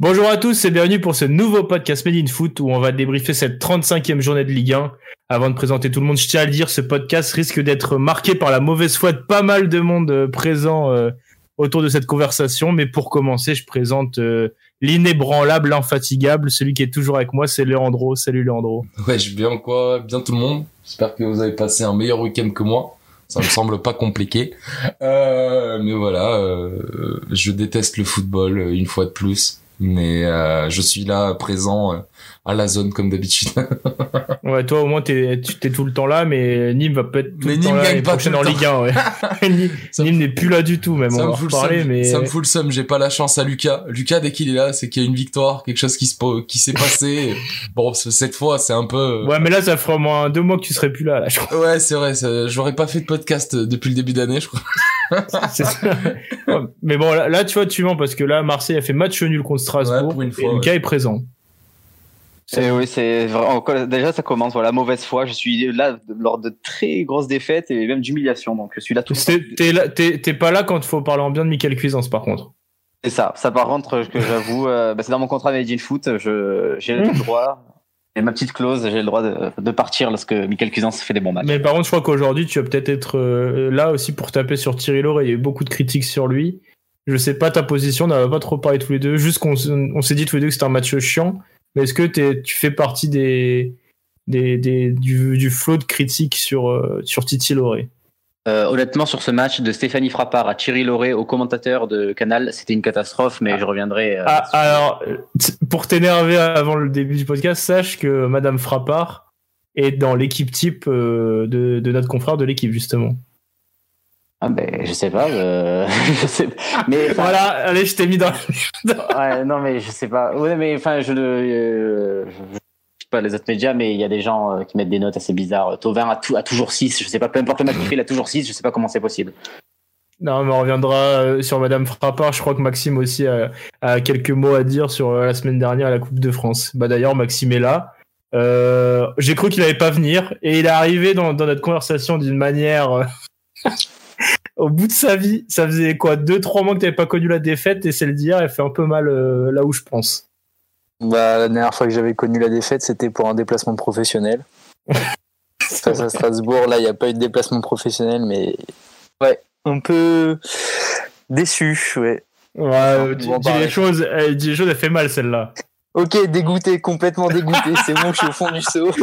Bonjour à tous et bienvenue pour ce nouveau podcast Made in Foot où on va débriefer cette 35e journée de Ligue 1. Avant de présenter tout le monde, je tiens à le dire, ce podcast risque d'être marqué par la mauvaise foi de pas mal de monde euh, présent euh, autour de cette conversation. Mais pour commencer, je présente euh, l'inébranlable, l'infatigable, celui qui est toujours avec moi, c'est Leandro. Salut Leandro. Ouais, je bien quoi, bien tout le monde. J'espère que vous avez passé un meilleur week-end que moi. Ça me semble pas compliqué. Euh, mais voilà, je déteste le football une fois de plus mais euh, je suis là présent euh, à la zone comme d'habitude. ouais, toi au moins t'es es tout le temps là, mais Nîmes va peut-être tout mais le Nîmes temps gagne pas tout en Ligue 1. Ouais. Nîmes n'est plus là du tout, même. Ça on me va le seum. mais ça me fout le seum. J'ai pas la chance à Lucas. Lucas dès qu'il est là, c'est qu'il y a une victoire, quelque chose qui se qui s'est passé. bon, cette fois, c'est un peu. euh, ouais, mais là ça ferait au moins deux mois que tu serais plus là, là je crois. Ouais, c'est vrai. J'aurais pas fait de podcast depuis le début d'année, je crois. C'est ça. Ouais, mais bon, là, là, tu vois, tu mens parce que là Marseille a fait match nul contre Strasbourg Ouais, pour une et fois, Lucas est présent. C'est oui, c'est déjà ça commence voilà mauvaise foi. Je suis là lors de très grosses défaites et même d'humiliation, donc je suis là tout le temps. T'es pas là quand il faut parler en bien de Michael Cuisance par contre. C'est ça, ça par contre que j'avoue, euh, bah, c'est dans mon contrat Made in Foot, je j'ai le droit. Et ma petite clause, j'ai le droit de, de partir lorsque Michael Cuisance fait des bons matchs. Mais par contre, je crois qu'aujourd'hui, tu vas peut-être être euh, là aussi pour taper sur Thierry Lauré. Il y a eu beaucoup de critiques sur lui. Je sais pas ta position, on n'a pas trop parlé tous les deux. Juste qu'on on s'est dit tous les deux que c'était un match chiant. Mais est-ce que tu fais partie des, des, des- du, du flot de critiques sur, euh, sur Titi Lauré? Euh, honnêtement, sur ce match de Stéphanie Frappard à Thierry Lauré au commentateur de Canal, c'était une catastrophe, mais je reviendrai. euh, ah, sur- Alors, pour t'énerver avant le début du podcast, sache que Madame Frappard est dans l'équipe type euh, de, de notre confrère de l'équipe, justement. Ah ben, je sais pas. euh, je sais Mais Voilà, allez, je t'ai mis dans. ouais, non, mais je sais pas. Ouais, mais enfin, je ne euh, sais pas les autres médias, mais il y a des gens euh, qui mettent des notes assez bizarres. Tovin a, tout, a toujours 6. Je sais pas, peu importe le match qu'il fait, il a toujours 6. Je sais pas comment c'est possible. Non, mais on reviendra euh, sur Madame Frappard. Je crois que Maxime aussi a, a quelques mots à dire sur euh, la semaine dernière à la Coupe de France. Bah d'ailleurs, Maxime est là. Euh, J'ai cru qu'il allait pas venir et il est arrivé dans, dans notre conversation d'une manière. Au bout de sa vie, ça faisait quoi deux trois mois que t'avais pas connu la défaite et c'est le dire, elle fait un peu mal euh, là où je pense. Bah, la dernière fois que j'avais connu la défaite, c'était pour un déplacement professionnel. Face à Strasbourg, là, il n'y a pas eu de déplacement professionnel, mais ouais, un peu déçu, ouais. Ouais, euh, dis, les choses, elle, dis les choses, elle fait mal celle-là. Ok, dégoûté, complètement dégoûté, c'est bon, je suis au fond du seau.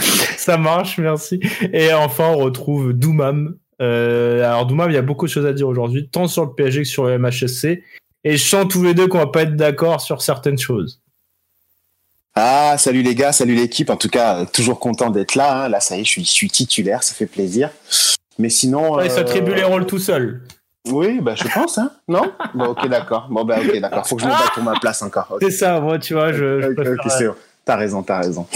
Ça marche, merci. Et enfin, on retrouve Doumam. Euh, alors, Doumam, il y a beaucoup de choses à dire aujourd'hui, tant sur le PSG que sur le MHSC. Et je sens tous les deux qu'on va pas être d'accord sur certaines choses. Ah, salut les gars, salut l'équipe. En tout cas, toujours content d'être là. hein. Là, ça y est, je suis, je suis titulaire, ça fait plaisir. Mais sinon. Ouais, euh, s'attribue les rôles tout seul. Oui, bah, je pense, hein. Non? Bon, ok, d'accord. Bon, bah, ok, d'accord. Faut que je me batte pour ma place encore. C'est ça, moi, tu vois, je, je Ok, préfère- ok, c'est bon. T'as raison, t'as raison.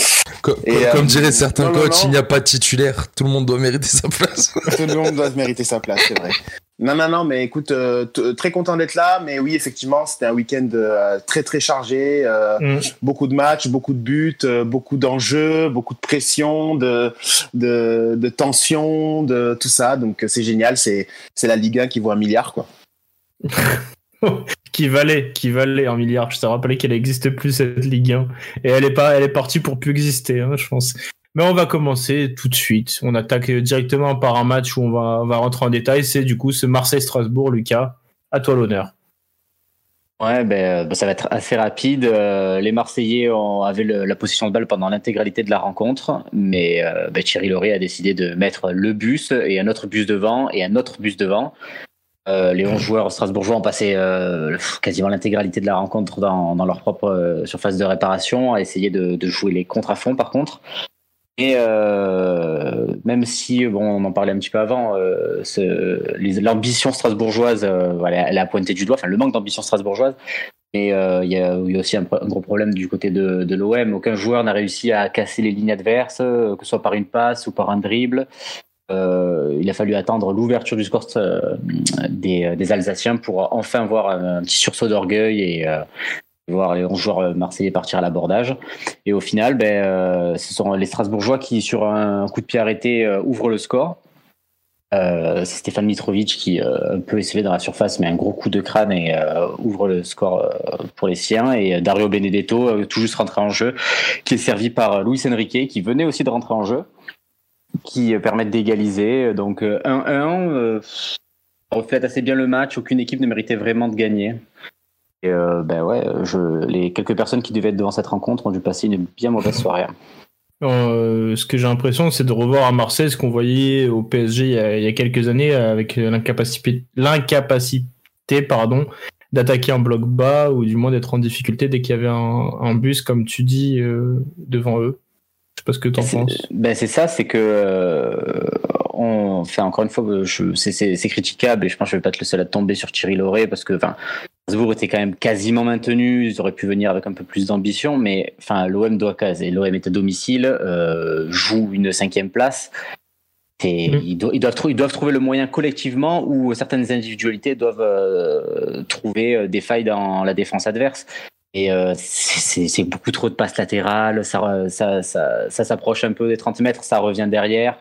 Co- Et, co- euh, comme diraient certains non, coachs, non. il n'y a pas de titulaire. Tout le monde doit mériter sa place. Tout le monde doit se mériter sa place, c'est vrai. Non, non, non, mais écoute, euh, t- très content d'être là. Mais oui, effectivement, c'était un week-end euh, très, très chargé. euh, Mm. beaucoup de matchs, beaucoup de buts, euh, beaucoup d'enjeux, beaucoup de pression, de, de, de tension, de tout ça. Donc, euh, c'est génial. C'est, c'est la Ligue 1 qui vaut un milliard, quoi. qui valait, qui valait un milliard. Je te rappelais qu'elle n'existe plus cette Ligue 1 et elle est pas, elle est partie pour plus exister, hein, je pense. Mais on va commencer tout de suite. On attaque directement par un match où on va, on va rentrer en détail. C'est du coup ce Marseille-Strasbourg, Lucas. À toi l'honneur. Ouais, ben, ben, ça va être assez rapide. Euh, les Marseillais ont, avaient la position de balle pendant l'intégralité de la rencontre, mais euh, ben, Thierry Lauré a décidé de mettre le bus et un autre bus devant et un autre bus devant. Euh, les 11 joueurs strasbourgeois ont passé euh, quasiment l'intégralité de la rencontre dans, leur propre euh, surface de réparation, à essayer de, jouer les contre à fond par contre. Et même si, bon, on en parlait un petit peu avant, l'ambition strasbourgeoise, voilà, elle a pointé du doigt, enfin le manque d'ambition strasbourgeoise. Mais il y, a aussi un, gros problème du côté de, l'OM. Aucun joueur n'a réussi à casser les lignes adverses, que ce soit par une passe ou par un dribble. Euh, il a fallu attendre l'ouverture du score euh, des, des Alsaciens pour enfin voir un petit sursaut d'orgueil et euh, voir les 11 joueurs marseillais partir à l'abordage. Et au final, ben, euh, ce sont les Strasbourgeois qui, sur un coup de pied arrêté, euh, ouvrent le score. Euh, c'est Stéphane Mitrovic qui euh, peut essayer dans la surface, mais un gros coup de crâne et euh, ouvre le score euh, pour les siens. Et Dario Benedetto, euh, tout juste rentré en jeu, qui est servi par Luis Enrique, qui venait aussi de rentrer en jeu, qui permettent d'égaliser. Donc 1-1, reflète assez bien le match. Aucune équipe ne méritait vraiment de gagner. Et ben ouais, les quelques personnes qui devaient être devant cette rencontre ont dû passer une bien mauvaise soirée. Euh, ce que j'ai l'impression, c'est de revoir à Marseille ce qu'on voyait au PSG il y, a, quelques années avec l'incapacité, pardon, d'attaquer un bloc bas ou du moins d'être en difficulté dès qu'il y avait un, bus, comme tu dis, euh, devant eux. Je sais pas ce que tu en penses. Ben c'est ça, c'est que euh, on fait encore une fois, c'est critiquable et je pense que je vais pas être le seul à tomber sur Thierry Lauré parce que, enfin, Strasbourg était quand même quasiment maintenu, ils auraient pu venir avec un peu plus d'ambition, mais enfin, l'OM doit caser. L'OM est à domicile, euh, joue une cinquième place. Et mmh. ils, doivent, ils, doivent, ils, doivent, trouver le moyen collectivement où certaines individualités doivent euh, trouver des failles dans la défense adverse. Et euh, c'est beaucoup trop de passes latérales, ça, ça, ça, ça s'approche un peu des 30 mètres, ça revient derrière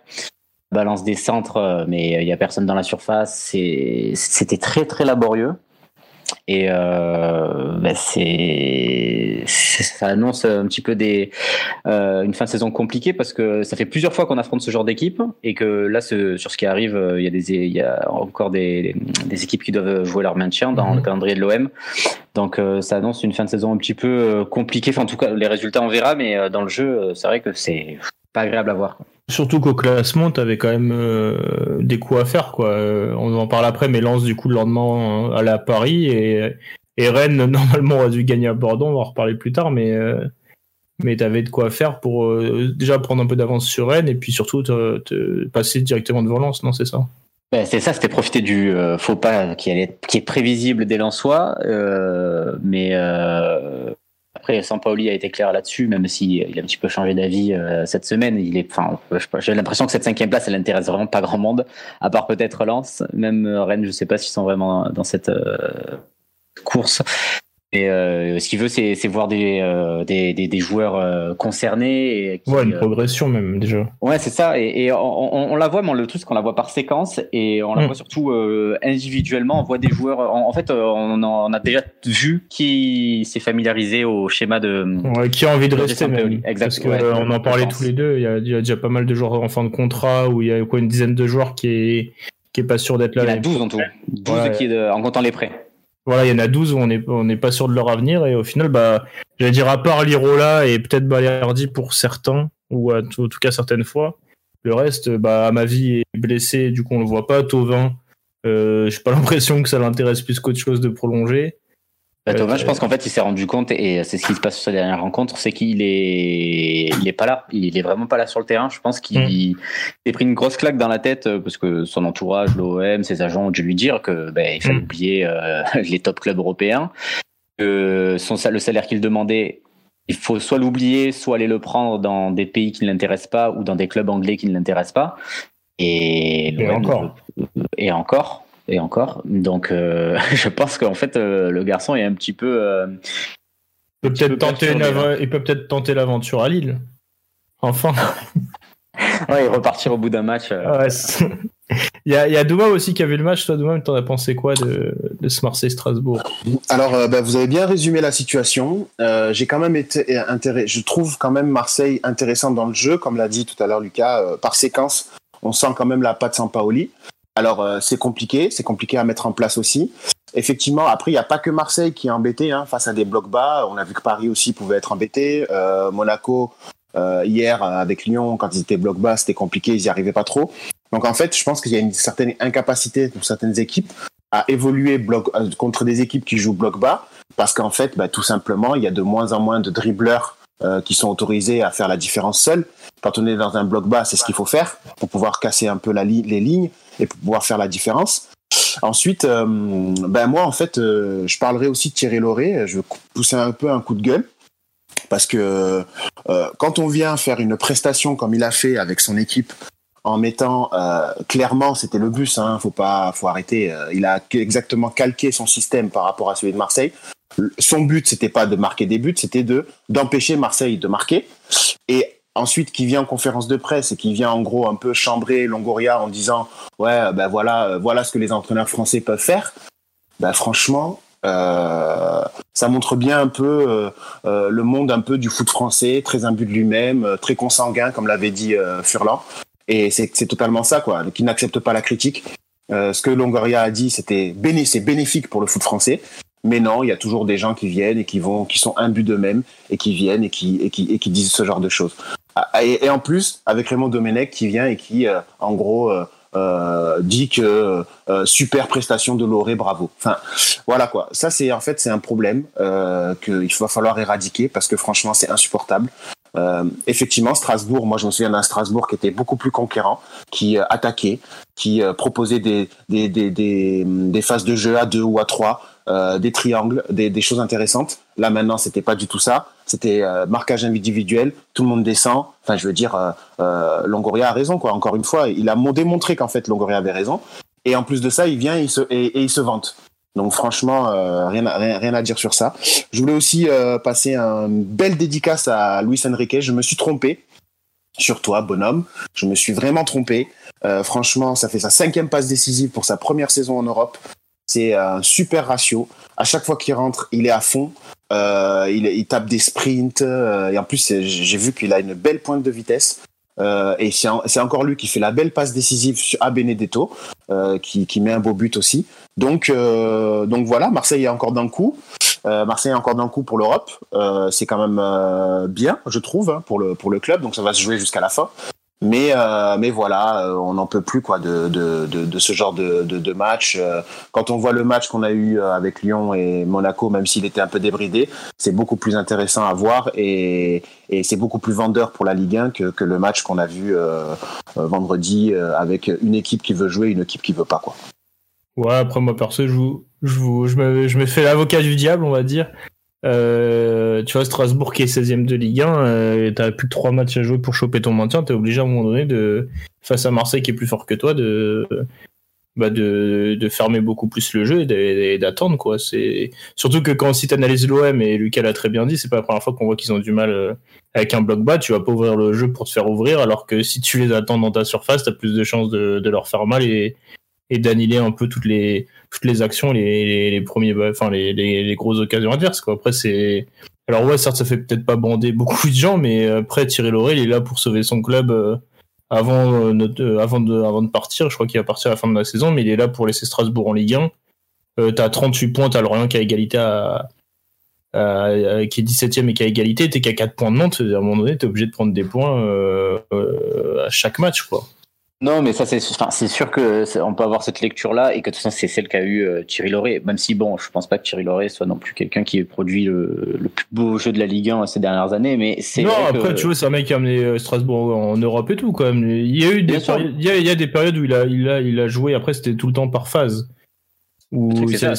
balance des centres, euh, mais il n'y a personne dans la surface. C'était très très laborieux. Et euh, ben c'est ça annonce un petit peu des euh, une fin de saison compliquée parce que ça fait plusieurs fois qu'on affronte ce genre d'équipe et que là ce, sur ce qui arrive euh, il y a des il y a encore des, des équipes qui doivent jouer leur maintien dans mmh. le calendrier de l'OM donc euh, ça annonce une fin de saison un petit peu compliquée enfin en tout cas les résultats on verra mais dans le jeu c'est vrai que c'est pas agréable à voir. Surtout qu'au classement, tu avais quand même euh, des coups à faire. quoi. Euh, on en parle après, mais Lance, du coup, le lendemain, à à Paris. Et, Rennes, normalement, aurait dû gagner à Bordeaux. On va en reparler plus tard. Mais, euh, mais tu avais de quoi faire pour euh, déjà prendre un peu d'avance sur Rennes et puis surtout te, passer directement devant Lens, non C'est ça? Ben, c'est ça, c'était profiter du euh, faux pas qui, allait, est prévisible dès Lensois, euh, mais après, Sampaoli a été clair là-dessus, même s'il a un petit peu changé d'avis euh, cette semaine. Il est, enfin, j'ai l'impression que cette cinquième place, elle intéresse vraiment pas grand monde, à part peut-être Lens. Même Rennes, je sais pas s'ils sont vraiment dans cette euh, course. Et euh, ce qu'il veut, c'est voir des, euh, des, des, des, joueurs euh, concernés. Et qui, ouais, une progression même déjà. Ouais, c'est ça. Et, et on, on, on, la voit, mais le truc, c'est qu'on la voit par séquence et on la mm. voit surtout individuellement. On voit des joueurs. En, en fait, on, on, a déjà vu qui s'est familiarisé au schéma de. Ouais, qui a envie de rester même. Exactement. Parce qu'on ouais, en parlait tous les deux. Il y, a, il y, a, déjà pas mal de joueurs en fin de contrat où il y a quoi une dizaine de joueurs qui est qui est pas sûr d'être là. Il y en a 12 en tout. 12 ouais. qui est de, en comptant les prêts. Voilà, il y en a 12 où on n'est on est pas sûr de leur avenir et au final, bah, j'allais dire à part Lirola et peut-être Balerdi pour certains ou en tout, cas certaines fois, le reste, bah, ma vie est blessé, du coup on le voit pas. Tovin, euh, j'ai pas l'impression que ça l'intéresse plus qu'autre chose de prolonger. Bah, Thomas, je pense qu'en fait, il s'est rendu compte, et c'est ce qui se passe sur sa dernière rencontre, c'est qu'il est, il est pas là. Il est vraiment pas là sur le terrain. Je pense qu'il mmh. a pris une grosse claque dans la tête euh, parce que son entourage, l'OM, ses agents ont dû lui dire que ben, il fallait mmh. oublier euh, les top clubs européens, que son, le salaire qu'il demandait, il faut soit l'oublier, soit aller le prendre dans des pays qui ne l'intéressent pas ou dans des clubs anglais qui ne l'intéressent pas. Et, et encore. Et encore et encore. Donc, euh, je pense qu'en fait, euh, le garçon est un petit peu. Euh, peut peut tenter une il peut peut-être tenter l'aventure à Lille. Enfin. ouais, et repartir au bout d'un match. Euh... Ouais, il, y a, il y a Douma aussi qui a vu le match. Toi, Douma, t'en as pensé quoi de, de ce Marseille-Strasbourg? Alors, euh, bah, vous avez bien résumé la situation. Euh, J'ai quand même été intéressé. Je trouve quand même Marseille intéressant dans le jeu, comme l'a dit tout à l'heure Lucas, euh, par séquence. On sent quand même la patte Sampaoli. Alors euh, c'est compliqué, c'est compliqué à mettre en place aussi. Effectivement, après il n'y a pas que Marseille qui est embêté hein, face à des blocs bas. On a vu que Paris aussi pouvait être embêté. Euh, Monaco euh, hier avec Lyon quand ils étaient bloc bas, c'était compliqué, ils n'y arrivaient pas trop. Donc en fait, je pense qu'il y a une certaine incapacité pour certaines équipes à évoluer bloc, euh, contre des équipes qui jouent bloc bas parce qu'en fait, bah, tout simplement, il y a de moins en moins de dribbleurs euh, qui sont autorisés à faire la différence seuls. Quand on est dans un bloc bas, c'est ce qu'il faut faire pour pouvoir casser un peu la les lignes et pour pouvoir faire la différence. Ensuite, euh, ben moi en fait, euh, je parlerai aussi de Thierry Lauré. Je vais pousser un peu un coup de gueule parce que euh, quand on vient faire une prestation comme il a fait avec son équipe en mettant clairement, c'était le bus, hein, faut pas, faut arrêter. Il a exactement calqué son système par rapport à celui de Marseille. Son but, c'était pas de marquer des buts, c'était de d'empêcher Marseille de marquer. Et ensuite qui vient en conférence de presse et qui vient en gros un peu chambrer Longoria en disant ouais ben voilà voilà ce que les entraîneurs français peuvent faire ben franchement euh, ça montre bien un peu euh, euh, le monde un peu du foot français, très imbu de lui-même, très consanguin, comme l'avait dit Furlan. Et c'est totalement ça, quoi, qui n'accepte pas la critique. ce que Longoria a dit, c'était c'est bénéfique pour le foot français. Mais non, il y a toujours des gens qui viennent et qui vont, qui sont imbus d'eux-mêmes et qui viennent et qui, et qui, et qui disent ce genre de choses. Ah, et, et en plus, avec Raymond Domenech qui vient et qui, en gros, euh, dit que euh, super prestation de Loré, bravo. Enfin, voilà quoi. Ça c'est en fait c'est un problème euh, qu'il va falloir éradiquer parce que franchement c'est insupportable. Euh, effectivement, Strasbourg, moi je me souviens d'un Strasbourg qui était beaucoup plus conquérant, qui euh, attaquait, qui euh, proposait des, des, des, des, des phases de jeu à deux ou à trois, euh, des triangles, des, des, choses intéressantes. Là maintenant, c'était pas du tout ça. C'était euh, marquage individuel, tout le monde descend. Enfin, je veux dire, euh, euh, Longoria a raison quoi. Encore une fois, il a démontré qu'en fait Longoria avait raison. Et en plus de ça, il vient et il se, vante. Donc franchement, rien, à dire sur ça. Je voulais aussi passer une belle dédicace à Luis Enrique. Je me suis trompé sur toi, bonhomme. Je me suis vraiment trompé. franchement, ça fait sa cinquième passe décisive pour sa première saison en Europe. C'est un super ratio. À chaque fois qu'il rentre, il est à fond. Euh, il, tape des sprints. Euh, et en plus, j'ai vu qu'il a une belle pointe de vitesse. Euh, et c'est encore lui qui fait la belle passe décisive à Benedetto, qui, met un beau but aussi. Donc, voilà, Marseille est encore d'un coup. Marseille est encore d'un coup pour l'Europe. c'est quand même bien, je trouve, hein, pour le club. Donc ça va se jouer jusqu'à la fin. Mais, euh, mais voilà, euh, on n'en peut plus quoi de, de, de, ce genre de, de, match. Euh, quand on voit le match qu'on a eu avec Lyon et Monaco, même s'il était un peu débridé, c'est beaucoup plus intéressant à voir et, et c'est beaucoup plus vendeur pour la Ligue 1 que, que le match qu'on a vu vendredi avec une équipe qui veut jouer une équipe qui veut pas. Quoi. Ouais, après moi perso, je, vous, je, vous, je, me, je me fais l'avocat du diable, on va dire. Euh, tu vois, Strasbourg qui est 16ème de Ligue 1, euh, t'as plus que 3 matchs à jouer pour choper ton maintien, t'es obligé à un moment donné, de, face à Marseille qui est plus fort que toi, de, bah de, de fermer beaucoup plus le jeu et d'attendre. quoi. C'est Surtout que quand si t'analyses l'OM, et Lucas l'a très bien dit, c'est pas la première fois qu'on voit qu'ils ont du mal euh, avec un bloc bas, tu vas pas ouvrir le jeu pour te faire ouvrir, alors que si tu les attends dans ta surface, t'as plus de chances de, de leur faire mal et, et d'annihiler un peu toutes les toutes les actions, les, premiers, enfin les, les, grosses occasions adverses. Après, c'est alors ouais, certes, ça fait peut-être pas bander beaucoup de gens, mais après Thierry Lauré, il est là pour sauver son club euh, avant euh, notre, euh, avant de avant de partir. Je crois qu'il va partir à la fin de la saison, mais il est là pour laisser Strasbourg en Ligue 1. Euh, t'as 38 points, t'as Lorient qui a égalité à, à, qui est 17ème et qui a égalité, t'es qu'à 4 points de Nantes, à un moment donné, t'es obligé de prendre des points euh, à chaque match, quoi. Non, mais ça, c'est enfin, sûr que on peut avoir cette lecture-là et que de toute façon, c'est celle qu'a eu euh, Thierry Lauré. Même si, bon, je pense pas que Thierry Lauré soit non plus quelqu'un qui ait produit le, le, plus beau jeu de la Ligue 1 ces dernières années, mais c'est. Non, après, tu vois, c'est un mec qui a amené euh, Strasbourg en Europe et tout, quand même. Il y a eu des, périodes, il y a, il y a des périodes où il a, il a, il a joué, après, c'était tout le temps par phase. Ou c'est ça,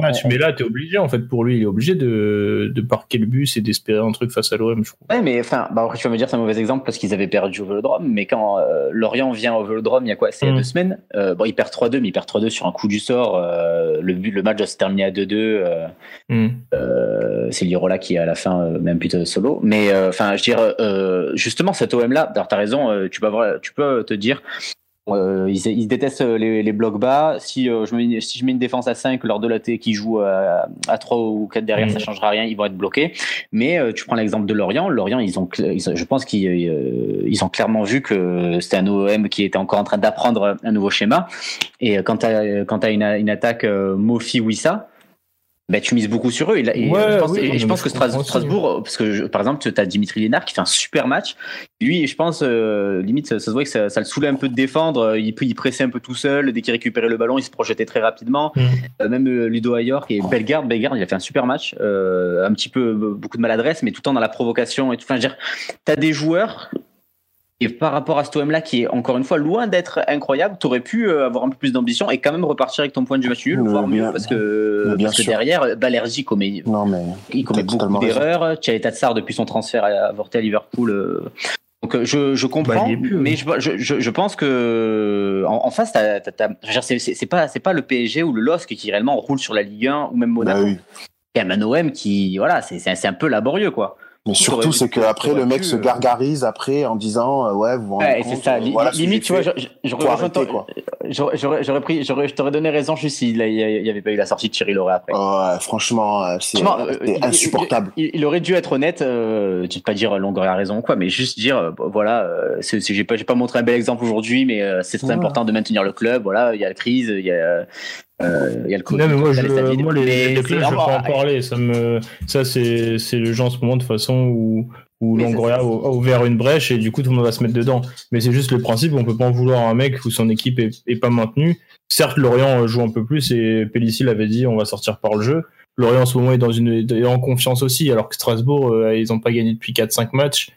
match. Mais là, t'es obligé, en fait, pour lui, il est obligé de, de parquer le bus et d'espérer un truc face à l'OM, je crois. Ouais, mais enfin, bah, tu vas me dire, c'est un mauvais exemple parce qu'ils avaient perdu au Vélodrome, mais quand euh, Lorient vient au Vélodrome, il y a quoi C'est il y a mm. deux semaines. Euh, bon, il perd 3-2, mais il perd 3-2 sur un coup du sort. Euh, le, but, le match doit se terminer à 2-2. Euh, mm. c'est Lirola qui, à la fin, même plutôt solo. Mais enfin, je veux dire, justement, cet OM-là, t'as raison, tu peux, avoir, tu peux te dire, euh, ils, ils, détestent les, les, blocs bas. Si, euh, je mets, si je mets une défense à 5 lors de la T qui joue à, à 3 ou 4 derrière, mmh. ça changera rien, ils vont être bloqués. Mais euh, tu prends l'exemple de Lorient. Lorient, ils ont, ils, je pense qu'ils euh, ils ont clairement vu que c'était un OM qui était encore en train d'apprendre un nouveau schéma. Et quand tu as, quand as une, une attaque Mofi-Wissa, bah, tu mises beaucoup sur eux. Et, et ouais, je pense, oui, et je pense que Strasbourg, Strasbourg, parce que je, par exemple, tu as Dimitri Lénard qui fait un super match. Lui, je pense, euh, limite, ça, ça, se voit que ça, ça, le saoulait un peu de défendre. Il, il pressait un peu tout seul. Dès qu'il récupérait le ballon, il se projetait très rapidement. Mm. Euh, même euh, Ludo Ayor, est Bellegarde, Bellegarde, il a fait un super match. Euh, un petit peu, beaucoup de maladresse, mais tout le temps dans la provocation et tout. Enfin, je veux dire, t'as des joueurs et par rapport à ce OM là qui est encore une fois loin d'être incroyable, tu aurais pu euh, avoir un peu plus d'ambition et quand même repartir avec ton point de vue match nul, voire mieux parce que, parce que derrière Balerji commet, non, mais il commet beaucoup d'erreurs. Thierry Tatsar depuis son transfert avorté à Liverpool. Euh, donc euh, je, je comprends, bah, plus, mais je, je, je, pense que en, en face, c'est pas c'est pas le PSG ou le LOSC qui réellement roule sur la Ligue 1 ou même Monaco. Bah oui. Et un OM qui voilà, c'est un peu laborieux quoi. Mais surtout, c'est qu'après, le mec se gargarise après en disant Ouais, vous ouais, c'est ça. limite, tu vois, j'aurais pris, je t'aurais donné raison juste s'il n'y avait pas eu la sortie de Thierry Loret après. Franchement, c'est insupportable. Il, aurait dû être honnête, euh, pas dire Longoria a raison quoi, mais juste dire Voilà, j'ai pas, pas montré un bel exemple aujourd'hui, mais c'est très important de maintenir le club. Voilà, il y a la crise, il y a euh, il y a le Covid. Non, mais moi, je, moi les, les clubs, je peux en parler. Ça, me, ça c'est, c'est le genre en ce moment de façon où, où Longoria a, ouvert une brèche et du coup tout le monde va se mettre dedans. Mais c'est juste le principe, on peut pas en vouloir à un mec où son équipe est, pas maintenue. Certes, Lorient joue un peu plus et Pellissier l'avait dit, on va sortir par le jeu. Lorient en ce moment est dans une est en confiance aussi, alors que Strasbourg, euh, ils ont pas gagné depuis 4-5 matchs.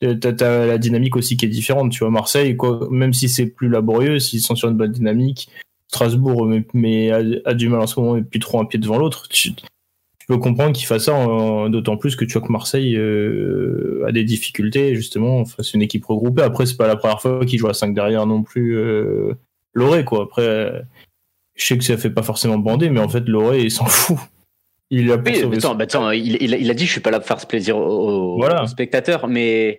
T'as la dynamique aussi qui est différente. Tu vois, Marseille, quoi, même si c'est plus laborieux, s'ils sont sur une bonne dynamique, Strasbourg mais, a, du mal en ce moment et puis trop un pied devant l'autre. Tu, peux comprendre qu'il fasse ça, d'autant plus que tu vois que Marseille euh, a des difficultés justement face à une équipe regroupée. Après, c'est pas la première fois qu'il joue à 5 derrière non plus. Euh, Loré quoi. Après, je sais que ça fait pas forcément bander, mais en fait, Loré il s'en fout. Il a, il, a dit je suis pas là pour faire ce plaisir aux, aux spectateurs, mais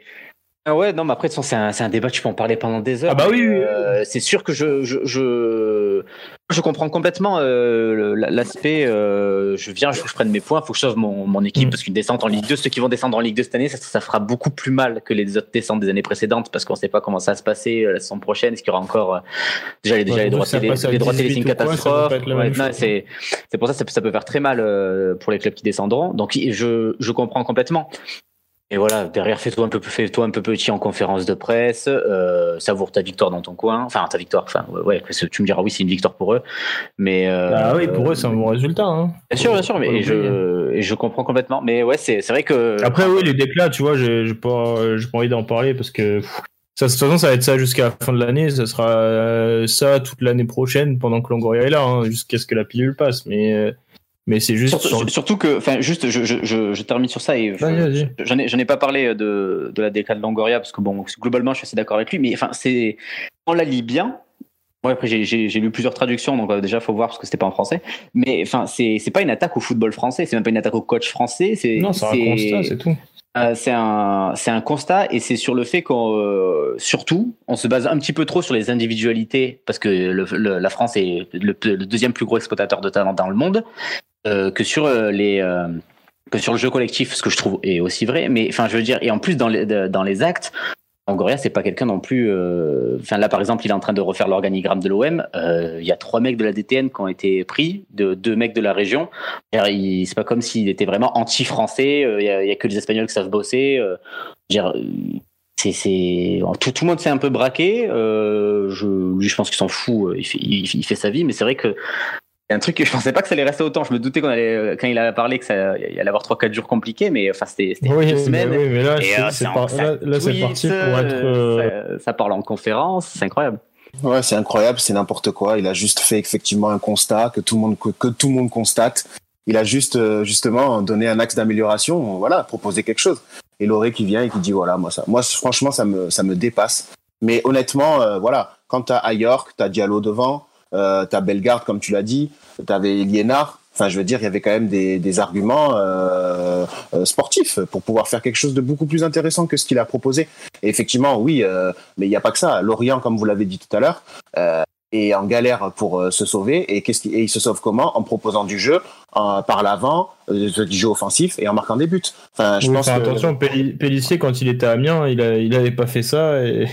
ah ouais, non, mais après, c'est un, un, débat, tu peux en parler pendant des heures. Ah bah oui, oui. Euh, c'est sûr que je, je, je, je comprends complètement euh, l'aspect. Euh, je viens, je je prenne mes points, il faut que je sauve mon, mon équipe, mm. parce qu'une descente en Ligue 2, ceux qui vont descendre en Ligue 2 cette année, ça, ça fera beaucoup plus mal que les autres descentes des années précédentes, parce qu'on ne sait pas comment ça va se passer la saison prochaine. Est-ce qu'il y aura encore déjà, les, déjà les droits télé, les droits télé, c'est une catastrophe. c'est pour ça que ça, ça, peut faire très mal pour les clubs qui descendront. Donc je, je comprends complètement. Et voilà, derrière, fais-toi un peu, fais-toi un peu petit en conférence de presse, euh, savoure ta victoire dans ton coin, enfin ta victoire, enfin ouais, tu me diras oui, c'est une victoire pour eux, mais euh, ah oui, pour eux c'est un bon résultat. Hein. Bien sûr, bien sûr, mais je, et je comprends complètement, mais ouais, c'est, vrai que après oui, les déclats, tu vois, j'ai, pas, pas envie d'en parler parce que ça, de toute façon, ça va être ça jusqu'à la fin de l'année. Ça sera euh, ça toute l'année prochaine pendant que Longoria est là, hein, jusqu'à ce que la pilule passe. Mais euh, mais c'est juste. Surtout, que, enfin, juste, je, je, je, je, termine sur ça et j'en ai, ai, pas parlé de, de la décade de Longoria parce que bon, globalement, je suis assez d'accord avec lui, mais enfin, c'est, on la lit bien. Ouais, après, j'ai lu plusieurs traductions, donc euh, déjà, faut voir parce que c'était pas en français. Mais enfin, c'est pas une attaque au football français, c'est même pas une attaque au coach français. C'est non, c'est un constat, c'est tout. Euh, c'est un, c'est un constat et c'est sur le fait qu'on, euh, surtout, on se base un petit peu trop sur les individualités parce que le, la France est le, le, deuxième plus gros exploitateur de talent dans le monde euh, que sur euh, les euh, que sur le jeu collectif, ce que je trouve est aussi vrai. Mais enfin, je veux dire, et en plus dans les dans les actes, c'est pas quelqu'un non plus. Enfin là, par exemple, il est en train de refaire l'organigramme de l'OM. Il y a trois mecs de la DTN qui ont été pris, de deux mecs de la région. C'est pas comme s'il était vraiment anti-français. Il y, a que les Espagnols qui savent bosser. tout, tout le monde s'est un peu braqué. je, lui, je pense qu'il s'en fout. Il fait, il, fait sa vie, mais c'est vrai que un truc que je pensais pas que ça allait rester autant. Je me doutais qu'on allait, euh, quand il a parlé que ça il allait avoir 3-4 jours compliqués, mais enfin, c'était oui, deux semaines. Oui, mais là, euh, c'est parti pour être. Euh, ça, parle en conférence, c'est incroyable. Ouais, c'est incroyable, c'est n'importe quoi. Il a juste fait effectivement un constat que tout le monde, que, tout le monde constate. Il a juste, justement, donné un axe d'amélioration, voilà, proposé quelque chose. Et Loré qui vient et qui dit, voilà, moi, ça, moi, franchement, ça me, ça me dépasse. Mais honnêtement, voilà, quand t'as à York, t'as Diallo devant, euh, t'as Bellegarde, comme tu l'as dit, t'avais Liénard. Enfin, je veux dire, il y avait quand même des, arguments euh, euh, sportifs pour pouvoir faire quelque chose de beaucoup plus intéressant que ce qu'il a proposé. Et effectivement, oui, euh, mais il n'y a pas que ça. Lorient, comme vous l'avez dit tout à l'heure, est en galère pour se sauver. Et, qu'est-ce il se sauve comment? En proposant du jeu, par l'avant, du jeu offensif et en marquant des buts. Enfin, je pense attention, Pellissier, quand il était à Amiens, il n'avait il pas fait ça. Et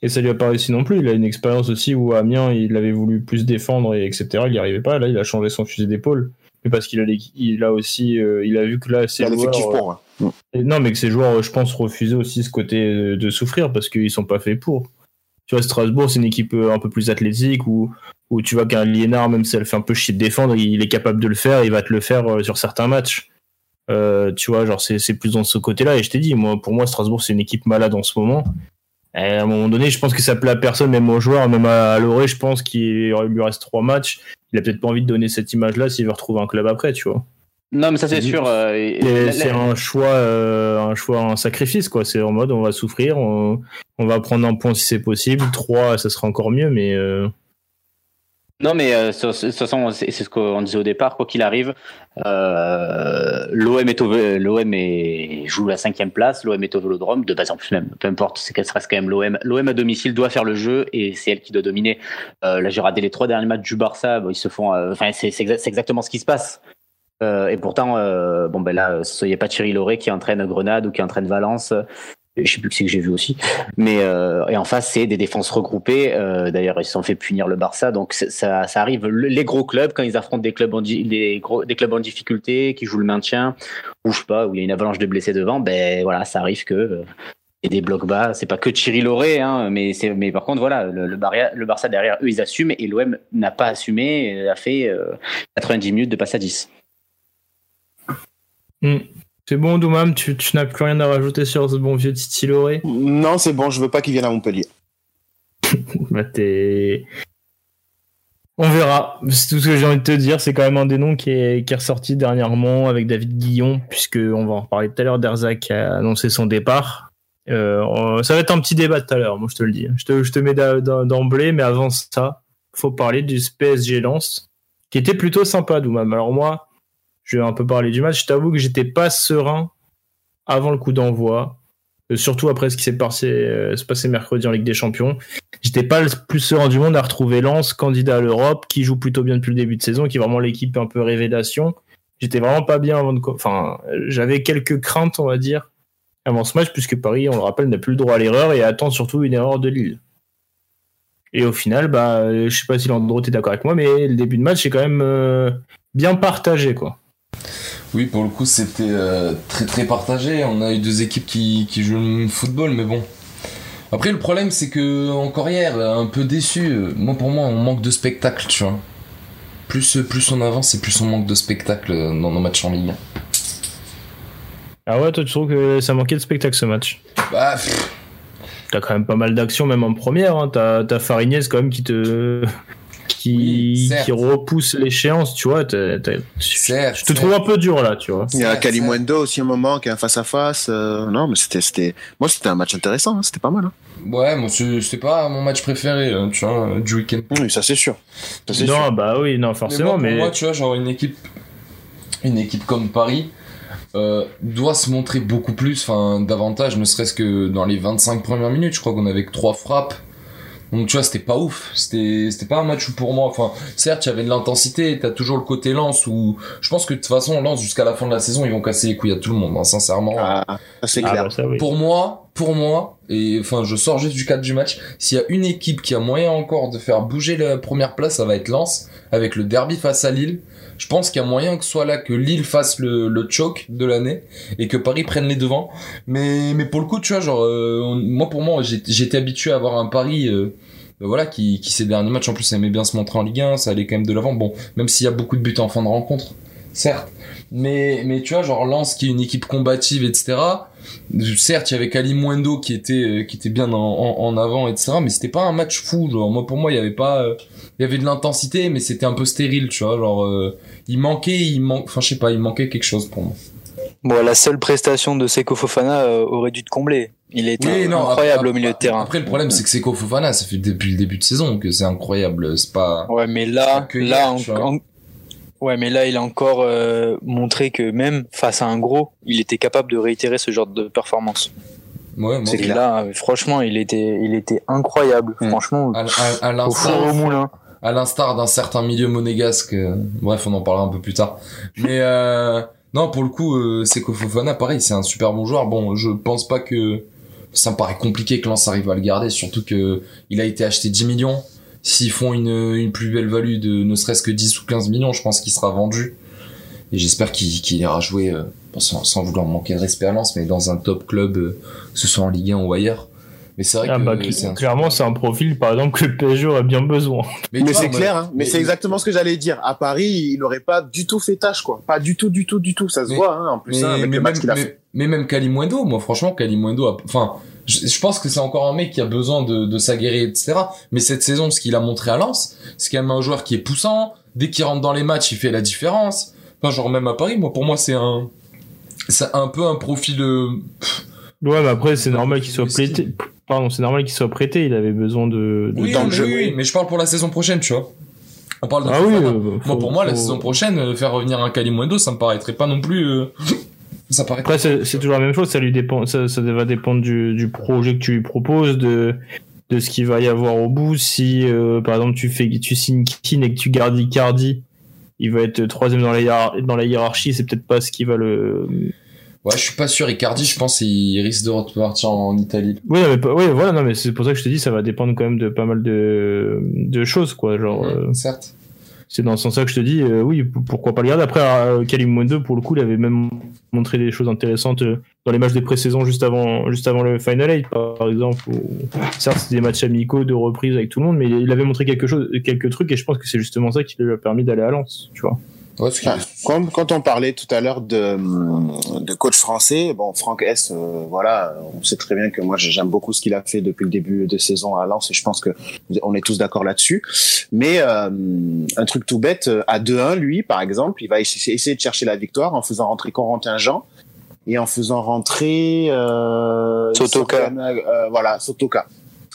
et ça lui a pas réussi non plus. Il a une expérience aussi où à Amiens, il avait voulu plus défendre et etc. Il n'y arrivait pas. Là, il a changé son fusil d'épaule. Mais parce qu'il a, il a aussi, euh, il a vu que là, ses joueurs, pour, non, mais que ses joueurs, je pense, refusaient aussi ce côté de souffrir parce qu'ils sont pas faits pour. Tu vois, Strasbourg, c'est une équipe euh, un peu plus athlétique où, où tu vois qu'un Liénard, même si elle fait un peu chier de défendre, il est capable de le faire. Il va te le faire euh, sur certains matchs. tu vois, genre c'est plus dans ce côté-là. Et je t'ai dit, moi, pour moi, Strasbourg, c'est une équipe malade en ce moment à un moment donné, je pense que ça plaît à personne, même aux joueurs, même à Loré, je pense qu'il lui reste trois matchs. Il a peut-être pas envie de donner cette image-là s'il veut retrouver un club après, tu vois. Non, mais ça c'est sûr. Euh, c'est un choix, euh, un choix, un sacrifice, quoi. C'est en mode, on va souffrir, on, va prendre un point si c'est possible. Trois, ça sera encore mieux, mais. Euh, Non, mais euh, de toute façon, c'est ce qu'on disait au départ. Quoi qu'il arrive, euh, l'OM est l'OM joue la cinquième place. L'OM est au Vélodrome. De base, en plus même, peu importe, c'est qu'elle reste quand même l'OM. L'OM à domicile doit faire le jeu et c'est elle qui doit dominer. Euh, là, j'ai regardé les trois derniers matchs du Barça. ils se font. Euh, enfin, c'est exactement ce qui se passe. Euh, et pourtant, euh, bon ben là, il pas Thierry Lauré qui entraîne Grenade ou qui entraîne Valence je sais plus qui c'est que j'ai vu aussi. Mais euh, et en face, c'est des défenses regroupées. Euh, D'ailleurs, ils se sont fait punir le Barça. Donc ça, arrive. Les gros clubs, quand ils affrontent des clubs en, des, clubs en difficulté, qui jouent le maintien, ou pas, où il y a une avalanche de blessés devant, ben voilà, ça arrive que euh, et des blocs bas. C'est pas que Thierry Loré, hein, mais c'est mais par contre voilà, le, Barça, derrière eux ils assument et l'OM n'a pas assumé, a fait 90 euh, minutes de passe à 10. C'est bon, Doumam, tu, n'as plus rien à rajouter sur ce bon vieux Titi Loré Non, c'est bon, je veux pas qu'il vienne à Montpellier. bah, t'es. On verra. C'est tout ce que j'ai envie de te dire. C'est quand même un des noms qui est, qui est ressorti dernièrement avec David Guillon, puisque on va en reparler tout à l'heure. Derzac a annoncé son départ. Euh, ça va être un petit débat tout à l'heure, moi je te le dis. Je te, je te mets d'emblée, mais avant ça, faut parler du PSG Lens, qui était plutôt sympa, Doumam. Alors moi, je vais un peu parler du match. Je t'avoue que j'étais pas serein avant le coup d'envoi, euh, surtout après ce qui s'est passé, euh, passé mercredi en Ligue des Champions. J'étais pas le plus serein du monde à retrouver Lens, candidat à l'Europe, qui joue plutôt bien depuis le début de saison, qui est vraiment l'équipe un peu révélation. J'étais vraiment pas bien avant de. Enfin, j'avais quelques craintes, on va dire, avant ce match, puisque Paris, on le rappelle, n'a plus le droit à l'erreur et attend surtout une erreur de Lille. Et au final, bah, je sais pas si Landreau est d'accord avec moi, mais le début de match est quand même euh, bien partagé, quoi. Oui, pour le coup, c'était euh, très très partagé. On a eu deux équipes qui, qui jouent le football, mais bon. Après, le problème, c'est que encore hier, un peu déçu. Moi, pour moi, on manque de spectacle, tu vois. Plus, plus on avance et plus on manque de spectacle dans nos matchs en ligne. Ah ouais, toi, tu trouves que ça manquait de spectacle ce match? Bah. T'as quand même pas mal d'actions, même en première. Hein. T'as, t'as quand même qui te qui, qui repousse l'échéance, tu vois. je te trouve un peu dur là, tu vois. Il y a Kalimundo aussi un moment qui est un face à face. non, mais c'était, c'était, moi c'était un match intéressant, hein, c'était pas mal. Hein. Ouais, moi c'était pas mon match préféré, hein, tu vois, du week-end. Oui, ça c'est sûr. non, bah oui, non, forcément, mais. moi, tu vois, genre une équipe, une équipe comme Paris. Euh, doit se montrer beaucoup plus, enfin davantage, ne serait-ce que dans les 25 premières minutes. Je crois qu'on avait que trois frappes donc tu vois, c'était pas ouf. C'était c'était pas un match où pour moi, enfin, certes, il y avait de l'intensité, t'as toujours le côté lance où je pense que de toute façon, lance jusqu'à la fin de la saison, ils vont casser les couilles à tout le monde, hein, sincèrement. Ah, c'est clair. Ah, bah, pour moi, pour moi, et enfin, je sors juste du cadre du match, s'il y a une équipe qui a moyen encore de faire bouger la première place, ça va être Lens avec le derby face à Lille je pense qu'il y a moyen que soit là que Lille fasse le, le choke de l'année et que Paris prenne les devants. Mais, mais pour le coup, tu vois, genre, euh, moi pour moi, j'étais habitué à avoir un Paris. Euh, euh, voilà, qui, qui ces derniers matchs en plus aimait bien se montrer en Ligue 1, ça allait quand même de l'avant. Bon, même s'il y a beaucoup de buts en fin de rencontre, certes. Mais, mais tu vois, genre Lens qui est une équipe combative, etc. Certes, il y avait Kali Mwendo qui était, qui était bien en, en, avant, etc. Mais c'était pas un match fou. Genre, moi, pour moi, il y avait pas, il y avait de l'intensité, mais c'était un peu stérile, tu vois. Genre, euh, il manquait, il manque, enfin, je sais pas, il manquait quelque chose pour moi. Bon, la seule prestation de Seko Fofana euh, aurait dû te combler. Il était incroyable au milieu de terrain. Après, le problème, c'est que Seko Fofana, ça fait depuis le début de saison que c'est incroyable. C'est pas. Ouais, mais là, là, ouais, mais là, il a encore euh, montré que même face à un gros, il était capable de réitérer ce genre de performance. Ouais, c'est que là, franchement, il était, il était incroyable. Franchement, à, à, au au moulin à l'instar d'un certain milieu monégasque. Euh, bref, on en parlera un peu plus tard. Mais euh, non, pour le coup, euh, Seko Fofana, pareil, c'est un super bon joueur. Bon, je pense pas que ça me paraît compliqué que Lens arrive à le garder, surtout que il a été acheté 10 millions. S'ils font une, une plus belle value de ne serait-ce que 10 ou 15 millions, je pense qu'il sera vendu. Et j'espère qu'il ira jouer, euh, sans, sans, vouloir manquer de respect à Lens, mais dans un top club, euh, que ce soit en Ligue 1 ou ailleurs. Mais c'est vrai ah, que bah, clairement, c'est un profil, par exemple, que le PSG aurait bien besoin. Mais, c'est clair, hein. mais, c'est exactement ce que j'allais dire. À Paris, il n'aurait pas du tout fait tâche, quoi. Pas du tout, du tout, du tout. Ça se voit, hein, en plus, hein, avec le match qu'il a fait. Mais même Kalimundo, moi, franchement, Kalimundo, enfin, je, pense que c'est encore un mec qui a besoin de, de s'aguerrer, etc. Mais cette saison, ce qu'il a montré à Lens, c'est quand même un joueur qui est poussant. Dès qu'il rentre dans les matchs, il fait la différence. Enfin, genre même à Paris, moi, pour moi, c'est un, c'est un peu un profil. Euh, ouais, mais après, c'est normal qu'il soit prêté Pardon, c'est normal qu'il soit prêté, il avait besoin de, de oui, jeu. Oui, mais je parle pour la saison prochaine, tu vois. On parle de Ah oui, euh, Moi, faut- pour moi, la saison prochaine, euh, faire revenir un Kalimundo, ça me paraîtrait pas non plus. euh, ça paraît. Après, c'est toujours la même chose, ça lui dépend, ça, ça va dépendre du, du projet que tu lui proposes, de, de ce qu'il va y avoir au bout. Si, euh, par exemple, tu fais, tu signes Keane et que tu gardes Icardi, il va être troisième dans la, dans la hiérarchie, c'est peut-être pas ce qui va le. Ouais, je suis pas sûr. Icardi, je pense, il risque de repartir en Italie. Oui, mais, oui, voilà, non, mais c'est pour ça que je te dis, ça va dépendre quand même de pas mal de, de choses, quoi. Genre, euh, Certes. C'est dans ce sens-là que je te dis, euh, oui, pourquoi pas le garder. Après, euh, Kalimundo, pour le coup, il avait même montré des choses intéressantes euh, dans les matchs des pré-saisons juste avant, juste avant le Final 8, par exemple. Où, certes, c'est des matchs amicaux de reprise avec tout le monde, mais il avait montré quelque chose, quelques trucs, et je pense que c'est justement ça qui lui a permis d'aller à Lens, tu vois. Ouais, Enfin, quand, quand on parlait tout à l'heure de, de coach français, bon, Franck S, euh, voilà, on sait très bien que moi j'aime beaucoup ce qu'il a fait depuis le début de saison à Lens et je pense que on est tous d'accord là-dessus. Mais euh, un truc tout bête, euh, à 2-1, lui, par exemple, il va essayer essayer de chercher la victoire en faisant rentrer Corentin Jean et en faisant rentrer euh, Sotoka. Euh, voilà, Sotoka.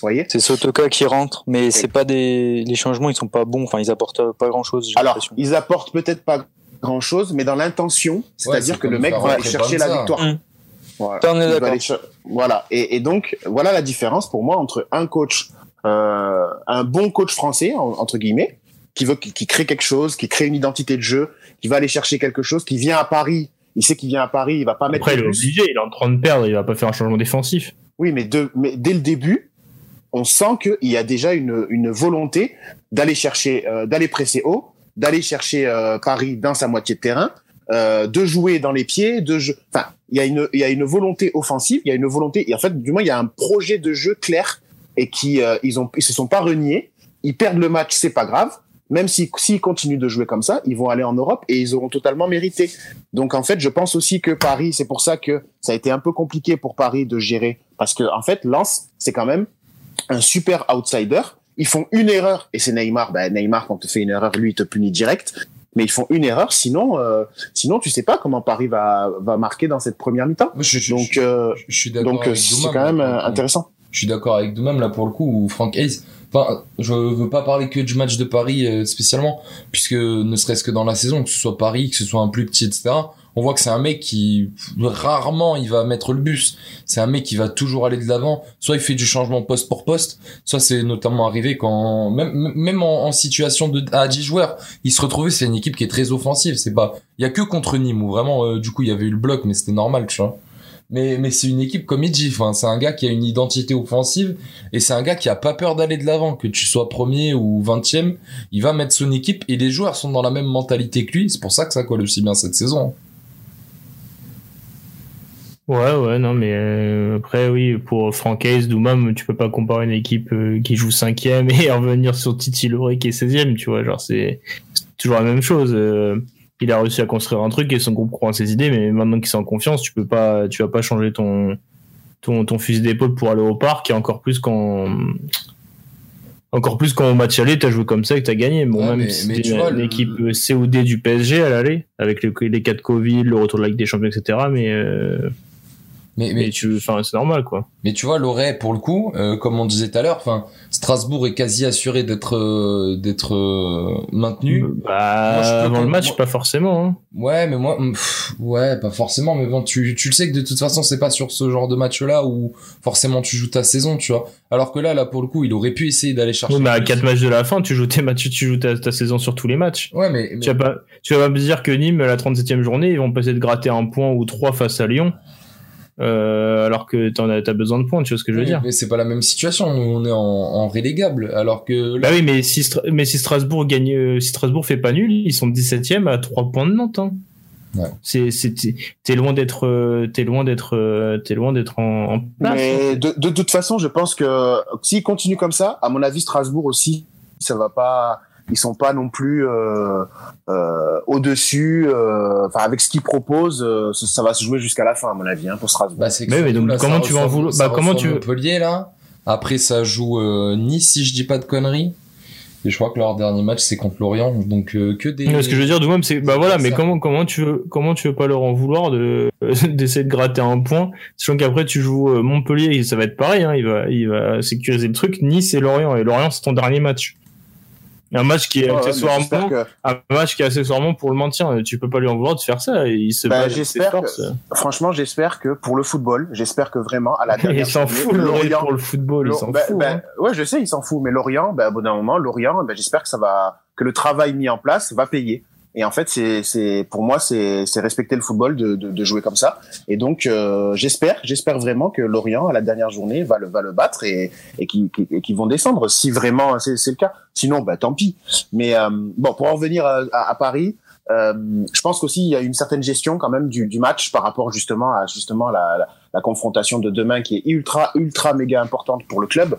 Voyez C'est Sotoka qui rentre, mais c'est pas des les changements, ils sont pas bons. Enfin, ils apportent pas grand chose. Alors, ils apportent peut-être pas grand-chose, mais dans l'intention, c'est-à-dire c'est que le mec va aller chercher la victoire. Hum. Voilà. Aller Voilà. Et, et donc, voilà la différence pour moi entre un coach, euh, un bon coach français, en- entre guillemets, qui veut, qui, qui crée quelque chose, qui crée une identité de jeu, qui va aller chercher quelque chose, qui vient à Paris. Il sait qu'il vient à Paris, il va pas mettre Après, il le est obligé, il est en train de perdre, il va pas faire un changement défensif. Oui, mais, de, mais dès le début, on sent qu'il y a déjà une, une volonté d'aller chercher, euh, d'aller presser haut, d'aller chercher euh, Paris dans sa moitié de terrain, euh, de jouer dans les pieds, de jeu. Enfin, il y a une, il y a une volonté offensive, il y a une volonté. Et en fait, du moins, il y a un projet de jeu clair et qui, euh, ils ont, ils se sont pas reniés. Ils perdent le match, c'est pas grave. Même si s'ils continuent de jouer comme ça, ils vont aller en Europe et ils auront totalement mérité. Donc en fait, je pense aussi que Paris, c'est pour ça que ça a été un peu compliqué pour Paris de gérer parce que en fait, Lens, c'est quand même un super outsider. Ils font une erreur et c'est Neymar. Ben, Neymar, quand tu fais une erreur, lui, il te punit direct. Mais ils font une erreur, sinon, euh, sinon tu sais pas comment Paris va, va marquer dans cette première mi-temps. Je- Donc, je- euh, je suis d'accord. donc c'est quand même euh, intéressant. Je suis d'accord avec Doumam là pour le coup où Frank Hayes. Enfin, je veux pas parler que du match de Paris euh, spécialement, puisque ne serait-ce que dans la saison, que ce soit Paris, que ce soit un plus petit, etc. On voit que c'est un mec qui rarement il va mettre le bus. C'est un mec qui va toujours aller de l'avant. Soit il fait du changement poste pour poste, soit c'est notamment arrivé quand même même en, situation de à 10 joueurs, il se retrouvait c'est une équipe qui est très offensive. C'est pas il y a que contre Nîmes où vraiment euh, du coup il y avait eu le bloc, mais c'était normal, tu vois. Mais, mais c'est une équipe comme enfin, c'est un gars qui a une identité offensive et c'est un gars qui a pas peur d'aller de l'avant, que tu sois premier ou vingtième, il va mettre son équipe et les joueurs sont dans la même mentalité que lui, c'est pour ça que ça colle aussi bien cette saison. Ouais, ouais, non, mais euh, après, oui, pour Franck Hayes, Doumam, tu peux pas comparer une équipe euh, qui joue cinquième et revenir sur Titi Loré qui est 16 tu vois, genre, c'est toujours la même chose. euh, il a réussi à construire un truc et son groupe croit en ses idées, mais maintenant qu'il est en confiance, tu peux pas, tu vas pas changer ton, ton, ton fusil d'épaule pour aller au parc et encore plus quand, encore plus quand au match aller, t'as joué comme ça et que t'as gagné. Bon, Ouais, même si une le- équipe COD du PSG à l'aller, avec les, les cas de Covid, le retour de la Ligue des Champions, etc., mais, euh, Mais, mais mais, tu, enfin, c'est normal, quoi. mais tu vois, Loret, pour le coup, euh, comme on disait tout à l'heure, enfin, Strasbourg est quasi assuré d'être euh, d'être euh, maintenu. Bah, Moi, je avant le match, moi- pas forcément. Hein. Ouais, mais moi, pff, ouais, pas forcément, mais bon, tu, tu le sais que de toute façon, c'est pas sur ce genre de match-là où forcément tu joues ta saison, tu vois. Alors que là, là, pour le coup, il aurait pu essayer d'aller chercher. Oui, mais à plus. 4 matchs de la fin, tu joues tes matchs, tu joues ta, ta saison sur tous les matchs. Ouais, mais, mais- Tu vas pas, tu vas pas me dire que Nîmes, la 37e journée, ils vont passer de gratter un point ou trois face à Lyon, euh, alors que t'en as, t'as besoin de points, tu vois ce que je veux Oui, dire. mais c'est pas la même situation. Nous, on est en, en relégable, alors que là, Bah oui, mais si, Stra- mais si Strasbourg gagne, euh, si Strasbourg fait pas nul, ils sont 17e à 3 points de Nantes. Hein. Ouais. C'est, c'est, t'es- loin d'être, euh, t'es loin d'être, t'es loin d'être en, en place. Mais de, de toute façon, je pense que s'ils continuent comme ça, à mon avis, Strasbourg aussi, ça va pas. Ils sont pas non plus euh, euh, au-dessus. euh, Enfin, avec ce qu'ils proposent, euh, ça, ça va se jouer jusqu'à la fin, à mon avis, hein, pour Strasbourg. bah, Mais surtout, donc là, comment ça tu vas en vouloir- bah, comment tu veux- Montpellier là. Après, ça joue euh, Nice, si je dis pas de conneries. Et je crois que leur dernier match c'est contre Lorient, donc euh, que des. Mais ce que je veux dire, Doumam, c'est bah voilà, mais Ça. comment comment tu veux comment tu veux pas leur en vouloir de d'essayer de gratter un point, sachant qu'après tu joues Montpellier, et ça va être pareil, hein, il va il va sécuriser le truc. Nice et Lorient et Lorient c'est ton dernier match. Un match qui est mais accessoirement, que- un match qui est accessoirement pour le maintien. Tu peux pas lui en vouloir de faire ça. Il se Bah, bat j'espère que- franchement, j'espère que pour le football, j'espère que vraiment à la dernière Il s'en fout, Lorient, pour le football. Il s'en bah, fout. bah, hein. ouais, je sais, il s'en fout. Mais Lorient, bah, au bout d'un moment, Lorient, bah, j'espère que ça va, que le travail mis en place va payer. Et en fait, c'est, pour moi, c'est, respecter le football de, de, de jouer comme ça. Et donc, euh, j'espère, j'espère vraiment que Lorient, à la dernière journée, va le, va le battre et, et qu'ils vont descendre, si vraiment c'est, c'est le cas. Sinon, bah, tant pis. Mais euh, bon, pour en revenir à, à- à Paris, euh, je pense qu'aussi il y a une certaine gestion quand même du, du match par rapport justement à justement la, la, la confrontation de demain qui est ultra ultra méga importante pour le club.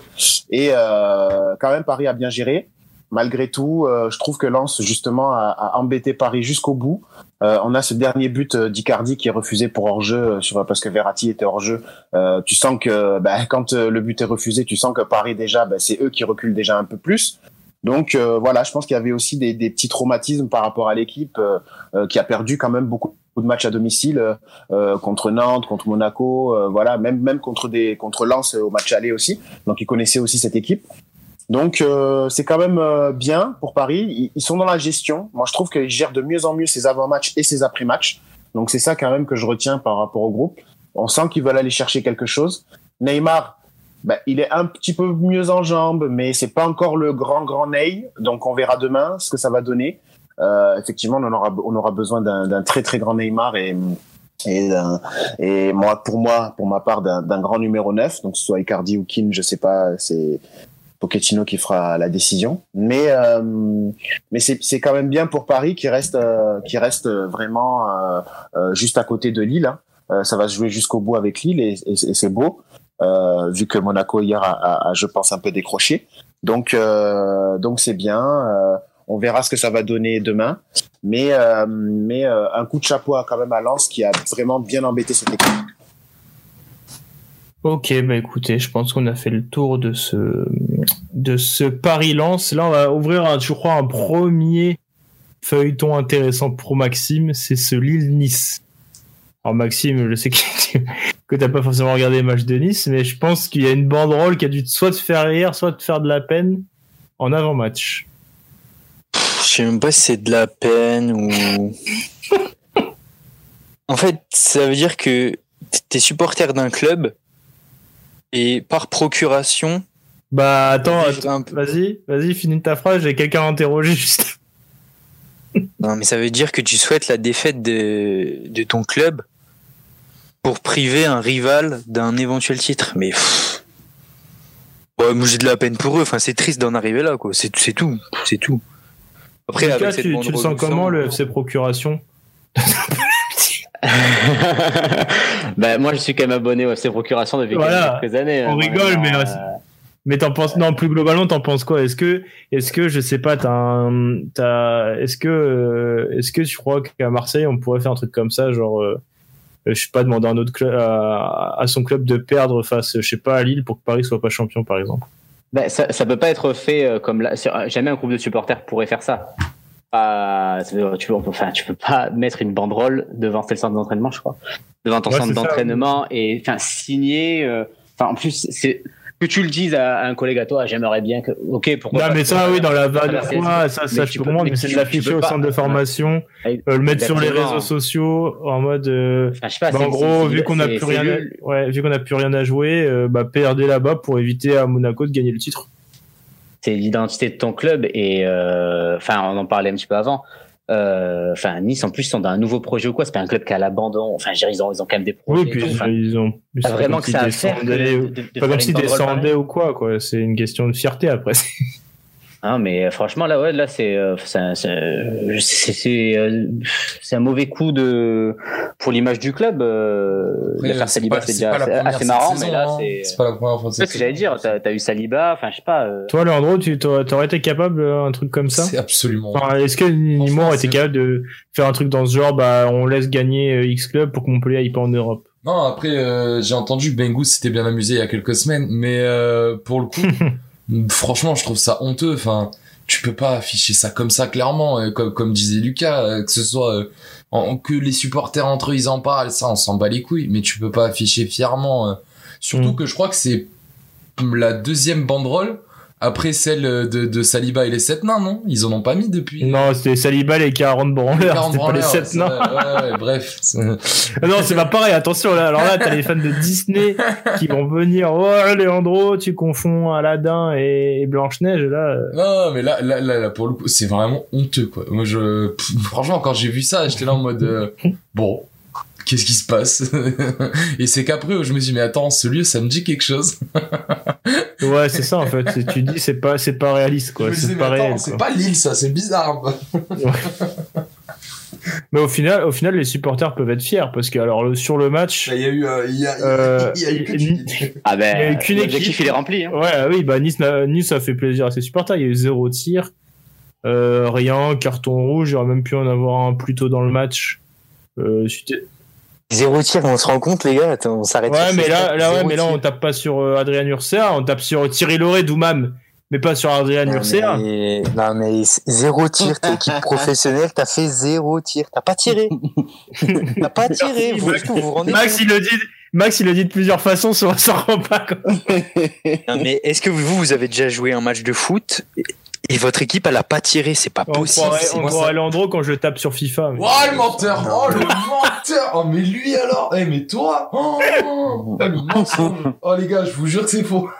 Et euh, quand même, Paris a bien géré. Malgré tout, euh, je trouve que Lens justement a, a embêté Paris jusqu'au bout. Euh, on a ce dernier but euh, d'Icardi qui est refusé pour hors-jeu euh, sur parce que Verratti était hors-jeu. Euh, tu sens que bah, quand euh, le but est refusé, tu sens que Paris déjà, bah, c'est eux qui reculent déjà un peu plus. Donc voilà, je pense qu'il y avait aussi des, des petits traumatismes par rapport à l'équipe qui a perdu quand même beaucoup de matchs à domicile euh, contre Nantes, contre Monaco, euh, voilà, même même contre des contre Lens au match aller aussi. Donc ils connaissaient aussi cette équipe. Donc euh, c'est quand même euh, bien pour Paris. Ils, sont dans la gestion. Moi je trouve qu'ils gèrent de mieux en mieux ses avant-matchs et ses après-matchs. Donc c'est ça quand même que je retiens par rapport au groupe. On sent qu'ils veulent aller chercher quelque chose. Neymar, bah, il est un petit peu mieux en jambes, mais c'est pas encore le grand grand Ney. Donc on verra demain ce que ça va donner. Euh, effectivement, on aura on aura besoin d'un très très grand Neymar et et, et moi pour moi pour ma part d'un grand numéro 9 donc ce soit Icardi ou Keane je sais pas c'est Pochettino qui fera la décision. Mais euh, mais c'est quand même bien pour Paris qui reste euh, qui reste vraiment euh, juste à côté de Lille hein. Ça va se jouer jusqu'au bout avec Lille et, c'est beau. Vu que Monaco hier a, je pense un peu décroché. Donc donc c'est bien. On verra ce que ça va donner demain. Mais mais un coup de chapeau à- quand même à Lens qui a vraiment bien embêté cette équipe. Ok, bah écoutez, je pense qu'on a fait le tour de ce de ce Paris-Lens. Là, on va ouvrir, un, je crois, un premier feuilleton intéressant pour Maxime, c'est ce Lille-Nice. Alors Maxime, je sais que tu que t'as pas forcément regardé les matchs de Nice, mais je pense qu'il y a une banderole qui a dû soit te faire rire, soit te faire de la peine en avant-match. Je sais même pas si c'est de la peine ou. en fait, ça veut dire que t'es supporter d'un club et par procuration. Bah attends, vas-y, vas-y, finis ta phrase, j'ai quelqu'un à interroger juste. Non, mais ça veut dire que tu souhaites la défaite de, de ton club pour priver un rival d'un éventuel titre. Mais. pff. Ouais, moi j'ai de la peine pour eux. Enfin, c'est triste d'en arriver là, quoi. C'est tout. C'est tout. Après, avec cette tu, tu le sens comment le FC Procuration? bah, moi, je suis quand même abonné au FC Procuration depuis Voilà. quelques années. On hein, rigole, vraiment, mais, euh, Mais t'en penses non plus globalement t'en penses quoi? Est-ce que est-ce que je sais pas t'as t'as est-ce que euh, est-ce que tu crois qu'à Marseille on pourrait faire un truc comme ça genre euh, je sais pas demander à un autre club à, à son club de perdre face je sais pas à Lille pour que Paris soit pas champion par exemple? bah, ça, ça peut pas être fait euh, comme là. Jamais un groupe de supporters pourrait faire ça. Ça tu, peux, enfin, tu peux pas mettre une banderole devant tel centre d'entraînement, je crois, devant ton Ouais, centre ça, d'entraînement et enfin signer. euh, en plus, c'est que tu le dises à, à un collègue à toi. J'aimerais bien que. Ok, pourquoi Non pas, mais ça oui dans la vanne ça ça mais je peux comprendre mais c'est de l'afficher au centre de formation Ouais. euh, le mettre sur les réseaux sociaux en mode euh, Enfin, je sais pas. bah, c'est- en gros vu qu'on a plus rien à, ouais vu qu'on a plus rien à jouer euh, bah perdez là-bas pour éviter à Monaco de gagner le titre. C'est l'identité de ton club et euh, enfin on en parlait un petit peu avant Euh, enfin Nice en plus sont dans un nouveau projet ou quoi c'est pas un club qui a l'abandon enfin ils ont ils ont quand même des projets Oui, puis ils ont. pas c'est vraiment que ça à faire de- de- de Pas comme s'ils descendaient ou quoi, quoi. C'est une question de fierté après. Hein, mais euh, franchement là ouais là c'est euh, c'est un- c'est euh, euh, un mauvais coup de pour l'image du club euh, Après, l'affaire c'est Saliba c'est déjà assez, marrant saison, mais là hein. c'est C'est pas la première fois de c'est ce que j'allais dire t'as as eu Saliba enfin je sais pas euh, Toi, Leandro, tu t'aurais été capable d'un truc comme ça? C'est absolument. Enfin, Est-ce que Franchement, était c'est- capable de faire un truc dans ce genre Bah, on laisse gagner euh, X Club pour que Montpellier aille pas en Europe? Non, après, euh, j'ai entendu que Bengus s'était bien amusé il y a quelques semaines, mais euh, pour le coup, franchement, je trouve ça honteux. Enfin, tu peux pas afficher ça comme ça clairement, euh, comme, comme disait Lucas, euh, que ce soit euh, en, que les supporters entre eux ils en parlent, ça on s'en bat les couilles, mais tu peux pas afficher fièrement. surtout Mm. que je crois que c'est la deuxième banderole après celle de, de Saliba et les 7 nains, non? Ils en ont pas mis depuis. Non, c'était Saliba les 40 branleurs, 40 c'était pas les branleurs, 7 c'est nains. ouais, ouais, bref. Non, c'est pas pareil, attention là. Alors là, t'as les fans de Disney qui vont venir. Oh, Léandro, tu confonds Aladdin et Blanche-Neige. Là, euh, Non, mais là, là, là, là, pour le coup, c'est vraiment honteux, quoi. Moi, je, pff, franchement, quand j'ai vu ça, j'étais là en mode, euh, bon, qu'est-ce qui se passe Et c'est qu'après, je me suis dit, mais attends, ce lieu, ça me dit quelque chose. ouais, c'est ça en fait. Tu dis, c'est pas, c'est pas réaliste quoi. C'est mais pas attends, réel. c'est pas l'île, ça, c'est bizarre. quoi. Mais au final, au final, les supporters peuvent être fiers parce que alors le- sur le match, Il y a eu, euh, il y a, Euh, il y a eu Ah Il y a eu ben, qu'une l'objectif équipe. il est rempli. Hein. Ouais, oui, bah Nice, Nice a fait plaisir à ses supporters. Il y a eu zéro tir, euh, rien, carton rouge. Il aurait même pu en avoir un plus tôt dans le match. Euh, Zéro tir, on se rend compte, les gars. Attends, on s'arrête. ouais, sur mais là, ouais, mais là, on tape pas sur euh, Adrien Urcea, on tape sur Thierry Loré, Doumam, mais pas sur Adrien mais, non, mais zéro tir, t'es équipe professionnelle, t'as fait zéro tir. T'as pas tiré. T'as pas tiré. Vous, que vous vous rendez Max, il le dit. Max, il le dit de plusieurs façons, ça on s'en rend pas compte. Non, mais est-ce que vous, vous avez déjà joué un match de foot et- votre équipe, elle a pas tiré C'est pas On possible. croirait, c'est- on moi, croirait ça- Leandro quand je tape sur FIFA. mais- Oh, le menteur! Oh, le menteur! Oh, mais lui alors! Eh, mais toi! Oh, oh, le mensonge! Oh, les gars, je vous jure que c'est faux!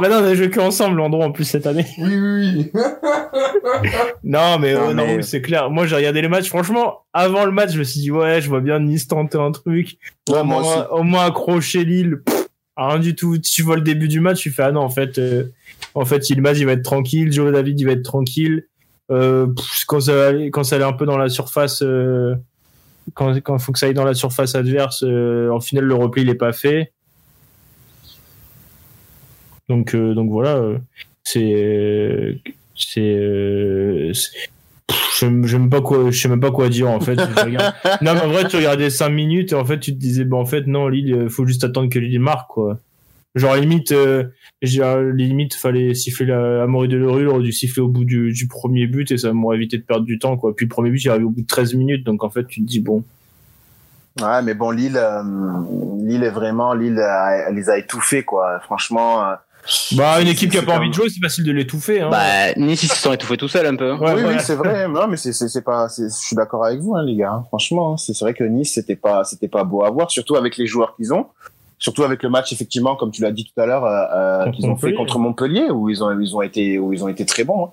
Bah non, on a joué que ensemble, Leandro, en plus, cette année. Oui, oui, oui. Non, mais, Non, euh, mais- c'est clair. Moi, j'ai regardé les matchs. Franchement, avant le match, je me suis dit, ouais, je vois bien Nice tenter un truc. Ouais, au, moi moins, aussi. au moins accrocher Lille. Pff, rien du tout. Tu vois le début du match, tu fais, ah non, en fait, euh, en fait, Ilmaz, il va être tranquille. Joe David, il va être tranquille. Euh, quand ça allait, quand ça allait un peu dans la surface, euh, quand, quand faut que ça aille dans la surface adverse, en final, le repli, il est pas fait. Donc, donc voilà, c'est, c'est, je sais même pas quoi, je sais même pas quoi dire en fait. Non mais en vrai, tu regardais 5 minutes et en fait, tu te disais, bon en fait, non, Lille, euh, faut juste attendre que Lille marque quoi. Genre limite, euh, limite, fallait siffler la Amaury de Lerue, il aurait dû siffler au bout du, du premier but et ça m'aurait évité de perdre du temps quoi. Puis le premier but, il arrive au bout de 13 minutes, donc en fait, tu te dis bon. Ouais, mais bon, Lille, euh, Lille est vraiment, Lille, elle les a étouffés, quoi. Franchement. euh, Bah une équipe qui a pas envie de jouer, c'est facile de l'étouffer. Hein. Bah, Nice ils se sont étouffés tout seuls un peu. Ouais, oui, oui, c'est vrai. Non, mais c'est, c'est, c'est pas, c'est- je suis d'accord avec vous, hein, les gars. hein. Franchement, hein, c'est, vrai que Nice, c'était pas, c'était pas beau à voir, surtout avec les joueurs qu'ils ont. Surtout avec le match, effectivement, comme tu l'as dit tout à l'heure, euh, euh, qu'ils ont fait Montpellier. contre Montpellier, où ils ont, ils ont été, où ils ont été très bons. hein.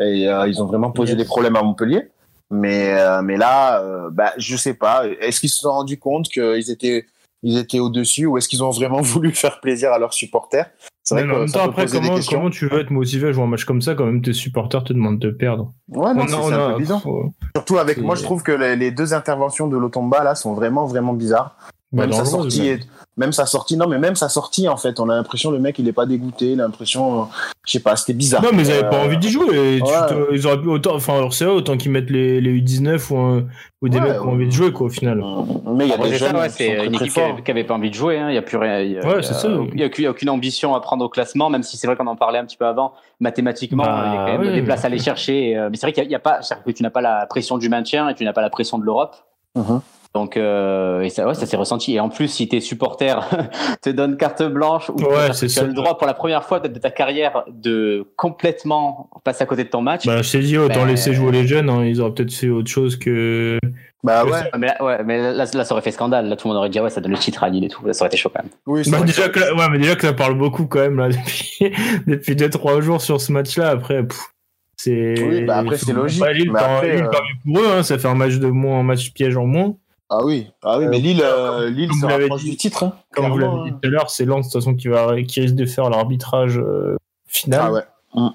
Et euh, ils ont vraiment posé Yes. des problèmes à Montpellier. Mais, euh, mais là, euh, bah, je sais pas. Est-ce qu'ils se sont rendus compte qu'ils étaient, ils étaient au dessus, ou est-ce qu'ils ont vraiment voulu faire plaisir à leurs supporters? C'est vrai Mais en même temps, après, comment, tu veux être motivé à jouer un match comme ça quand même tes supporters te demandent de perdre? Ouais, non, c'est, c'est un peu bizarre. Surtout avec moi, je trouve que les, les deux interventions de Lotomba là sont vraiment vraiment bizarres. Bah, Même sa sortie, même. est- même sa sortie, non mais même sa sortie en fait, on a l'impression le mec il est pas dégoûté, l'impression, euh, je sais pas, c'était bizarre. Non, mais ils avaient pas Euh, envie d'y jouer. Ouais. ils auraient pu autant, enfin, alors c'est autant qu'ils mettent les, les U19 ou, un- ou des Ouais, mecs qui ont envie de jouer, quoi, au final. Mais il y a Après, des jeunes ouais, qui c'est une équipe qui avait pas envie de jouer. hein. Il y a plus rien. Il y a, Ouais, c'est ça. Il y a, aucune- il y a aucune ambition à prendre au classement, même si c'est vrai qu'on en parlait un petit peu avant. Mathématiquement, Bah, il y a quand même ouais. des places à aller chercher. euh, Mais c'est vrai qu'il y a, il y a pas, c'est-à-dire que tu n'as pas la pression du maintien et tu n'as pas la pression de l'Europe. Mhm. Donc, euh, et ça, ouais, ça s'est ressenti. Et en plus, si tes supporters te donnent carte blanche, ou Ouais, tu as le droit pour la première fois de ta carrière de complètement passer à côté de ton match. Bah, je t'ai dit, autant Ben- laisser jouer les jeunes, hein, ils auraient peut-être fait autre chose que. Bah ouais, mais là, ouais, mais là, là, ça aurait fait scandale. Là, tout le monde aurait dit, ah ouais, ça donne le titre à Lille et tout. Là, ça aurait été chaud quand même. oui, Bah, déjà que, ouais, mais déjà que ça parle beaucoup quand même, là, depuis, depuis 2-3 jours sur ce match-là. Après, pff, c'est. Oui, bah, après, c'est logique, Bah, Lille, mais après, Lille, euh, pour eux, hein, ça fait un match de moins, un match piège en moins. Ah oui, ah oui, mais Lille, euh, Lille comme se vous l'avez rapproche dit- du titre. Hein, Comme vous l'avez dit tout à l'heure, c'est Lens, de toute façon, qui, va, qui risque de faire l'arbitrage euh, final. Ah ouais.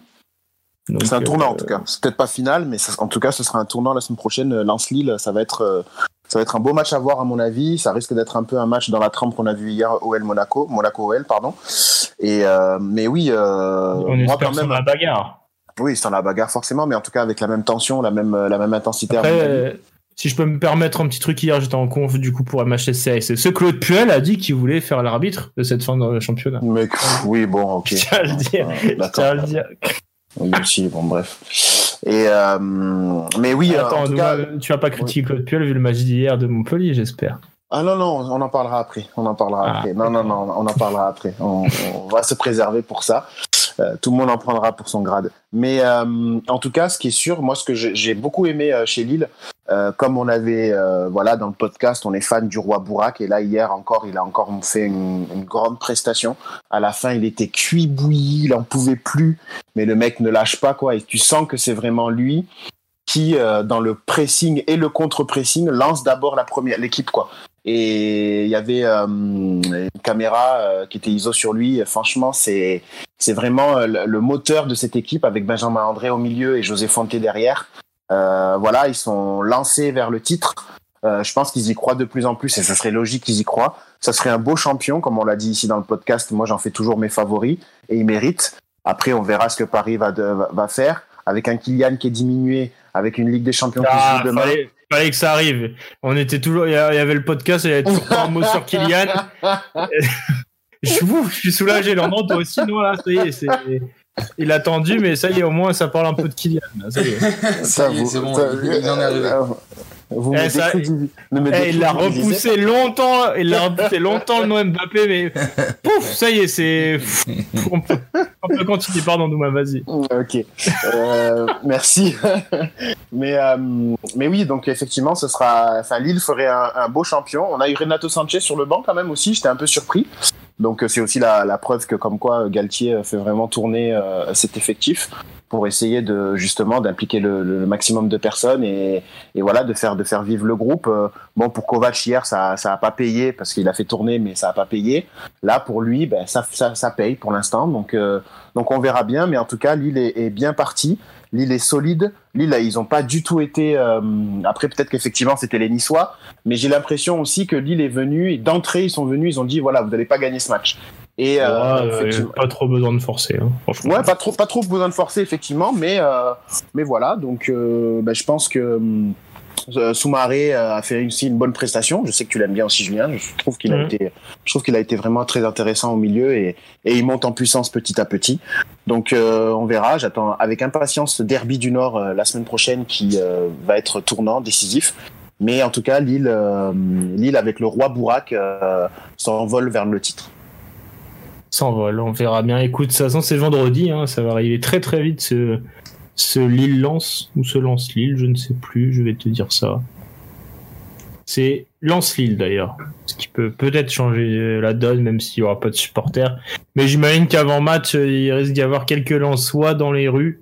Donc, C'est un euh, tournant en tout cas. C'est peut-être pas final, mais ça- en tout cas, ce sera un tournant la semaine prochaine. Lance Lille, ça va être, euh, ça va être un beau match à voir à mon avis. Ça risque d'être un peu un match dans la trempe qu'on a vu hier OL Monaco, Monaco OL pardon. Et euh, mais oui, euh, On moi espère quand même, la bagarre. oui, c'est dans la bagarre forcément, mais en tout cas avec la même tension, la même, la même intensité. à Après, mon avis. euh, si je peux me permettre un petit truc, hier j'étais en conf du coup pour MHSC. Ce Claude Puel a dit qu'il voulait faire l'arbitre de cette fin de championnat. Mais oui, bon, ok. Je tiens à le dire. Euh, Je à le dire. Oui, aussi, bon, bref. Et euh, mais oui, euh, Attends, en tout cas. tu vas pas critiquer Claude Puel vu le match d'hier de Montpellier, j'espère. Ah non, non, on en parlera après. On en parlera Ah, après. Non, non, non, on en parlera après. On, on va se préserver pour ça. Euh, tout le monde en prendra pour son grade. Mais euh, en tout cas, ce qui est sûr, moi, ce que j'ai beaucoup aimé euh, chez Lille, comme on avait, voilà, dans le podcast, on est fan du roi Bourak, et là hier encore, il a encore fait une, une grande prestation. À la fin, il était cuit bouilli, il en pouvait plus, mais le mec ne lâche pas quoi, et tu sens que c'est vraiment lui qui, euh, dans le pressing et le contre-pressing, lance d'abord la première l'équipe quoi. Et il y avait euh, une caméra euh, qui était ISO sur lui. Franchement, c'est c'est vraiment euh, le, moteur de cette équipe avec Benjamin André au milieu et José Fonte derrière. Euh, voilà, ils sont lancés vers le titre. Euh, je pense qu'ils y croient de plus en plus et ce serait logique qu'ils y croient. Ça serait un beau champion, comme on l'a dit ici dans le podcast. Moi, j'en fais toujours mes favoris et ils méritent. Après, on verra ce que Paris va, de- va- faire avec un Kylian qui est diminué, avec une Ligue des Champions qui se Ah, joue demain. fallait, fallait que ça arrive. On était toujours, il y il avait le podcast, il y avait toujours pas un mot sur Kylian. Je suis, ouf, je suis soulagé. Landron, toi aussi, non, là, ça y est, c'est, il a tendu, mais ça y est, au moins, ça parle un peu de Kylian. là, ça y est. Ça y est, vous- c'est bon, ça- il, il en est arrivé. Vous Eh, me ça- me Eh, il l'a repoussé longtemps, il l'a repoussé longtemps le nom Mbappé, mais pouf, ça y est, c'est, on peut, on peut continuer, pardon, Douma, vas-y. Ok, Euh, merci. mais, euh, mais oui, donc effectivement, ce sera. Enfin, Lille ferait un, un beau champion. On a eu Renato Sanchez sur le banc quand même aussi. J'étais un peu surpris. Donc euh, c'est aussi la, la preuve que comme quoi euh, Galtier euh, fait vraiment tourner euh, cet effectif pour essayer de justement d'impliquer le, le maximum de personnes et, et voilà de faire de faire vivre le groupe. Bon pour Kovac hier ça ça a pas payé parce qu'il a fait tourner mais ça a pas payé. Là pour lui ben ça ça, ça paye pour l'instant donc euh, donc on verra bien mais en tout cas Lille est, est bien parti. Lille est solide. Lille, ils ont pas du tout été. euh, après, peut-être qu'effectivement, c'était les Niçois, mais j'ai l'impression aussi que Lille est venu et d'entrée, ils sont venus, ils ont dit voilà, vous n'allez pas gagner ce match. Et euh, Ouais, effectivement- pas trop besoin de forcer, hein, franchement. Ouais, pas trop, pas trop besoin de forcer effectivement, mais euh, mais voilà. Donc, bah, je pense que hum, Soumaré euh, a fait aussi une bonne prestation. Je sais que tu l'aimes bien aussi, Julien. Je trouve qu'il a Mhm. été, je trouve qu'il a été vraiment très intéressant au milieu et et il monte en puissance petit à petit. Donc, euh, on verra. J'attends avec impatience ce derby du Nord euh, la semaine prochaine qui euh, va être tournant, décisif. Mais en tout cas, Lille, euh, Lille avec le roi Bourak euh, s'envole vers le titre. s'envole. On verra bien. Écoute, de toute façon, c'est vendredi. Hein, ça va arriver très très vite ce, ce Lille-Lance ou ce Lance-Lille, je ne sais plus. Je vais te dire ça. C'est Lance-Lille d'ailleurs. Ce qui peut peut-être changer la donne, même s'il n'y aura pas de supporters. Mais j'imagine qu'avant match, il risque d'y avoir quelques Lensois dans les rues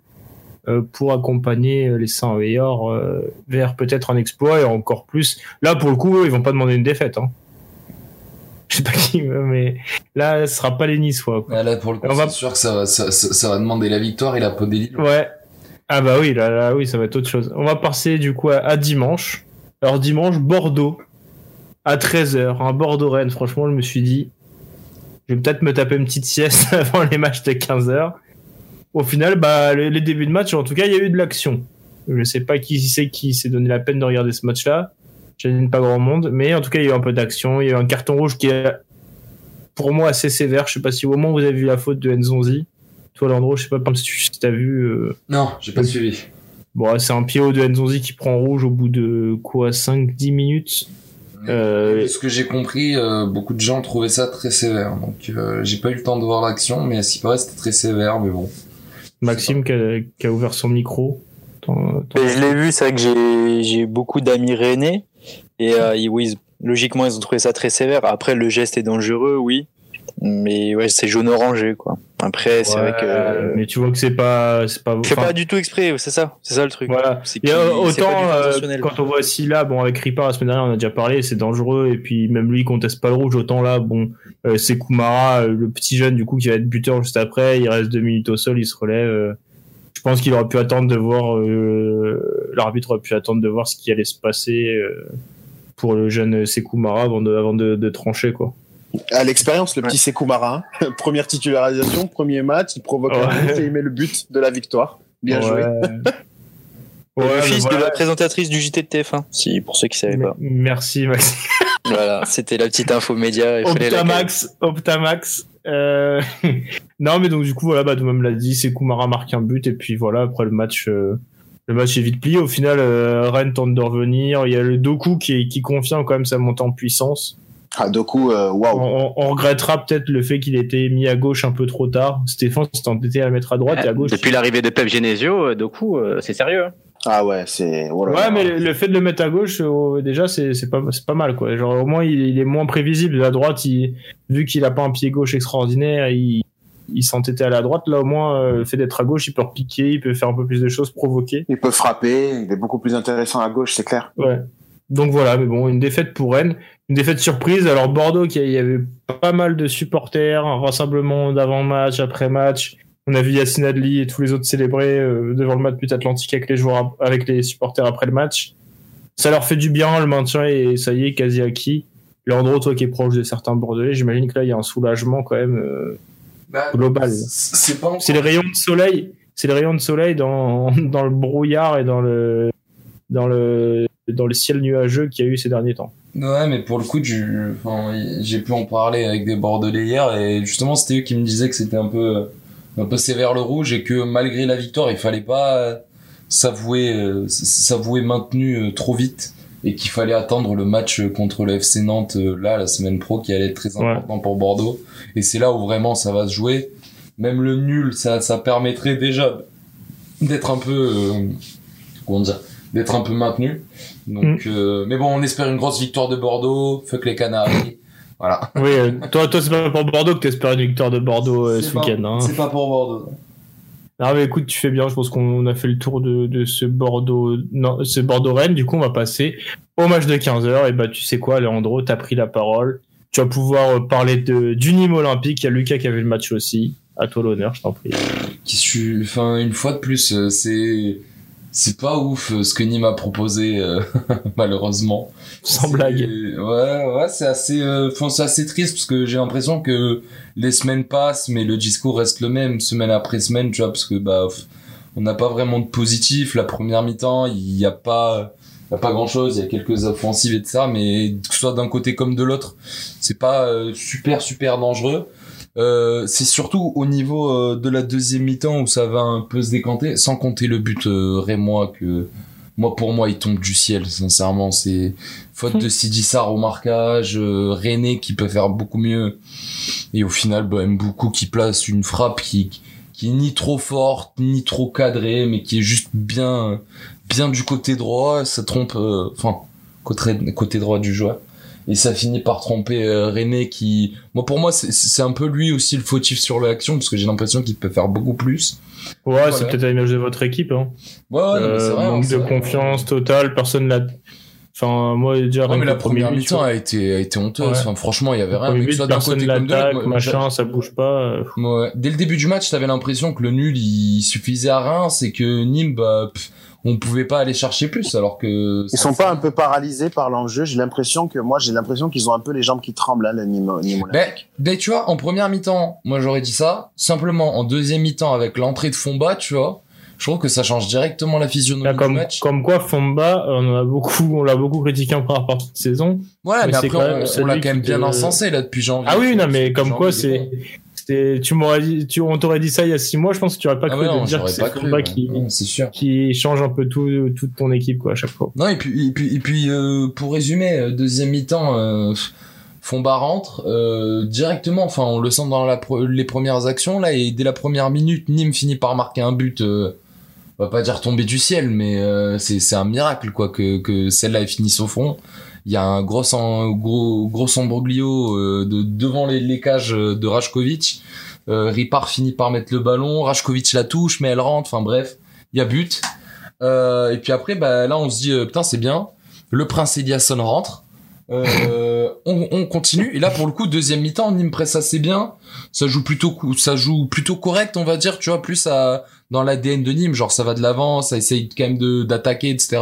euh, pour accompagner euh, les Saint-Veillard euh, vers peut-être un exploit et encore plus. Là, pour le coup, eux, ils vont pas demander une défaite. Hein. Je sais pas qui, mais là, ce sera pas les Niçois. quoi. Là, pour le coup, On va- sûr que ça va, ça, ça- ça va demander la victoire et la peau des Lille. Ouais. Ah bah oui, là, oui, ça va être autre chose. On va passer du coup à, dimanche. Alors dimanche, Bordeaux à 13h, un Bordeaux-Rennes. Franchement, je me suis dit, je vais peut-être me taper une petite sieste avant les matchs de 15h. Au final, bah, les, débuts de match, en tout cas, il y a eu de l'action. Je sais pas qui c'est qui s'est donné la peine de regarder ce match-là. J'imagine pas grand monde, mais en tout cas, il y a eu un peu d'action. Il y a eu un carton rouge qui est, pour moi, assez sévère. Je sais pas si au moment vous avez vu la faute de Nzonzi. Toi, Landro, je sais pas si tu si t'as vu. euh, Non, j'ai pas suivi. Bon, c'est un PO de Nzonzi qui prend rouge au bout de quoi 5-10 minutes. Euh, De ce que j'ai compris, euh, beaucoup de gens trouvaient ça très sévère. Donc, euh, j'ai pas eu le temps de voir l'action, mais qui paraît, c'était très sévère, mais bon. Maxime qui a, qui a ouvert son micro. Je l'ai vu, c'est vrai que j'ai beaucoup d'amis rennais. Et euh, ils- oui, ils- logiquement, ils ont trouvé ça très sévère. Après, le geste est dangereux, oui. Mais ouais, c'est jaune orangé, quoi. Après, c'est vrai que. Mais tu vois que c'est pas, c'est pas. C'est pas du tout exprès, c'est ça. C'est ça le truc. Voilà. Il y a autant euh, quand on voit Silla, bon avec Ripard la semaine dernière on a déjà parlé, c'est dangereux et puis même lui il conteste pas le rouge. Autant là, bon, euh, c'est Kumara, euh, le petit jeune du coup qui va être buteur juste après. Il reste deux minutes au sol, il se relève. euh, je pense qu'il aurait pu attendre de voir, l'arbitre aurait pu attendre de voir ce qui allait se passer pour le jeune Sekoumara avant de, avant de, de trancher quoi. À l'expérience, le petit Sekou Mara, hein. première titularisation, premier match, il provoque un but et il met le but de la victoire. Bien joué. Le fils de la présentatrice du JT de TF1, si, pour ceux qui savaient pas. Merci Maxime. voilà, c'était la petite info média. il fallait la Optamax, Optamax. Euh... non, mais donc du coup, voilà, bah, tout le monde l'a dit, c'est Kumara marque un but et puis voilà, après le match, euh, le match est vite plié. Au final, euh, Rennes tente de revenir. Il y a le Doku qui, est- qui confirme quand même sa montée en puissance. Ah, Doku, euh, waouh. On, on regrettera peut-être le fait qu'il ait été mis à gauche un peu trop tard. Stéphane s'est entêté à le mettre à droite et à gauche. Depuis l'arrivée de Pep Genesio, euh, Doku, euh, c'est sérieux. hein. Ah ouais, c'est. oh Ouais, mais le, le fait de le mettre à gauche, euh, déjà, c'est c'est pas, c'est pas mal, quoi. Genre, au moins, il, il est moins prévisible. À droite, il, vu qu'il a pas un pied gauche extraordinaire, il, il s'entêtait à la droite. Là, au moins, euh, le fait d'être à gauche, il peut repiquer, il peut faire un peu plus de choses, provoquer. Il peut frapper, il est beaucoup plus intéressant à gauche, c'est clair. Ouais. Donc voilà, mais bon, une défaite pour Rennes. Une défaite surprise. Alors, Bordeaux, il y avait pas mal de supporters, un rassemblement d'avant-match, après-match. On a vu Yacine Adli et tous les autres célébrer euh, devant le match but atlantique avec les joueurs, avec les supporters après le match. Ça leur fait du bien, le maintien, et ça y est, quasi acquis. Leandro, toi qui es proche de certains Bordelais, j'imagine que là, il y a un soulagement quand même euh, global. C'est pas encore- C'est les rayons de soleil, c'est les rayons de soleil dans, dans le brouillard et dans le, dans le, dans le ciel nuageux qu'il y a eu ces derniers temps. Ouais, mais pour le coup, enfin, j'ai pu en parler avec des Bordelais hier et justement, c'était eux qui me disaient que c'était un peu, un peu sévère le rouge et que malgré la victoire, il fallait pas euh, s'avouer, euh, s'avouer maintenu euh, trop vite et qu'il fallait attendre le match contre le FC Nantes euh, là, la semaine pro, qui allait être très Ouais. important pour Bordeaux. Et c'est là où vraiment ça va se jouer. Même le nul, ça, ça permettrait déjà d'être un peu, comment dire, d'être un peu maintenu. Donc, euh, mais bon, on espère une grosse victoire de Bordeaux. Fuck les Canaries. Voilà. Oui, euh, toi, toi c'est pas pour Bordeaux que t'espères une victoire de Bordeaux euh, ce week-end. Hein. C'est pas pour Bordeaux. Non, mais écoute, tu fais bien. Je pense qu'on a fait le tour de, de ce Bordeaux, non, ce Bordeaux-Rennes. Du coup, on va passer au match de 15h. Et bah, tu sais quoi, Leandro, t'as pris la parole. Tu vas pouvoir parler de, du Nîmes Olympique. Il y a Lucas qui avait le match aussi. À toi l'honneur, je t'en prie. Qui suis, enfin, une fois de plus, c'est, c'est pas ouf euh, ce que Nîmes a proposé, euh, malheureusement. Sans blague. Ouais, ouais, c'est assez, euh, enfin, c'est assez triste parce que j'ai l'impression que les semaines passent, mais le discours reste le même semaine après semaine, tu vois, parce que bah, on n'a pas vraiment de positif. La première mi-temps, il y a pas, il y a pas grand chose. Il y a quelques offensives et de ça, mais que ce soit d'un côté comme de l'autre, c'est pas euh, super super dangereux. Euh, c'est surtout au niveau euh, de la deuxième mi-temps où ça va un peu se décanter, sans compter le but euh, rémois que moi pour moi il tombe du ciel sincèrement. C'est faute de Sidi Sarr au marquage euh, René qui peut faire beaucoup mieux. Et au final bah, beaucoup qui place une frappe qui qui est ni trop forte ni trop cadrée mais qui est juste bien bien du côté droit. Ça trompe euh, enfin côté côté droit du joueur et ça finit par tromper euh, René qui moi pour moi c'est un peu lui aussi le fautif sur l'action parce que j'ai l'impression qu'il peut faire beaucoup plus Ouais, Voilà. c'est peut-être à l'image de votre équipe. Hein. ouais, ouais, non, mais Euh, vrai, manque de vrai. confiance totale. Personne l'a. Enfin, moi, déjà, Ouais, mais la première mi-temps a été, a été honteuse. Ouais. Enfin, franchement, il y avait rien. Mais que soit d'un personne côté comme de l'autre. machin, ça bouge pas. euh, ouais. Dès le début du match, t'avais l'impression que le nul, il suffisait à rien. C'est que Nîmes, bah, pff, on pouvait pas aller chercher plus, alors que. Ils sont pas un peu paralysés par l'enjeu. J'ai l'impression que moi, j'ai l'impression qu'ils ont un peu les jambes qui tremblent, hein, le Nîmes. Ben, ben, tu vois, en première mi-temps, moi j'aurais dit ça. Simplement, en deuxième mi-temps, avec l'entrée de Fomba, tu vois, je trouve que ça change directement la physionomie Là, du comme, match. comme quoi, Fomba, on en a beaucoup, on l'a beaucoup critiqué en première partie de saison. Voilà, mais après, quand même on- l'a quand même bien encensé là depuis janvier. Ah oui, non, mais comme quoi, c'est, tu m'aurais dit, tu, on t'aurait dit ça il y a six mois, je pense que tu aurais pas Ah cru de dire que c'est ouais. qui, Non, change un peu tout, toute ton équipe, quoi, à chaque fois. Non, et puis, et puis, et puis euh, pour résumer, euh, deuxième mi-temps, euh, Fomba rentre euh, directement, enfin on le sent dans la pre- les premières actions là, et dès la première minute, Nîmes finit par marquer un but, euh, on va pas dire tombé du ciel, mais c'est c'est un miracle quoi que, que celle-là ait fini au fond. Il y a un gros, gros, gros embroglio euh, de, devant les, les cages de Rajkovic. Euh, Ripard finit par mettre le ballon, Rajkovic la touche, mais elle rentre, enfin bref, il y a but. Euh, et puis après, bah, là, on se dit, euh, putain, c'est bien. Le prince Eliasson rentre. Euh, on, on continue. Et là, pour le coup, deuxième mi-temps, Nîmes presse assez bien. Ça joue plutôt, ça joue plutôt correct, on va dire, tu vois, plus à, dans l'ADN de Nîmes. Genre, ça va de l'avant, ça essaye quand même de, d'attaquer, etc.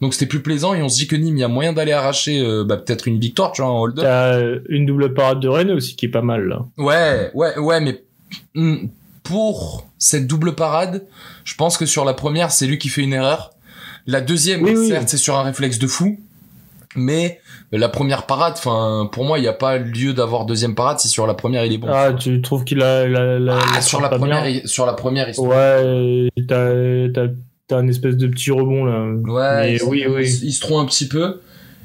Donc, c'était plus plaisant et on se dit que Nîmes, il y a moyen d'aller arracher, euh, bah, peut-être une victoire, tu vois, en hold-up. T'as euh, une double parade de Rennes aussi qui est pas mal, là. Ouais, ouais, ouais, mais hmm, pour cette double parade, je pense que sur la première, c'est lui qui fait une erreur. La deuxième, Oui, oui. certes, c'est sur un réflexe de fou, mais la première parade, enfin, pour moi, il n'y a pas lieu d'avoir deuxième parade si sur la première il est bon. Ah, tu trouves qu'il a, la, la, Ah, la sur la première, bien il- sur la première, Ouais, t'as, t'as, t'as un espèce de petit rebond, là. Ouais, Mais il, se- oui, oui. il se- trouve un petit peu.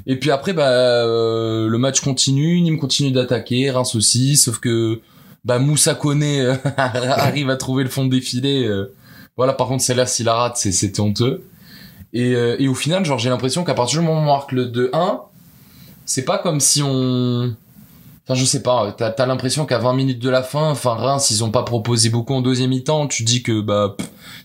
Et puis après, bah, euh, le match continue, Nîmes continue d'attaquer, Reims aussi, sauf que bah, Moussa Koné euh, arrive à trouver le fond de défilé. euh. voilà, par contre, celle-là, s'il la rate, c'est- c'était honteux. Et, euh, et au final, genre, j'ai l'impression qu'à partir du moment où on marque le 2-1, c'est pas comme si on... Enfin, je sais pas, t'as as, l'impression qu'à 20 minutes de la fin, enfin, Reims, ils ont pas proposé beaucoup en deuxième mi-temps, tu dis que, bah,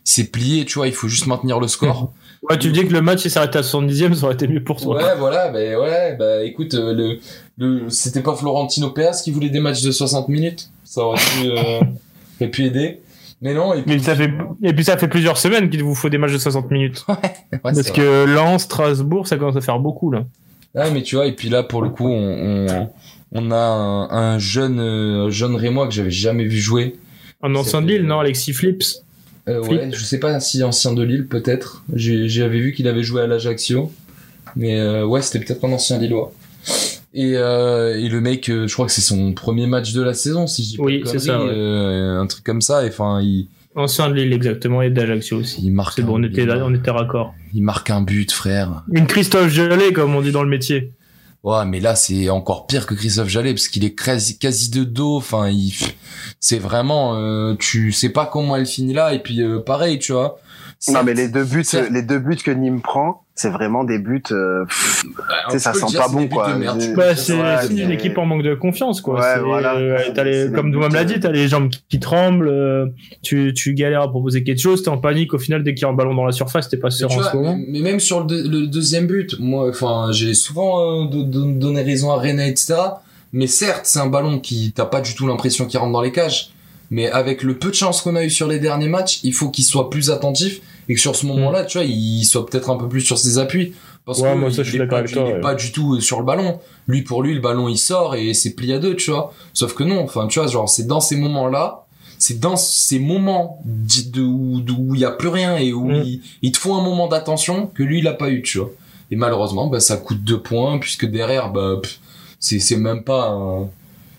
c'est plié, tu vois, il faut juste maintenir le score. Ouais, tu dis que le match il s'arrêtait à 70ème, ça aurait été mieux pour toi. Ouais, voilà, bah, ouais, bah, écoute, euh, le, le, c'était pas Florentino Péas qui voulait des matchs de 60 minutes? Ça aurait pu, euh, aurait pu aider. Mais non, et puis, Mais ça fait, et puis ça fait plusieurs semaines qu'il vous faut des matchs de 60 minutes. ouais, Parce que Lens, Strasbourg, ça commence à faire beaucoup, là. Ouais, mais tu vois, et puis là, pour le coup, on, on, on a un, un jeune, euh, jeune Rémois que j'avais jamais vu jouer. Un ancien de Lille, non, Alexis Flips. Euh, Flip. ouais, je sais pas si ancien de Lille, peut-être. J'avais vu qu'il avait joué à l'Ajaccio. Mais euh, ouais, c'était peut-être un ancien Lillois. Et, euh, et le mec, euh, je crois que c'est son premier match de la saison, si je dis pas Oui, de c'est ça, ouais. euh, un truc comme ça. Et enfin, il, Ancien de Lille, exactement, et d'Ajaccio aussi. il marque. C'est bon, était, on était raccord. il marque un but, frère. Une Christophe Gelé, comme on dit dans le métier. Ouais, mais là, c'est encore pire que Christophe Jallet, parce qu'il est quasi, quasi de dos. Enfin, il, c'est vraiment, euh, tu sais pas comment elle finit là. Et puis, euh, pareil, tu vois. Non, mais les deux buts, les deux buts que Nîmes prend, c'est vraiment des buts. euh, pff, tu sais, ça sent pas bon, quoi. Bah, c'est Ouais, c'est mais- une équipe en manque de confiance, quoi. Ouais, voilà. euh, les- C'est comme Doumam l'a dit, t'as les jambes qui, qui tremblent, euh, tu, tu galères à proposer quelque chose, t'es en panique au final dès qu'il y a un ballon dans la surface, t'es pas sûr en vois, ce moment. mais, même sur le, deux- le deuxième but, moi, enfin, j'ai souvent euh, do- do- donné raison à René, etc. Mais certes, c'est un ballon qui t'as pas du tout l'impression qu'il rentre dans les cages. Mais avec le peu de chance qu'on a eu sur les derniers matchs, il faut qu'il soit plus attentif et que sur ce moment-là, tu vois, il soit peut-être un peu plus sur ses appuis. Parce Ouais, que moi, ça, il je suis pas, avec toi, il est ouais. pas du tout euh, sur le ballon. Lui, pour lui, le ballon, il sort et c'est plié à deux, tu vois. Sauf que non, enfin, tu vois, genre, c'est dans ces moments-là, c'est dans ces moments de, où il y a plus rien et où Mm. il, il te faut un moment d'attention que lui, il a pas eu, tu vois. Et malheureusement, bah, ça coûte deux points puisque derrière, bah, c'est même pas un-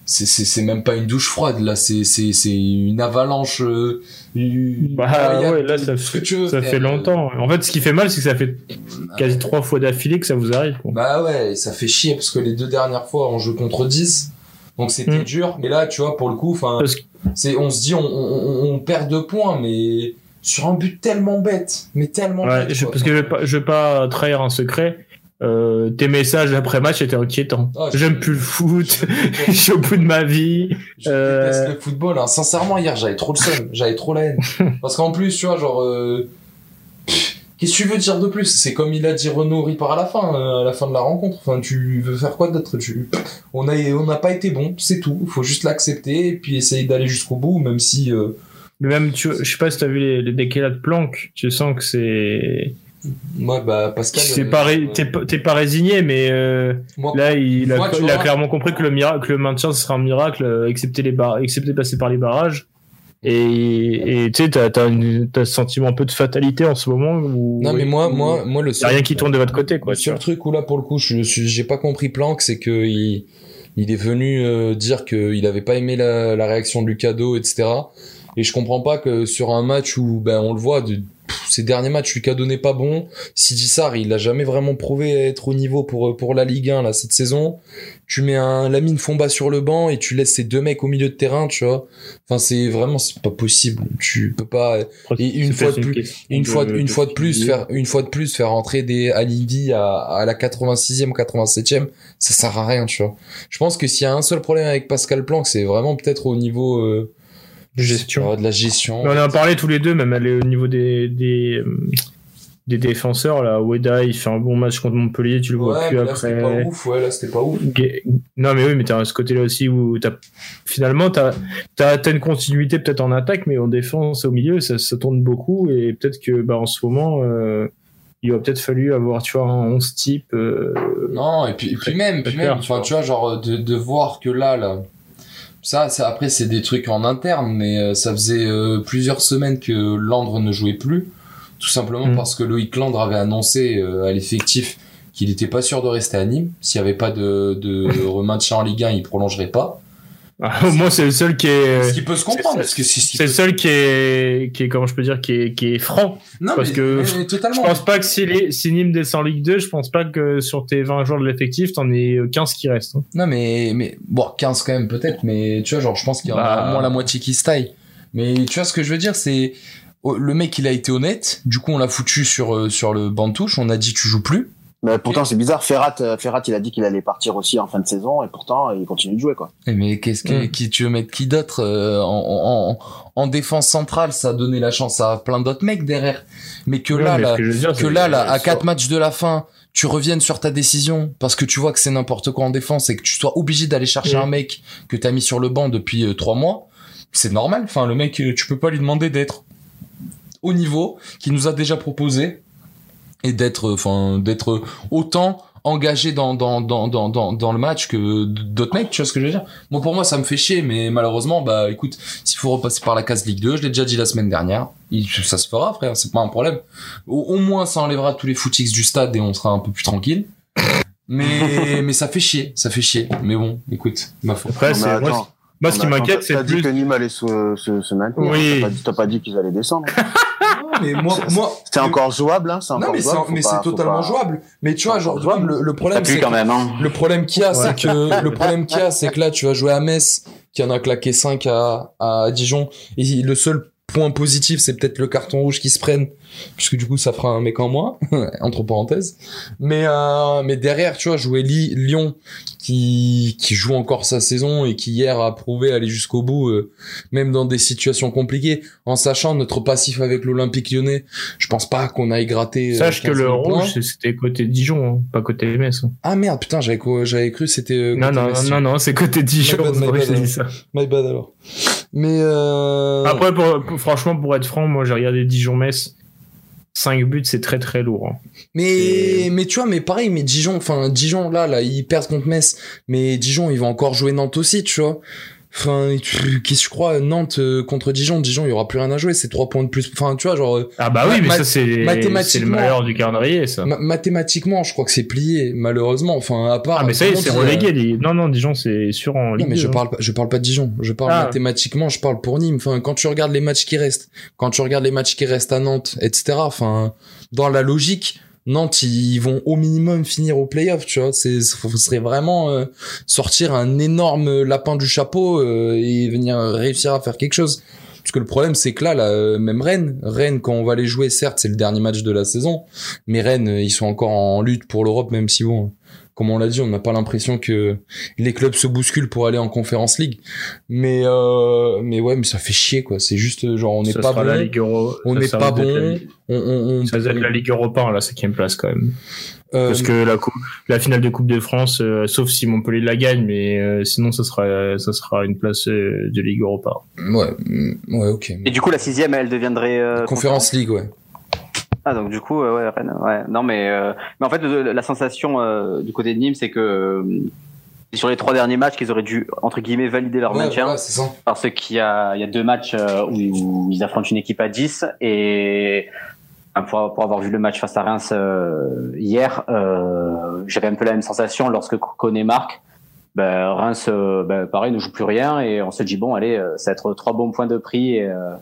c'est, même pas une douche froide, là, c'est, c'est, c'est une avalanche, euh, une- Bah ouais, là ça fait, ça fait longtemps. En fait, ce qui fait mal, c'est que ça fait quasi trois fois d'affilée que ça vous arrive. quoi. Bah ouais, ça fait chier parce que les deux dernières fois on joue contre 10. Donc c'était Mm. dur, mais là tu vois pour le coup enfin c'est on se dit on, on, on perd deux points mais sur un but tellement bête, mais tellement Ouais, bête. je- parce que je vais pas, je vais pas trahir un secret. Euh, tes messages après match étaient inquiétants. Je- J'aime plus le foot. je- suis au bout de ma vie. Je Euh, déteste le football. Hein. Sincèrement, hier, j'avais trop le seum. J'avais trop la haine. Parce qu'en plus, tu vois, genre... euh, Qu'est-ce que tu veux dire de plus? C'est comme il a dit Renaud Ripard à la fin, euh, à la fin de la rencontre. Enfin, tu veux faire quoi d'autre? Tu... On a, on n'a pas été bon, c'est tout. Il faut juste l'accepter et puis essayer d'aller jusqu'au bout, même si... Mais même, tu, je sais pas si t'as vu les, les décalats de planque. Tu sens que c'est, Moi, bah, Pascal... euh, pas, ré- t'es pas, résigné, mais euh, moi, là, il a, Moi, tu il a vois- clairement compris que le miracle, que le maintien ce sera un miracle, euh, excepté les bar, excepté passer par les barrages. Et, tu sais, t'as, ce sentiment un peu de fatalité en ce moment où Non, mais moi, moi, moi, le seul... rien qui tourne de votre côté, quoi. le seul truc où là, pour le coup, je j'ai pas compris Planck, c'est que il, il est venu euh, dire qu'il avait pas aimé la, la réaction de Lucado, etc. Et je comprends pas que sur un match où, ben, on le voit, de, pff, ces derniers matchs, Lucado n'est pas bon. Sidi Sarr, il a jamais vraiment prouvé être au niveau pour, pour la Ligue 1, là, cette saison. Tu mets un Lamine Fomba sur le banc et tu laisses ces deux mecs au milieu de terrain, tu vois. Enfin, c'est vraiment, c'est pas possible. Tu peux pas, et une fois de plus- une fois, de- une de fois de plus, faire, une fois de plus, faire entrer des Alibi à, à la 86e, 87e, ça sert à rien, tu vois. Je pense que s'il y a un seul problème avec Pascal Planck, c'est vraiment peut-être au niveau, euh, Gestion. de la gestion. Mais on en a parlé tous les deux, même aller au niveau des, des, euh, des défenseurs. Là, Weda, il fait un bon match contre Montpellier, tu le vois ouais, plus mais là, c'était après. pas ouf, ouais, là, c'était pas ouf. Ga- Non, mais oui, mais t'as ce côté-là aussi où t'as, finalement, t'as, t'as, t'as une continuité peut-être en attaque, mais en défense, au milieu, ça, ça tourne beaucoup et peut-être que, bah, en ce moment, euh, il aurait peut-être fallu avoir, tu vois, un 11 type, euh, Non, et puis, et puis même, puis même, tu vois, genre, de, de voir que là, là, ça, ça, après, c'est des trucs en interne, mais euh, ça faisait euh, plusieurs semaines que Landre ne jouait plus, tout simplement Mm. parce que Loïc Landre avait annoncé euh, à l'effectif qu'il n'était pas sûr de rester à Nîmes. S'il n'y avait pas de, de remaintien en Ligue 1, il prolongerait pas. Au moins, c'est le seul qui Ce est. qui peut se comprendre, c'est- parce que le seul qui est, qui est, comment je peux dire, qui est, qui est franc. Non, parce mais- que mais Je totalement. pense pas que si, les, si Nîmes descend en Ligue 2, je pense pas que sur tes 20 joueurs de l'effectif, t'en aies 15 qui restent. hein. Non, mais, mais, bon, 15 quand même, peut-être, mais tu vois, genre, je pense qu'il y en a Bah. au moins la moitié qui se taille. Mais tu vois, ce que je veux dire, c'est, oh, le mec, il a été honnête. Du coup, on l'a foutu sur, euh, sur le banc de touche. On a dit, tu joues plus. Mais pourtant, c'est bizarre. Ferrat, euh, Ferrat, il a dit qu'il allait partir aussi en fin de saison et pourtant, il continue de jouer, quoi. Eh, Mais qu'est-ce que, Mm. qui tu veux mettre qui d'autre, euh, en, en, en défense centrale, ça a donné la chance à plein d'autres mecs derrière. Mais que là, mais là, que dire, là, là, à sur- quatre matchs de la fin, tu reviennes sur ta décision parce que tu vois que c'est n'importe quoi en défense et que tu sois obligé d'aller chercher Mm. un mec que t'as mis sur le banc depuis euh, trois mois, c'est normal. Enfin, le mec, tu peux pas lui demander d'être au niveau qu'il nous a déjà proposé et d'être, enfin, d'être autant engagé dans, dans, dans, dans, dans, dans le match que d'autres mecs, tu vois ce que je veux dire? Bon, pour moi, ça me fait chier, mais malheureusement, bah, écoute, s'il faut repasser par la case Ligue 2, je l'ai déjà dit la semaine dernière, il- ça se fera, frère, c'est pas un problème. Au, au moins, ça enlèvera tous les footix du stade et on sera un peu plus tranquille. Mais, mais ça fait chier, ça fait chier. Mais bon, écoute, ma faute. Après, c'est, moi, ce qui m'inquiète, c'est T'as dit plus. que Nîmes allait se, se, se maintenir. Oui. T'as pas dit- T'as pas dit qu'ils allaient descendre. mais moi, moi, C'est encore jouable, hein. C'est non, mais c'est, jouable. mais c'est totalement pas- jouable. Mais tu vois, genre, jouable. le, le problème, c'est quand que- même, hein. Le problème qu'il y a, Ouais. c'est que le problème qu'il y a, c'est que là, tu vas jouer à Metz, qui en a claqué 5 à, à Dijon, et le seul point positif, c'est peut-être le carton rouge qui se prenne, puisque du coup, ça fera un mec en moins, entre parenthèses. Mais euh, mais derrière, tu vois, jouer Lyon, qui qui joue encore sa saison et qui hier a prouvé aller jusqu'au bout, euh, même dans des situations compliquées, en sachant notre passif avec l'Olympique Lyonnais, je pense pas qu'on aille gratter. euh, Sache que 15 le 000 points. rouge, c'était côté Dijon, hein, pas côté MS. hein. Ah merde, putain, j'avais cru c'était. euh, Non, non, Metz. non, non, c'est côté Dijon. Bad, bad. My bad alors. Mais euh... Après, pour- pour- franchement, pour être franc, moi, j'ai regardé Dijon-Metz. 5 buts, c'est très très lourd. hein. mais mais tu vois, mais pareil, mais Dijon, enfin Dijon là, là, ils perdent contre Metz, mais Dijon, ils vont encore jouer Nantes aussi, tu vois. Enfin, qu'est-ce que je crois, Nantes euh, contre Dijon, Dijon, il y aura plus rien à jouer, c'est trois points de plus. Enfin, tu vois, genre euh, Ah bah oui, mais Ma- ça, c'est le malheur du calendrier, ça. ma- mathématiquement, je crois que c'est plié, malheureusement. Enfin, à part. Ah, mais ça y est, c'est euh, relégué. les- Non, non, Dijon, c'est sûr en Non, Ligue mais 2, je hein. parle, pas- je parle pas de Dijon. Je parle Ah. mathématiquement, je parle pour Nîmes. Enfin, quand tu regardes les matchs qui restent, quand tu regardes les matchs qui restent à Nantes, etc. Enfin, dans la logique, Nantes, ils vont au minimum finir au playoff, tu vois. C'est, ce serait vraiment euh, sortir un énorme lapin du chapeau euh, et venir réussir à faire quelque chose. Parce que le problème, c'est que là, là, euh, même Rennes, Rennes, quand on va les jouer, certes, c'est le dernier match de la saison, mais Rennes, euh, ils sont encore en lutte pour l'Europe, même si bon, comme on l'a dit, on n'a pas l'impression que les clubs se bousculent pour aller en Conférence League. Mais euh, mais ouais, mais ça fait chier quoi. C'est juste genre on n'est pas bon, la Ligue Euro. on n'est pas la bon. Ligue- On, on, on- Ça va être la Ligue Europa, la cinquième place quand même. euh, Parce que la, coupe, la finale de Coupe de France, euh, sauf si Montpellier la gagne, mais euh, sinon ça sera, ça sera une place euh, de Ligue Europa. ouais, mm, ouais, ok. Et du coup, la sixième, elle deviendrait. euh, Conférence League, ouais. Ah donc du coup euh, ouais Rennes ouais. Non mais euh, mais en fait la sensation euh, du côté de Nîmes c'est que euh, sur les trois derniers matchs qu'ils auraient dû entre guillemets valider leur Ouais, maintien. voilà, ça. parce qu'il y a il y a deux matchs euh, où, ils affrontent une équipe à 10 et pour, pour avoir vu le match face à Reims euh, hier euh, j'avais un peu la même sensation lorsque Koné marque. Ben, Reims ben, pareil ne joue plus rien. Et on se dit bon allez ça va être trois bons points de prix. Et, euh,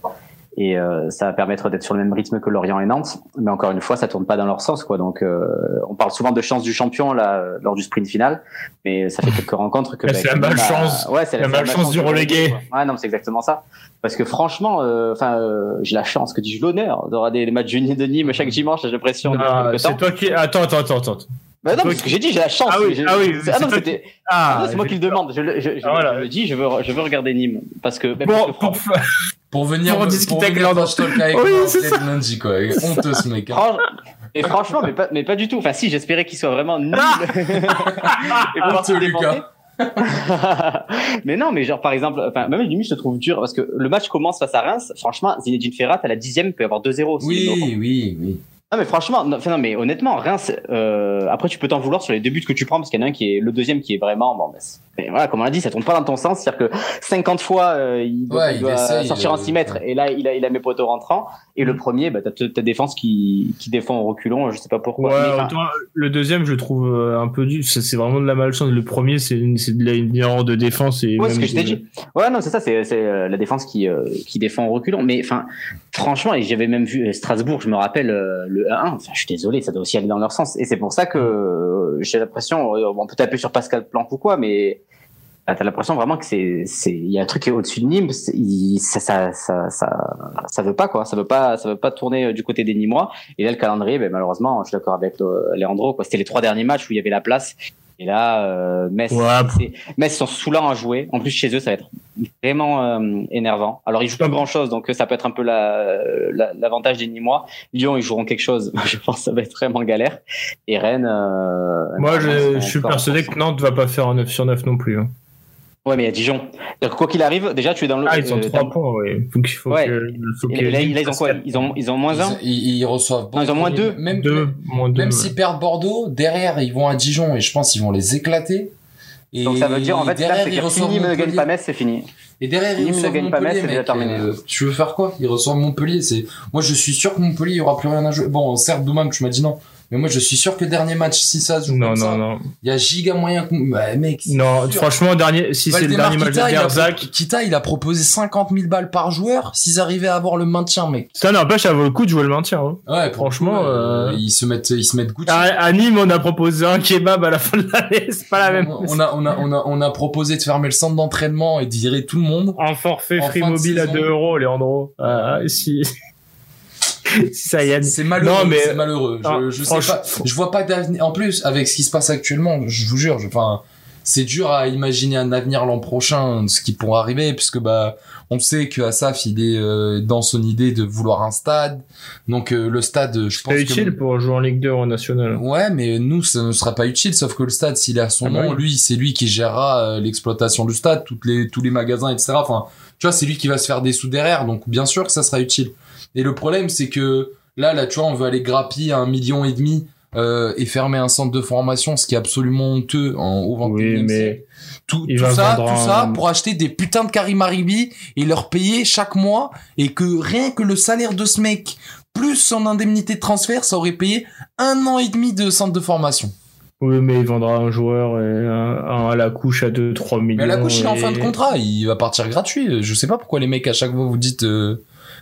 et euh, ça va permettre d'être sur le même rythme que Lorient et Nantes mais encore une fois ça tourne pas dans leur sens quoi donc euh, on parle souvent de chance du champion là lors du sprint final mais ça fait quelques rencontres que ben, c'est la Nîmes a- malchance. ouais c'est La c'est malchance du relégué. ouais non c'est exactement ça parce que franchement euh, enfin euh, j'ai la chance que dis-je l'honneur d'avoir des matchs de Nîmes chaque dimanche j'ai l'impression Ah, c'est toi qui. Attends, attends, attends, attends. Bah non toi mais ce que j'ai dit j'ai la chance Ah oui, ah oui, c'est- ah c'est non toi c'était Ah, ah non, c'est moi qui le demande je, le- je, je- Ah, voilà. je le dis je veux je veux regarder Nîmes parce que ben, Bon, parce que pour, Pour venir, Pour discuter avec talk avec Oui, quoi. Honteux, ce mec. hein. Et franchement, mais pas, mais pas du tout. Enfin, si, j'espérais qu'il soit vraiment nul. Et pouvoir se Honteux. Lucas. mais non, mais genre, par exemple, enfin, même limite, je te trouve dur parce que le match commence face à Reims. Franchement, Zinedine Ferrat, à la dixième, peut avoir 2-0 aussi. Oui, Donc, oui, oui. Non, mais franchement, non, mais honnêtement, Reims, euh, après, tu peux t'en vouloir sur les deux buts que tu prends parce qu'il y en a un qui est, le deuxième qui est vraiment, bon, bah, c'est Mais voilà, comme on l'a dit, ça tourne pas dans ton sens. C'est-à-dire que 50 fois, euh, il doit, Ouais, il il doit essaye, sortir en euh, 6 mètres. Et là, il a, il a mes poteaux rentrants. Et le premier, bah, t'as ta défense qui, qui défend au reculon. Je sais pas pourquoi. Ouais, Mais, enfin, autant, le deuxième, je le trouve euh, un peu dur. Ça, C'est vraiment de la malchance. Le premier, c'est une, c'est de la, une erreur de défense. Et Ouais, même ce que je t'ai dit. Ouais, non, c'est ça, c'est c'est, euh, la défense qui, euh, qui défend au reculon. Mais enfin, franchement, et j'avais même vu euh, Strasbourg, je me rappelle euh, le 1-1. Enfin, je suis désolé, ça doit aussi aller dans leur sens. Et c'est pour ça que euh, j'ai l'impression, euh, on peut taper sur Pascal Planck ou quoi, mais bah, t'as l'impression vraiment que c'est, il y a un truc qui est au-dessus de Nîmes. ça, ça, veut pas quoi. Ça veut pas, ça veut pas tourner euh, du côté des Nîmois. Et là, le calendrier, ben, malheureusement, je suis d'accord avec Leandro. Quoi. C'était les trois derniers matchs où il y avait la place. Et là, euh, Metz, Ouais, Metz sont saoulants à jouer. En plus, chez eux, ça va être vraiment euh, énervant. Alors, ils jouent pas grand chose, donc euh, ça peut être un peu la- la- l'avantage des Nîmois. Lyon, ils joueront quelque chose. Je pense que ça va être vraiment galère. Et Rennes. euh, Moi, je, je suis persuadé que Nantes va pas faire un 9 sur 9 non plus. hein. Ouais, mais il y a Dijon. Quoi qu'il arrive, déjà, tu es dans le. Ah, ils ont euh, 3 t'as- points, ouais. Faut qu'il faut Ouais. que, faut Et que là, là, ils ont quoi? Ils ont, ils ont moins un? Ils, ils- reçoivent Non, ils ont moins deux. Même, Deux, moins deux. même ouais. s'ils perdent Bordeaux, derrière, ils vont à Dijon et je pense qu'ils vont les éclater. Et Donc ça veut dire en fait, là, derrière, c'est ils ne gagne Montpellier. pas Metz, c'est fini. Et derrière, ils ne reçoivent gagne pas Montpellier, Metz, c'est déjà terminé. Euh, tu veux faire quoi? Ils reçoivent Montpellier. C'est moi, je suis sûr que Montpellier, il y aura plus rien à jouer. Bon, certes, Doumam, tu m'as dit non. Mais moi, je suis sûr que dernier match, si ça se joue Non, comme non, ça, non. il y a giga moyen que... Bah, mec, Non, franchement, dernier, si c'est le dernier match de Kita, il a, Gerzac, Kita, il a proposé 50 000 balles par joueur s'ils arrivaient à avoir le maintien, mec. ça n'empêche, ça vaut le coup de jouer le maintien. hein. Ouais, Franchement, coup, euh, ils se mettent, ils se mettent Gucci. À, à Nîmes, on a proposé un kebab à la fin de l'année, c'est pas la même. On a, on a, on a, on a proposé de fermer le centre d'entraînement et de virer tout le monde. Un forfait En free mobile à saison. 2 euros, Leandro. Ah, si. si ça y est. C'est malheureux, Non, mais- c'est malheureux. Ah, Je, je sais pas, je vois pas d'avenir. En plus, avec ce qui se passe actuellement, je vous jure, je- enfin, c'est dur à imaginer un avenir l'an prochain, ce qui pourra arriver, puisque bah, on sait que Asaf, il est euh, dans son idée de vouloir un stade. Donc euh, le stade, je pense C'est que utile pour jouer en Ligue 2 ou en National. Ouais, mais nous, ça ne sera pas utile, sauf que le stade, s'il à son Ah bah nom, oui. lui, c'est lui qui gérera euh, l'exploitation du stade, toutes les, tous les magasins, etc. Enfin, tu vois, c'est lui qui va se faire des sous derrière, donc bien sûr que ça sera utile. Et le problème, c'est que là, là, tu vois, on veut aller grappiller un million et demi euh, et fermer un centre de formation, ce qui est absolument honteux en, au 21 Oui, siècle. mais Tout, ça, tout ça pour acheter des putains de Karim Aribi et leur payer chaque mois et que rien que le salaire de ce mec plus son indemnité de transfert, ça aurait payé un an et demi de centre de formation. oui, mais il vendra un joueur et un, un à la couche à 2-3 millions. Mais à la couche, il est en fin de contrat, il va partir gratuit. Je sais pas pourquoi les mecs à chaque fois vous dites, euh,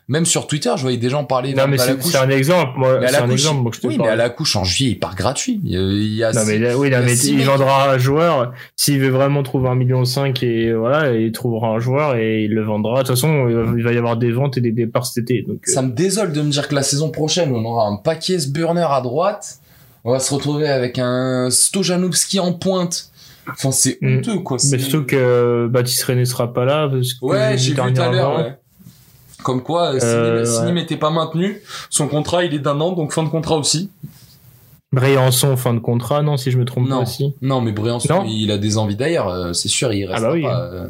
même sur Twitter, je voyais des gens parler Non, mais c'est un exemple. Moi, c'est un exemple. moi, je te oui, parle. mais à la couche en juillet, il part gratuit. Il y a- Non, mais là, oui, non, il mais il vendra un joueur. S'il veut vraiment trouver un million cinq et voilà, il trouvera un joueur et il le vendra. De toute façon, il va, y avoir des ventes et des départs cet été. Donc, euh, Ça me désole de me dire que la saison prochaine, on aura un paquet burner à droite. On va se retrouver avec un Stojanowski en pointe. Enfin, c'est Mm. honteux, quoi. mais surtout que Baptiste René sera pas là. Parce que Ouais, j'ai vu tout à l'heure, ouais. Comme quoi, euh, si Euh, ouais. N'était pas maintenu, son contrat, il est d'un an, donc fin de contrat aussi. Briançon, fin de contrat, non, si je me trompe Non. pas aussi. Non, mais Briançon, Non. il a des envies d'ailleurs, euh, c'est sûr, il reste bah oui. pas. euh,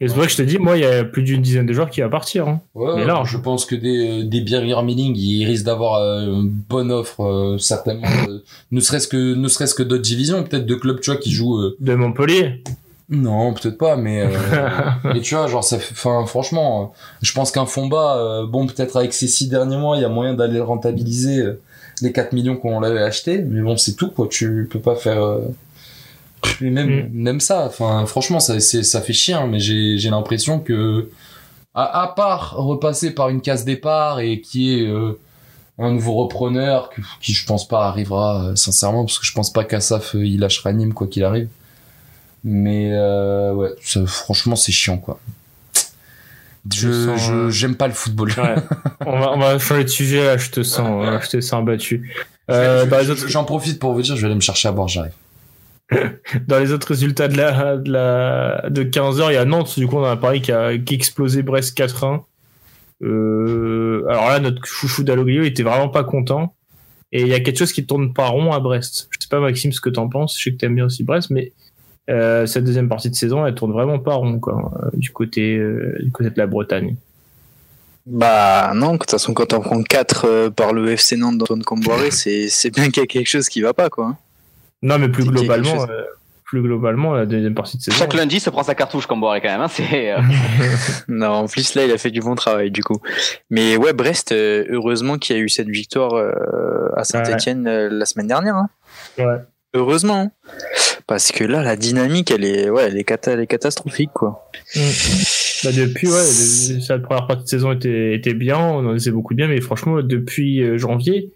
Et c'est vrai que je te dis, moi, il y a plus d'une dizaine de joueurs qui va partir. Hein. Ouais, Mais ouais, large. je pense que des, des Birger Milling, ils risquent d'avoir euh, une bonne offre, euh, certainement, euh, ne serait-ce que, ne serait-ce que d'autres divisions, peut-être de clubs, tu vois, qui jouent, euh, De Montpellier. Non, peut-être pas, mais, euh, mais tu vois, genre, ça enfin, franchement, euh, je pense qu'un fond bas, euh, bon, peut-être avec ces six derniers mois, il y a moyen d'aller rentabiliser les 4 millions qu'on l'avait acheté, mais bon, c'est tout, quoi, tu peux pas faire, euh, et même, Mm. même ça, enfin, franchement, ça, ça fait chier, hein, mais j'ai, j'ai l'impression que, à, à part repasser par une case départ et qui est euh, un nouveau repreneur qui je pense pas arrivera sincèrement parce que je pense pas qu'Assaf il lâchera Nîmes quoi qu'il arrive mais euh, ouais ça- franchement c'est chiant quoi Je euh, j'aime pas le football Ouais. on, va, on va changer de sujet, là, je te sens, euh, je te sens. Euh, Je- je- autres, j'en profite pour vous dire je vais aller me chercher à boire j'arrive dans les autres résultats de la, de la, de 15 heures, il y a Nantes, du coup, on a un Paris qui a, qui a explosé Brest 4-1. Euh, alors là, notre chouchou Dalloglio était vraiment pas content. Et il y a quelque chose qui tourne pas rond à Brest. Je sais pas, Maxime, ce que t'en penses. Je sais que t'aimes bien aussi Brest, mais euh, cette deuxième partie de saison, elle tourne vraiment pas rond, quoi, euh, du côté, euh, du côté de la Bretagne. Bah non, de toute façon, quand on prend 4 par le FC Nantes d'Antoine Comboiré, c'est c'est bien qu'il y a quelque chose qui va pas, quoi. hein. Non, mais plus globalement, chose. euh, plus globalement la deuxième partie de saison. Chaque lundi se prend sa cartouche comme Boiré quand même. Hein, euh, Non, en plus là, il a fait du bon travail du coup. Mais ouais, Brest, euh, heureusement qu'il y a eu cette victoire euh, à Saint-Etienne la semaine dernière. hein. Ouais. Heureusement. hein. Parce que là, la dynamique, elle est, ouais, elle est, cata- elle est catastrophique quoi. Bah depuis, ouais, cette première partie de saison était, était bien, on en faisait beaucoup de bien, mais franchement, depuis euh, janvier,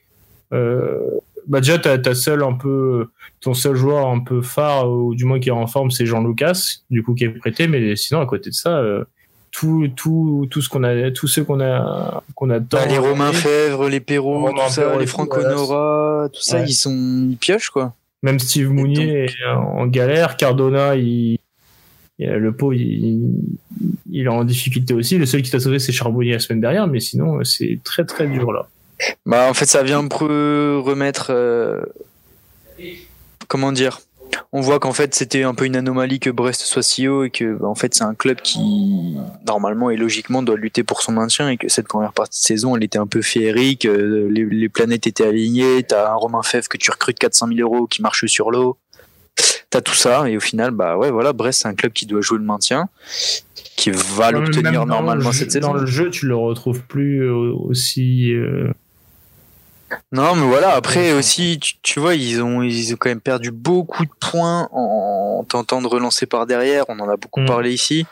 euh, bah déjà, t'as, seul un peu, ton seul joueur un peu phare, ou du moins qui est en forme, c'est Jean-Lucas, du coup, qui est prêté, mais sinon, à côté de ça, euh, tout, tout, tout ce qu'on a, tous ceux qu'on a, qu'on a Bah, les Romain Fèvre, les Perrault, tout ça, les voilà. Honora, tout ça, Ouais. ils sont, ils piochent quoi. Même Steve Mounier est en galère. Cardona, il, il- le pot, il, il est en difficulté aussi. Le seul qui t'a sauvé, c'est Charbonnier la semaine dernière, mais sinon, c'est très très dur là. Bah, en fait, ça vient remettre. euh, Comment dire? On voit qu'en fait, c'était un peu une anomalie que Brest soit si haut et que, bah, en fait, c'est un club qui, normalement et logiquement, doit lutter pour son maintien et que cette première partie de saison, elle était un peu féerique. euh, Les, les planètes étaient alignées. T'as un Romain Fèvre que tu recrutes 400 000 euros qui marche sur l'eau. T'as tout ça et au final, bah ouais, voilà, Brest, c'est un club qui doit jouer le maintien, qui va l'obtenir normalement cette saison. Dans le jeu, tu le retrouves plus euh, aussi. euh, Non, mais voilà, après aussi, tu, tu vois, ils ont, ils ont quand même perdu beaucoup de points en, en tentant de relancer par derrière. On en a beaucoup Mm. parlé ici.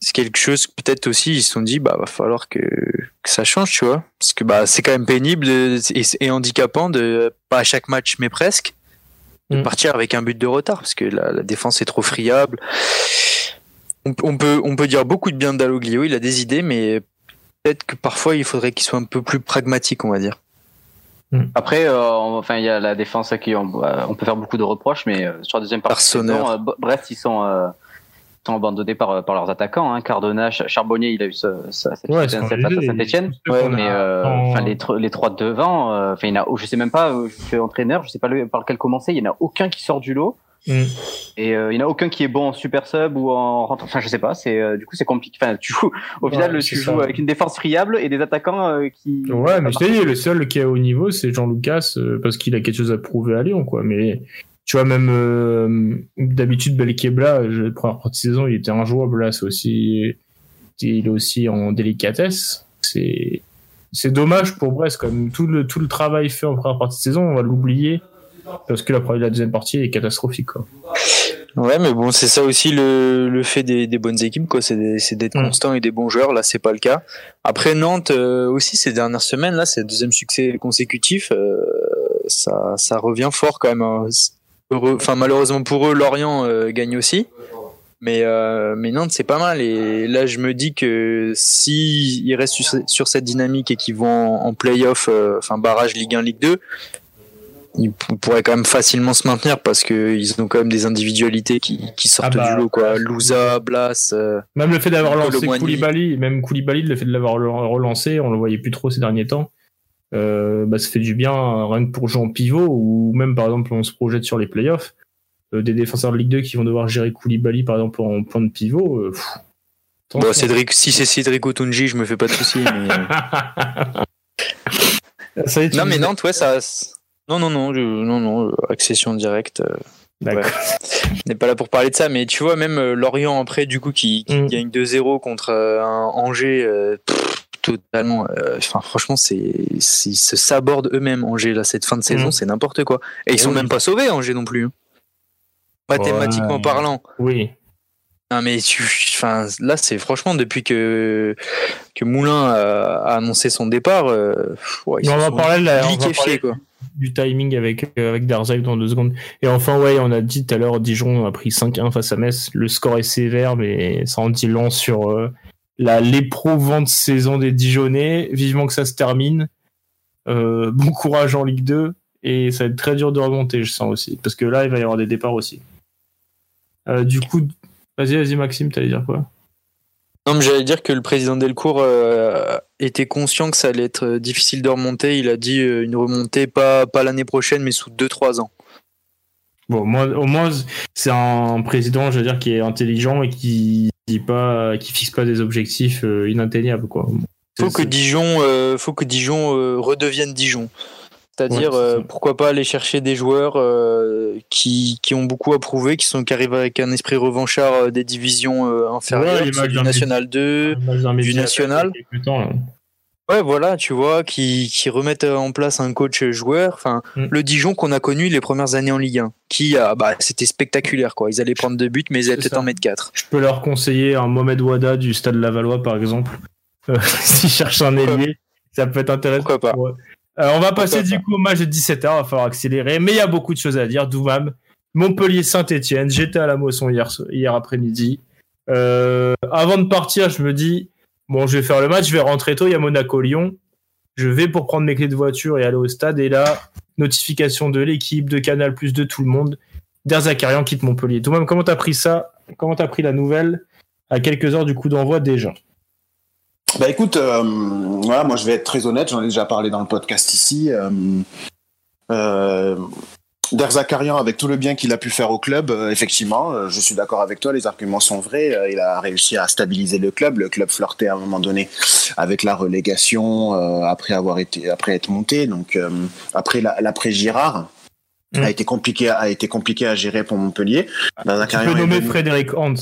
C'est quelque chose, que peut-être aussi, ils se sont dit, bah, va falloir que, que ça change, tu vois. Parce que, bah, c'est quand même pénible de- et, et handicapant de, pas à chaque match, mais presque, de Mm. partir avec un but de retard parce que la, la défense est trop friable. On, on peut, on peut dire beaucoup de bien d'Aloglio, il a des idées, mais peut-être que parfois, il faudrait qu'il soit un peu plus pragmatique, on va dire. Après, euh, enfin, il y a la défense à qui on, euh, on peut faire beaucoup de reproches, mais euh, sur la deuxième partie, euh, Brest, ils sont, euh, abandonnés par, par leurs attaquants. Hein. Cardona, Ch- Charbonnier, il a eu ce, ce, cette Ouais, à les- Saint-Etienne. Ouais, mais euh, en- les, tr- les trois de devant, euh, enfin, il y en a, je sais même pas, je suis entraîneur, je sais pas le, par lequel commencer. Il y en a aucun qui sort du lot. Mm. Et euh, il n'y en a aucun qui est bon en super sub ou en rentre. Enfin, je sais pas. C'est euh, du coup c'est compliqué. Enfin, tu joues. Au final, Ouais, tu joues ça. avec une défense friable et des attaquants euh, qui. Ouais, mais je t'ai dit, le seul qui est au niveau, c'est Jean-Lucas, euh, parce qu'il a quelque chose à prouver à Lyon, quoi. Mais tu vois, même euh, d'habitude, Belkebla, la première partie de saison, il était injouable. Là, c'est aussi, il est aussi en délicatesse. C'est, c'est dommage pour Brest, quand même. Tout le, tout le travail fait en première partie de saison, on va l'oublier. Parce que la, la deuxième partie est catastrophique, quoi. Ouais, mais bon, c'est ça aussi le, le fait des, des bonnes équipes, quoi. C'est d'être Mm. constant et des bons joueurs. Là, c'est pas le cas. Après Nantes euh, aussi ces dernières semaines, là, c'est le deuxième succès consécutif. euh, ça, ça revient fort quand même. hein. Heureux- Enfin, malheureusement pour eux, Lorient euh, gagne aussi. Mais, mais Nantes, c'est pas mal. Et là, je me dis que si ils restent sur, sur cette dynamique et qu'ils vont en, en play-off, enfin barrage Ligue 1, Ligue 2, ils pourraient quand même facilement se maintenir parce que ils ont quand même des individualités qui, qui sortent Ah bah, du lot, quoi. Louza, Blas. euh, Même le fait d'avoir lancé. Koulibaly, même Koulibaly, le fait de l'avoir relancé, on le voyait plus trop ces derniers temps. Euh, bah, ça fait du bien rien que pour jouer en pivot ou même par exemple on se projette sur les playoffs. Euh, des défenseurs de Ligue 2 qui vont devoir gérer Koulibaly par exemple en point de pivot. Bon. Cédric, si c'est Cédric Otunji, je me fais pas de soucis. mais- Ça y est, tu non, mais Nantes, ouais, ça. Non, non, non, non, non, euh, accession directe. euh, D'accord. On n'est pas là pour parler de ça, mais tu vois, même euh, Lorient après, du coup, qui, qui Mm. gagne 2-0 contre un Angers, pff, totalement. euh, Enfin, franchement, c'est, ils se sabordent eux-mêmes, Angers, là, cette fin de saison, Mm. c'est n'importe quoi. Et ils sont Oui. même pas sauvés, Angers non plus. hein. Mathématiquement Ouais. parlant. Oui. Non, mais tu, enfin, là, c'est franchement depuis que, que Moulin a, a annoncé son départ, euh, ouais, ils on se va sont parler on va liquéfiés, parler quoi. Du timing avec, euh, avec Darzac dans deux secondes. Et enfin, ouais, on a dit tout à l'heure, Dijon a pris 5-1 face à Metz. Le score est sévère, mais ça en dit long sur euh, la l'éprouvante saison des Dijonais. Vivement que ça se termine. Euh, bon courage en Ligue 2. Et ça va être très dur de remonter, je sens aussi. Parce que là, il va y avoir des départs aussi. Du coup, vas-y, vas-y, Maxime, t'allais dire quoi? Non, mais j'allais dire que le président Delcourt euh, était conscient que ça allait être euh, difficile de remonter. Il a dit euh, une remontée pas, pas l'année prochaine, mais sous 2-3 ans. Bon, moi, au moins, c'est un président, je veux dire, qui est intelligent et qui dit pas, qui fixe pas des objectifs euh, inatteignables, quoi. Faut que Dijon, faut que Dijon redevienne Dijon. C'est-à-dire, Ouais, euh, pourquoi pas aller chercher des joueurs euh, qui, qui ont beaucoup à prouver, qui, sont, qui arrivent avec un esprit revanchard euh, des divisions inférieures, Ouais, du National 2. du national. Temps. Ouais, voilà, tu vois, qui, qui remettent en place un coach joueur. Enfin, Mm. le Dijon qu'on a connu les premières années en Ligue 1, qui, bah, c'était spectaculaire, quoi. Ils allaient prendre deux buts, mais ils allaient peut-être en mettre quatre. Je peux leur conseiller un Mohamed Wada du Stade Lavallois, par exemple. S'ils cherchent un ailier, ça peut être intéressant. Pourquoi pas. Euh, on va passer du coup au match de 17h, il va falloir accélérer, mais il y a beaucoup de choses à dire. Doumam, Montpellier-Saint-Etienne, j'étais à la Mosson hier, hier après-midi. Euh, avant de partir, je me dis, bon, je vais faire le match, je vais rentrer tôt, il y a Monaco-Lyon. Je vais pour prendre mes clés de voiture et aller au stade, et là, notification de l'équipe, de Canal+, de tout le monde. Derzakarian quitte Montpellier. Doumam, comment t'as pris ça? Comment t'as pris la nouvelle? À quelques heures du coup d'envoi déjà Bah écoute, euh, voilà, moi je vais être très honnête, j'en ai déjà parlé dans le podcast ici. Euh, euh, Derzakarian, avec tout le bien qu'il a pu faire au club, euh, effectivement, euh, je suis d'accord avec toi, les arguments sont vrais. Euh, il a réussi à stabiliser le club. Le club flirtait à un moment donné avec la relégation après avoir été après être monté. Donc après la- l'après Girard Mm. a été compliqué a été compliqué à gérer pour Montpellier. Tu Derzakarian peux est nommer Frédéric Hans.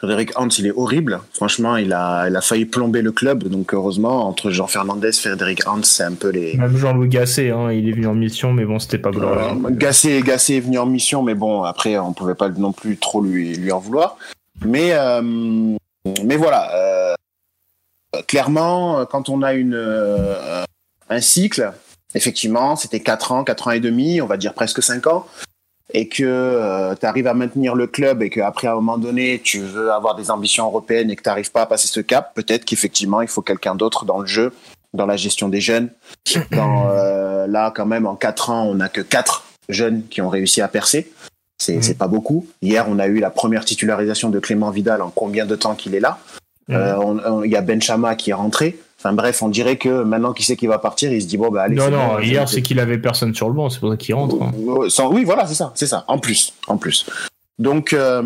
Frédéric Hans, il est horrible. Franchement, il a, il a failli plomber le club. Donc, heureusement, entre Jean Fernandez, Frédéric Hans, c'est un peu les. Même Jean-Louis Gasset, hein, il est venu en mission, mais bon, c'était pas glorieux. Euh, Gasset, Gasset est venu en mission, mais bon, après, on pouvait pas non plus trop lui, lui en vouloir. Mais, euh, mais voilà. euh, clairement, quand on a une, euh, un cycle, effectivement, c'était 4 ans, 4 ans et demi, on va dire presque 5 ans, et que tu arrives à maintenir le club et qu'après, à un moment donné, tu veux avoir des ambitions européennes et que tu n'arrives pas à passer ce cap, peut-être qu'effectivement, il faut quelqu'un d'autre dans le jeu, dans la gestion des jeunes. Dans, euh, là, quand même, en 4 ans, on n'a que 4 jeunes qui ont réussi à percer. C'est c'est pas beaucoup. Hier, on a eu la première titularisation de Clément Vidal en combien de temps qu'il est là. Euh, on- on- Il y a Ben Chama qui est rentré. Enfin bref, on dirait que maintenant qu'il sait qu'il va partir, il se dit bon bah allez. non, non, hier, je- c'est qu'il avait personne sur le banc, c'est pour ça qu'il rentre. hein. Euh, sans- oui, voilà, c'est ça, c'est ça. En plus, en plus. Donc, euh,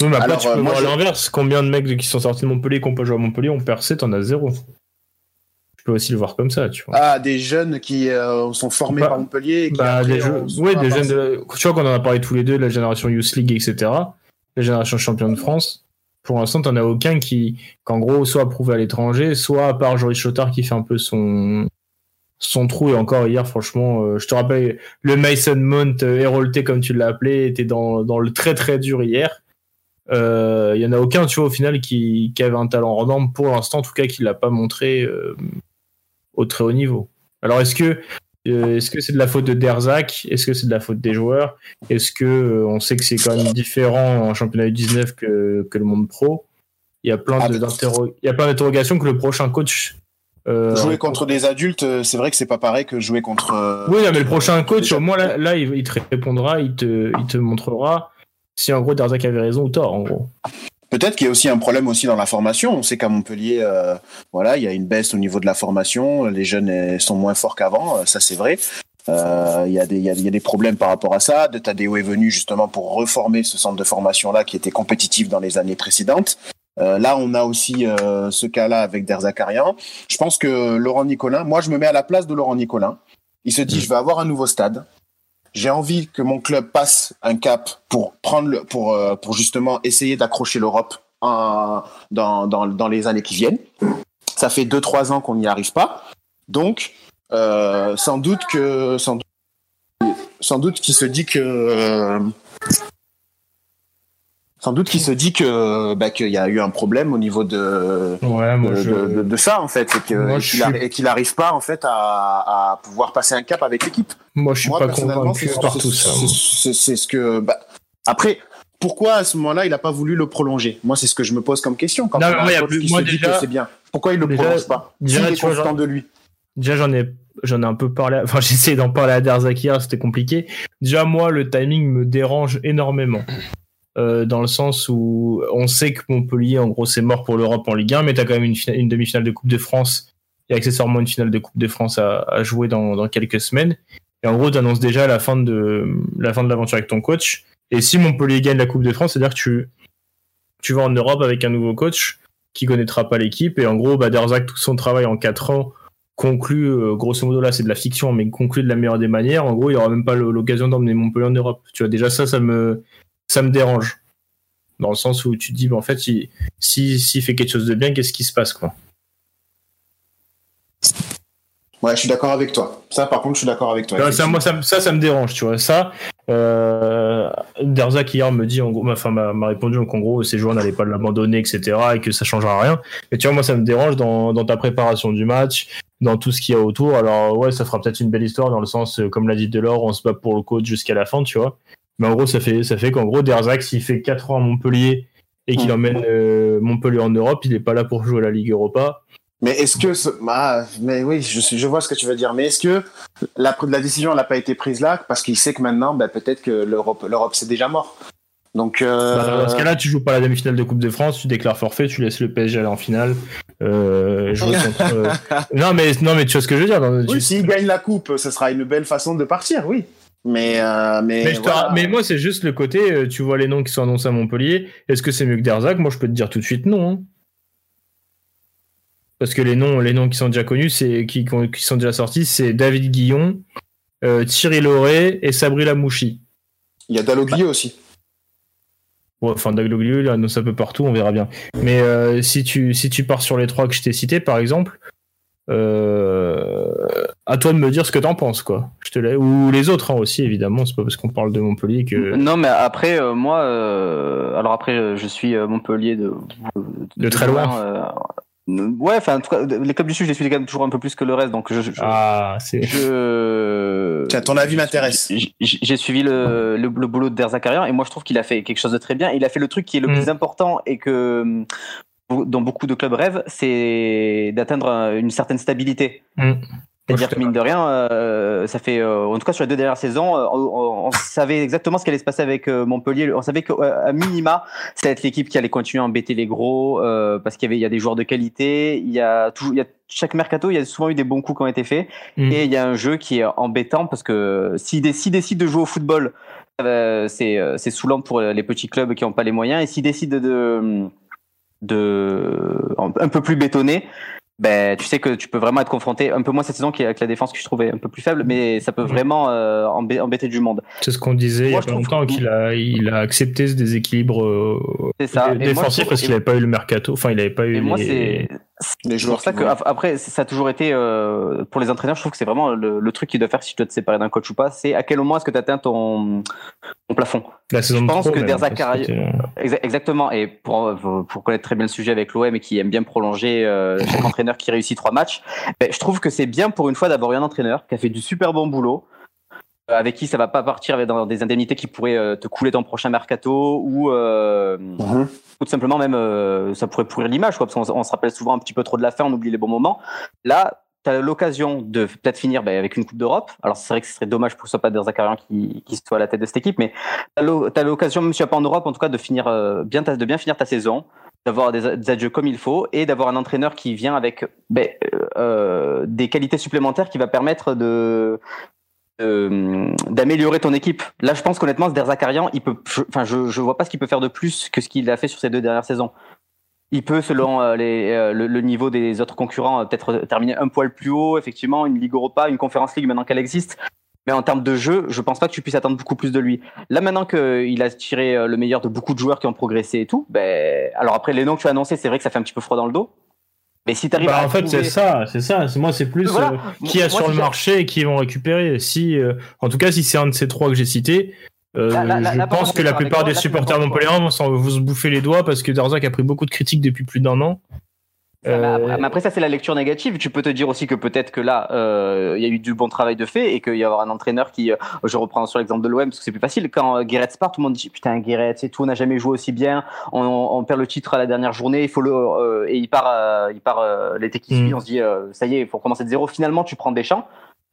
Oui, mais après, Alors, tu peux euh, moi, voir je- l'inverse. Combien de mecs qui sont sortis de Montpellier, qui ont pas joué à Montpellier, ont percé, t'en as zéro. Tu peux aussi le voir comme ça, tu vois. ah, des jeunes qui euh, sont formés Bah, par Montpellier. et qui Bah, des jeux, ouais, des jeunes de la- tu vois qu'on en a parlé tous les deux, de la génération Youth League, etc. La génération champion de France. Pour l'instant, t'en as aucun qui, qu'en gros, soit approuvé à l'étranger, soit à part Joris Chotard qui fait un peu son, trou. Et encore hier, franchement, euh, je te rappelle, le Mason Mount, euh, Hérolté, comme tu l'as appelé, était dans, le très très dur hier. Euh, Il y en a aucun, tu vois, au final, qui, qui avait un talent norme, pour l'instant, en tout cas, qui l'a pas montré euh, au très haut niveau. Alors, est-ce que euh, est-ce que c'est de la faute de Derzak? Est-ce que c'est de la faute des joueurs? Est-ce que euh, on sait que c'est quand même différent en championnat U19 que, que le monde pro? Il y a plein Ah, il y a plein d'interrogations que le prochain coach. euh, Jouer contre des adultes, c'est vrai que c'est pas pareil que jouer contre. Oui, non, mais le prochain coach, au moins là, là, il, il te répondra, il te, il te montrera si en gros Derzak avait raison ou tort, en gros. Peut-être qu'il y a aussi un problème aussi dans la formation. On sait qu'à Montpellier, euh, voilà, il y a une baisse au niveau de la formation. Les jeunes euh, sont moins forts qu'avant, euh, ça c'est vrai. Euh, Il y, a des- il y, a, il y a des problèmes par rapport à ça. De Tadeo est venu justement pour reformer ce centre de formation-là qui était compétitif dans les années précédentes. Euh, là, on a aussi euh, ce cas-là avec Derzakarian. Je pense que Laurent Nicolin, moi je me mets à la place de Laurent Nicolin. Il se dit, je vais avoir un nouveau stade. J'ai envie que mon club passe un cap pour prendre le, pour, euh, pour justement essayer d'accrocher l'Europe dans, dans, dans les années qui viennent. Ça fait deux trois ans qu'on n'y arrive pas. Donc, euh, sans doute que sans, doute- sans doute qu'il se dit que euh, sans doute qu'il se dit que bah, qu'il y a eu un problème au niveau de Ouais, moi, de, je... de- de- ça en fait et qu'il suis- n'arrive pas en fait à, à pouvoir passer un cap avec l'équipe. moi, je suis Moi, pas convaincu c'est- par tout ça. c'est- ce que. bah, après, pourquoi à ce moment-là, il n'a pas voulu le prolonger? Moi, c'est ce que je me pose comme question. Quand Non, mais a plus- moi, se déjà- que c'est bien, pourquoi il le déjà- prolonge pas? déjà, est vois, genre- de lui. Déjà, j'en ai, j'en ai un peu parlé. Enfin, j'ai essayé d'en parler à Derzak hier, c'était compliqué. Déjà, moi, le timing me dérange énormément. Euh, dans le sens où on sait que Montpellier, en gros, c'est mort pour l'Europe en Ligue 1, mais t'as quand même une, fina- une demi-finale de Coupe de France et accessoirement une finale de Coupe de France à, jouer dans, quelques semaines. Et en gros, t'annonces déjà la fin de la fin de l'aventure avec ton coach. Et si Montpellier gagne la Coupe de France, c'est-à-dire que tu, tu vas en Europe avec un nouveau coach qui connaîtra pas l'équipe. Et en gros, bah, tout son travail en 4 ans conclut, euh, grosso modo là c'est de la fiction, mais conclut de la meilleure des manières, en gros il aura même pas l'occasion d'emmener Montpellier en Europe. Tu vois, déjà ça, ça me, ça me dérange. Dans le sens où tu te dis, bah, en fait, s'il si, si, fait quelque chose de bien, qu'est-ce qui se passe quoi? Ouais, je suis d'accord avec toi. Ça, par contre, je suis d'accord avec toi. ça, moi, ça, ça, ça, me dérange, tu vois. Ça, euh, Derzak hier me dit, en gros, enfin, m'a répondu qu'en gros, ces joueurs n'allaient pas l'abandonner, etc., et que ça changera rien. Mais tu vois, moi, ça me dérange dans, dans ta préparation du match, dans tout ce qu'il y a autour. Alors, ouais, ça fera peut-être une belle histoire dans le sens, euh, comme l'a dit Delors, on se bat pour le coach jusqu'à la fin, tu vois. Mais en gros, ça fait, ça fait qu'en gros, Derzak, s'il fait 4 ans à Montpellier et qu'il emmène euh, Montpellier en Europe, il n'est pas là pour jouer à la Ligue Europa. Mais est-ce que, ah, mais oui, je, je vois ce que tu veux dire. Mais est-ce que la, la décision n'a pas été prise là parce qu'il sait que maintenant, ben, peut-être que l'Europe, l'Europe c'est déjà mort. Donc, euh... bah, dans ce cas-là, tu joues pas la demi-finale de Coupe de France, tu déclares forfait, tu laisses le PSG aller en finale. Euh, euh, non mais non mais tu vois ce que je veux dire. Dans... Oui, s'il gagne la coupe, ce sera une belle façon de partir, oui. Mais euh, mais mais, mais, moi c'est juste le côté, euh, tu vois les noms qui sont annoncés à Montpellier. Est-ce que c'est mieux que Derzac Moi je peux te dire tout de suite non. Hein. Parce que les noms, les noms qui sont déjà connus, c'est qui, qui, sont déjà sortis, c'est David Guillon, euh, Thierry Lauré et Sabri Lamouchi. Il y a Dalloglio bah. aussi. Ouais, enfin Dalloglio, il annonce un peu partout, on verra bien. Mais euh, si tu si tu pars sur les trois que je t'ai cités, par exemple, euh, à toi de me dire ce que t'en penses, quoi. Je te ou les autres hein, aussi, évidemment. C'est pas parce qu'on parle de Montpellier que. Non, mais après, euh, moi, euh, alors après, je suis Montpellier de, de, de très loin. Ouais, enfin, en tout cas, les clubs du Sud, je les suis quand même toujours un peu plus que le reste, donc je. ah, c'est. Je... Tiens, ton avis m'intéresse. J'ai suivi le, le, boulot de Derzakarian et moi je trouve qu'il a fait quelque chose de très bien. Il a fait le truc qui est le mm. plus important et que dans beaucoup de clubs rêvent, c'est d'atteindre une certaine stabilité. Mm. C'est-à-dire que mine de rien, euh, ça fait, euh, en tout cas sur les deux dernières saisons, euh, on, savait exactement ce qui allait se passer avec Montpellier. On savait qu'à minima, ça allait être l'équipe qui allait continuer à embêter les gros, parce qu'il y avait, il y a des joueurs de qualité. Il y a toujours, il y a chaque mercato, il y a souvent eu des bons coups qui ont été faits, mm. et il y a un jeu qui est embêtant parce que s'ils décident de jouer au football, c'est c'est saoulant pour les petits clubs qui n'ont pas les moyens, et s'ils décident de de un peu plus bétonné, ben, tu sais que tu peux vraiment être confronté, un peu moins cette saison avec la défense que je trouvais un peu plus faible, mais ça peut vraiment euh, embêter du monde. C'est ce qu'on disait il y a pas longtemps, qu'il a, il a accepté ce déséquilibre euh, ça. défensif parce qu'il n'avait pas eu le mercato, enfin il n'avait pas eu et les... Moi, c'est pour ça que après ça a toujours été euh, pour les entraîneurs je trouve que c'est vraiment le, le truc qu'ils doivent faire si tu dois te séparer d'un coach ou pas c'est à quel moment est-ce que tu atteins ton, ton plafond. La saison je pense que Derzak exactement et pour, pour connaître très bien le sujet avec l'OM et qui aime bien prolonger euh, chaque entraîneur qui réussit trois matchs ben, je trouve que c'est bien pour une fois d'avoir eu un entraîneur qui a fait du super bon boulot avec qui ça va pas partir dans des indemnités qui pourraient euh, te couler ton prochain mercato ou, euh, mhm. ou tout simplement même euh, ça pourrait pourrir l'image parce qu'on on se rappelle souvent un petit peu trop de la fin on oublie les bons moments là tu as l'occasion de peut-être finir bah, avec une Coupe d'Europe. Alors, c'est vrai que ce serait dommage pour que ce soit pas Derzakarian qui, qui soit à la tête de cette équipe, mais tu as l'occasion, même si tu pas en Europe, en tout cas, de, finir, bien de bien finir ta saison, d'avoir des, des, adieux comme il faut et d'avoir un entraîneur qui vient avec ben, euh, des qualités supplémentaires qui va permettre de, d'améliorer ton équipe. Là, je pense qu'honnêtement, Zakarian, il peut, enfin, je, je vois pas ce qu'il peut faire de plus que ce qu'il a fait sur ces deux dernières saisons. Il peut, selon euh, les, euh, le, niveau des autres concurrents, euh, peut-être terminer un poil plus haut, effectivement, une Ligue Europa, une Conference League maintenant qu'elle existe. Mais en termes de jeu, je pense pas que tu puisses attendre beaucoup plus de lui. Là, maintenant qu'il a tiré le meilleur de beaucoup de joueurs qui ont progressé et tout, ben, alors après, les noms que tu as annoncés, c'est vrai que ça fait un petit peu froid dans le dos. Mais si t'arrives bah, à en fait, c'est ça, c'est ça. Moi, c'est plus euh, qui a sur le marché et qui vont récupérer. Si, euh, en tout cas, si c'est un de ces trois que j'ai cités, euh, je pense que la plupart des supporters montpelliérains vont, vont se bouffer les doigts parce que Darzac a pris beaucoup de critiques depuis plus d'un an. Euh, mais après, ça, c'est la lecture négative. Tu peux te dire aussi que peut-être que là, euh, il y a eu du bon travail de fait et qu'il y avoir un entraîneur qui, euh, je reprends sur l'exemple de l'OM parce que c'est plus facile. Quand Guéret part, tout le monde dit putain, Guéret, c'est tout, on n'a jamais joué aussi bien. On, on, perd le titre à la dernière journée, il faut le, et il part, il part l'été qui suit. Mm. On se dit, ça y est, il faut commencer de zéro. Finalement, tu prends des champs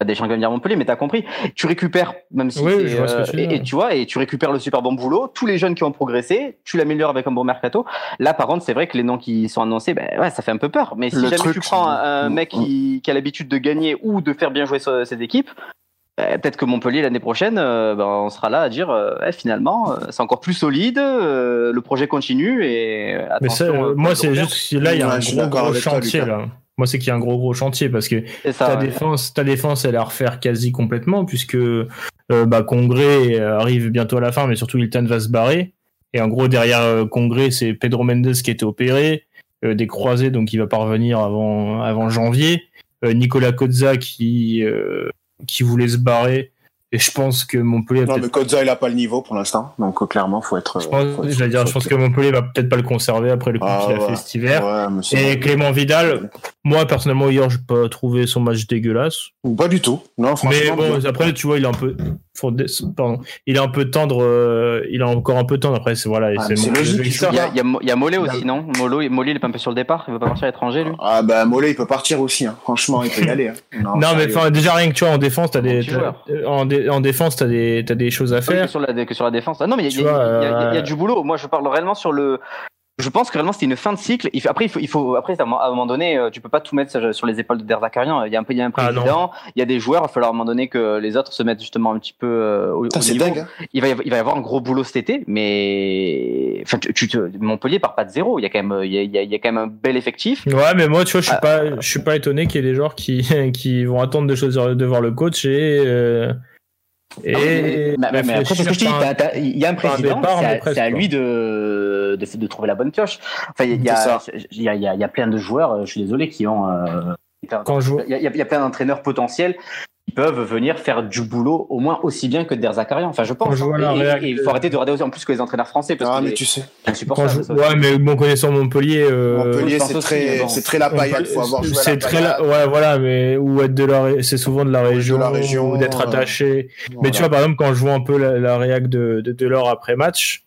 des gens qui viennent dire Montpellier, mais t'as compris. Tu récupères, même si et, tu vois, et tu récupères le super bon boulot. Tous les jeunes qui ont progressé, tu l'améliores avec un bon mercato. Là, par contre, c'est vrai que les noms qui sont annoncés, ben ouais, ça fait un peu peur. Mais si jamais tu prends un, mec qui, qui a l'habitude de gagner ou de faire bien jouer ses équipes, ben, peut-être que Montpellier l'année prochaine, euh, ben, on sera là à dire euh, finalement euh, c'est encore plus solide, le projet continue et mais moi c'est juste là il y a un gros, gros chantier là. Moi, c'est qu'il y a un gros gros chantier parce que ça. ta ouais. défense, ta défense, elle est à refaire quasi complètement puisque euh, bah, Congré arrive bientôt à la fin, mais surtout Hilton va se barrer. Et en gros, derrière euh, Congré, c'est Pedro Mendes qui a été opéré, euh, des croisés, donc il va pas revenir avant, avant janvier. Euh, Nicolas Kozza qui, euh, qui voulait se barrer. Et je pense que Montpellier Non, mais Kodza, il a pas le niveau pour l'instant. Donc, euh, clairement, faut être. je pense, faut être- dire, faut je pense être- que Montpellier va peut-être pas le conserver après le coup Ah, qu'il a ouais. fait cet hiver. Ouais, Et. Clément Vidal, moi personnellement hier, j'ai pas trouvé son match dégueulasse. Pas du tout. Non, franchement. Mais bon, après tu vois, il est un peu, pardon, il est un peu tendre, euh, il a encore un peu tendre. Après c'est voilà, Ah, c'est logique, il y a, il y a Mo- il y a Mollet aussi, non? Mollet, il est pas un peu sur le départ Il veut pas partir à l'étranger, lui? Ah, bah, Mollet, il peut partir aussi. Hein. Franchement, il peut y aller. hein. Non, mais enfin déjà rien que tu vois en défense, t'as des, euh, en, dé- en défense t'as des, t'as des choses à que faire. sur la, que sur la défense. Ah non, mais il y, a- y du boulot. Moi, je parle réellement sur le. Je pense que réellement c'était une fin de cycle. Il faut- après, il faut, il faut après à un moment- donné, euh, tu peux pas tout mettre sur- les épaules de Derzakarian. Il y a un peu, il y a un Ah, président, il y a des joueurs. Il va falloir à un moment donné que les autres se mettent justement un petit peu euh, au, Putain, au c'est niveau. dingue. hein. Il va, y avoir, il va y avoir un gros boulot cet été, mais enfin, tu, tu te- Montpellier part pas de zéro. Il y a quand même, il y a, il y a- il y a quand même un bel effectif. Ouais, mais moi tu vois, je suis Ah. pas, je suis pas étonné qu'il y ait des joueurs qui, qui vont attendre des choses de voir le coach et. euh, et Ah oui, mais, mais- mais après, c'est ce que je te dis, réfléchir t'as- t'as- il y a un président, c'est à, c'est lui de, de, de trouver la bonne pioche. Enfin, il y y, y y a plein de joueurs, euh, je suis désolé, qui ont. euh, Quand je il, y a, il y plein d'entraîneurs potentiels qui peuvent venir faire du boulot au moins aussi bien que Derzakarian. Enfin, je pense. Je Et- il de- faut arrêter de regarder en plus que les entraîneurs français parce Ah, que mais les- tu sais. je- ça. ouais, mais bon connaissant Montpellier, euh, Montpellier, c'est aussi, très, bon. c'est très la paillade. Faut avoir joué c'est très la- ouais voilà mais ou être de la ré- c'est souvent de la région, la région, ou d'être euh, attaché mais Voilà. tu vois par exemple quand je vois un peu la, la réac de de Delors après match euh,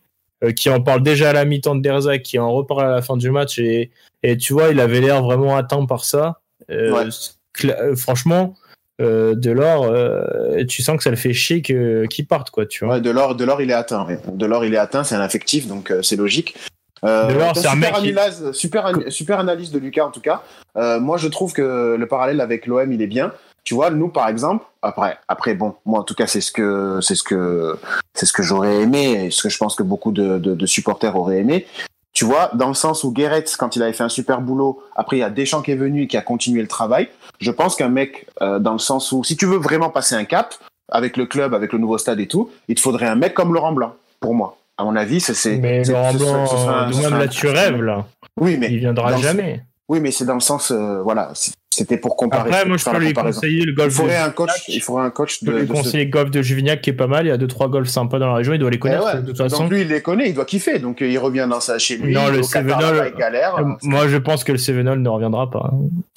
qui en parle déjà à la mi-temps de Derzac qui en reparle à la fin du match et et tu vois il avait l'air vraiment atteint par ça Euh, Ouais. euh, franchement euh, Delors euh, tu sens que ça le fait chier que qu'il parte quoi tu vois Ouais, Delors, Delors, il est atteint. ouais. Delors, il est atteint, c'est un affectif, donc euh, c'est logique. Euh, Delors, putain, c'est un super qui- super, an- super analyse de Lucas en tout cas. Euh, moi, je trouve que le parallèle avec l'OM, il est bien. Tu vois, nous, par exemple, après, après, bon, moi, en tout cas, c'est ce que, c'est ce que, c'est ce que j'aurais aimé, et ce que je pense que beaucoup de, de, de supporters auraient aimé. Tu vois, dans le sens où Guéret, quand il avait fait un super boulot, après il y a Deschamps qui est venu et qui a continué le travail. Je pense qu'un mec, euh, dans le sens où, si tu veux vraiment passer un cap avec le club, avec le nouveau stade et tout, il te faudrait un mec comme Laurent Blanc, pour moi. À mon avis, c'est, c'est, mais Laurent ce Blanc ce ce serait un- là tu rêves là Oui, mais il viendra jamais oui, mais c'est dans le sens, euh, voilà, c'était pour comparer. après moi je peux lui conseiller le Il golf de un coach, il faudrait un coach Je peux de, lui de conseiller le golf de Juvignac qui est pas mal. Il y a deux trois golfs sympas dans la région. Il doit les Eh connaître ouais, de toute donc façon. lui, il les connaît, il doit kiffer. Donc euh, il revient dans sa chez lui. Non, le Sevenol-. Euh, Moi, je pense que le Sevenol ne reviendra pas.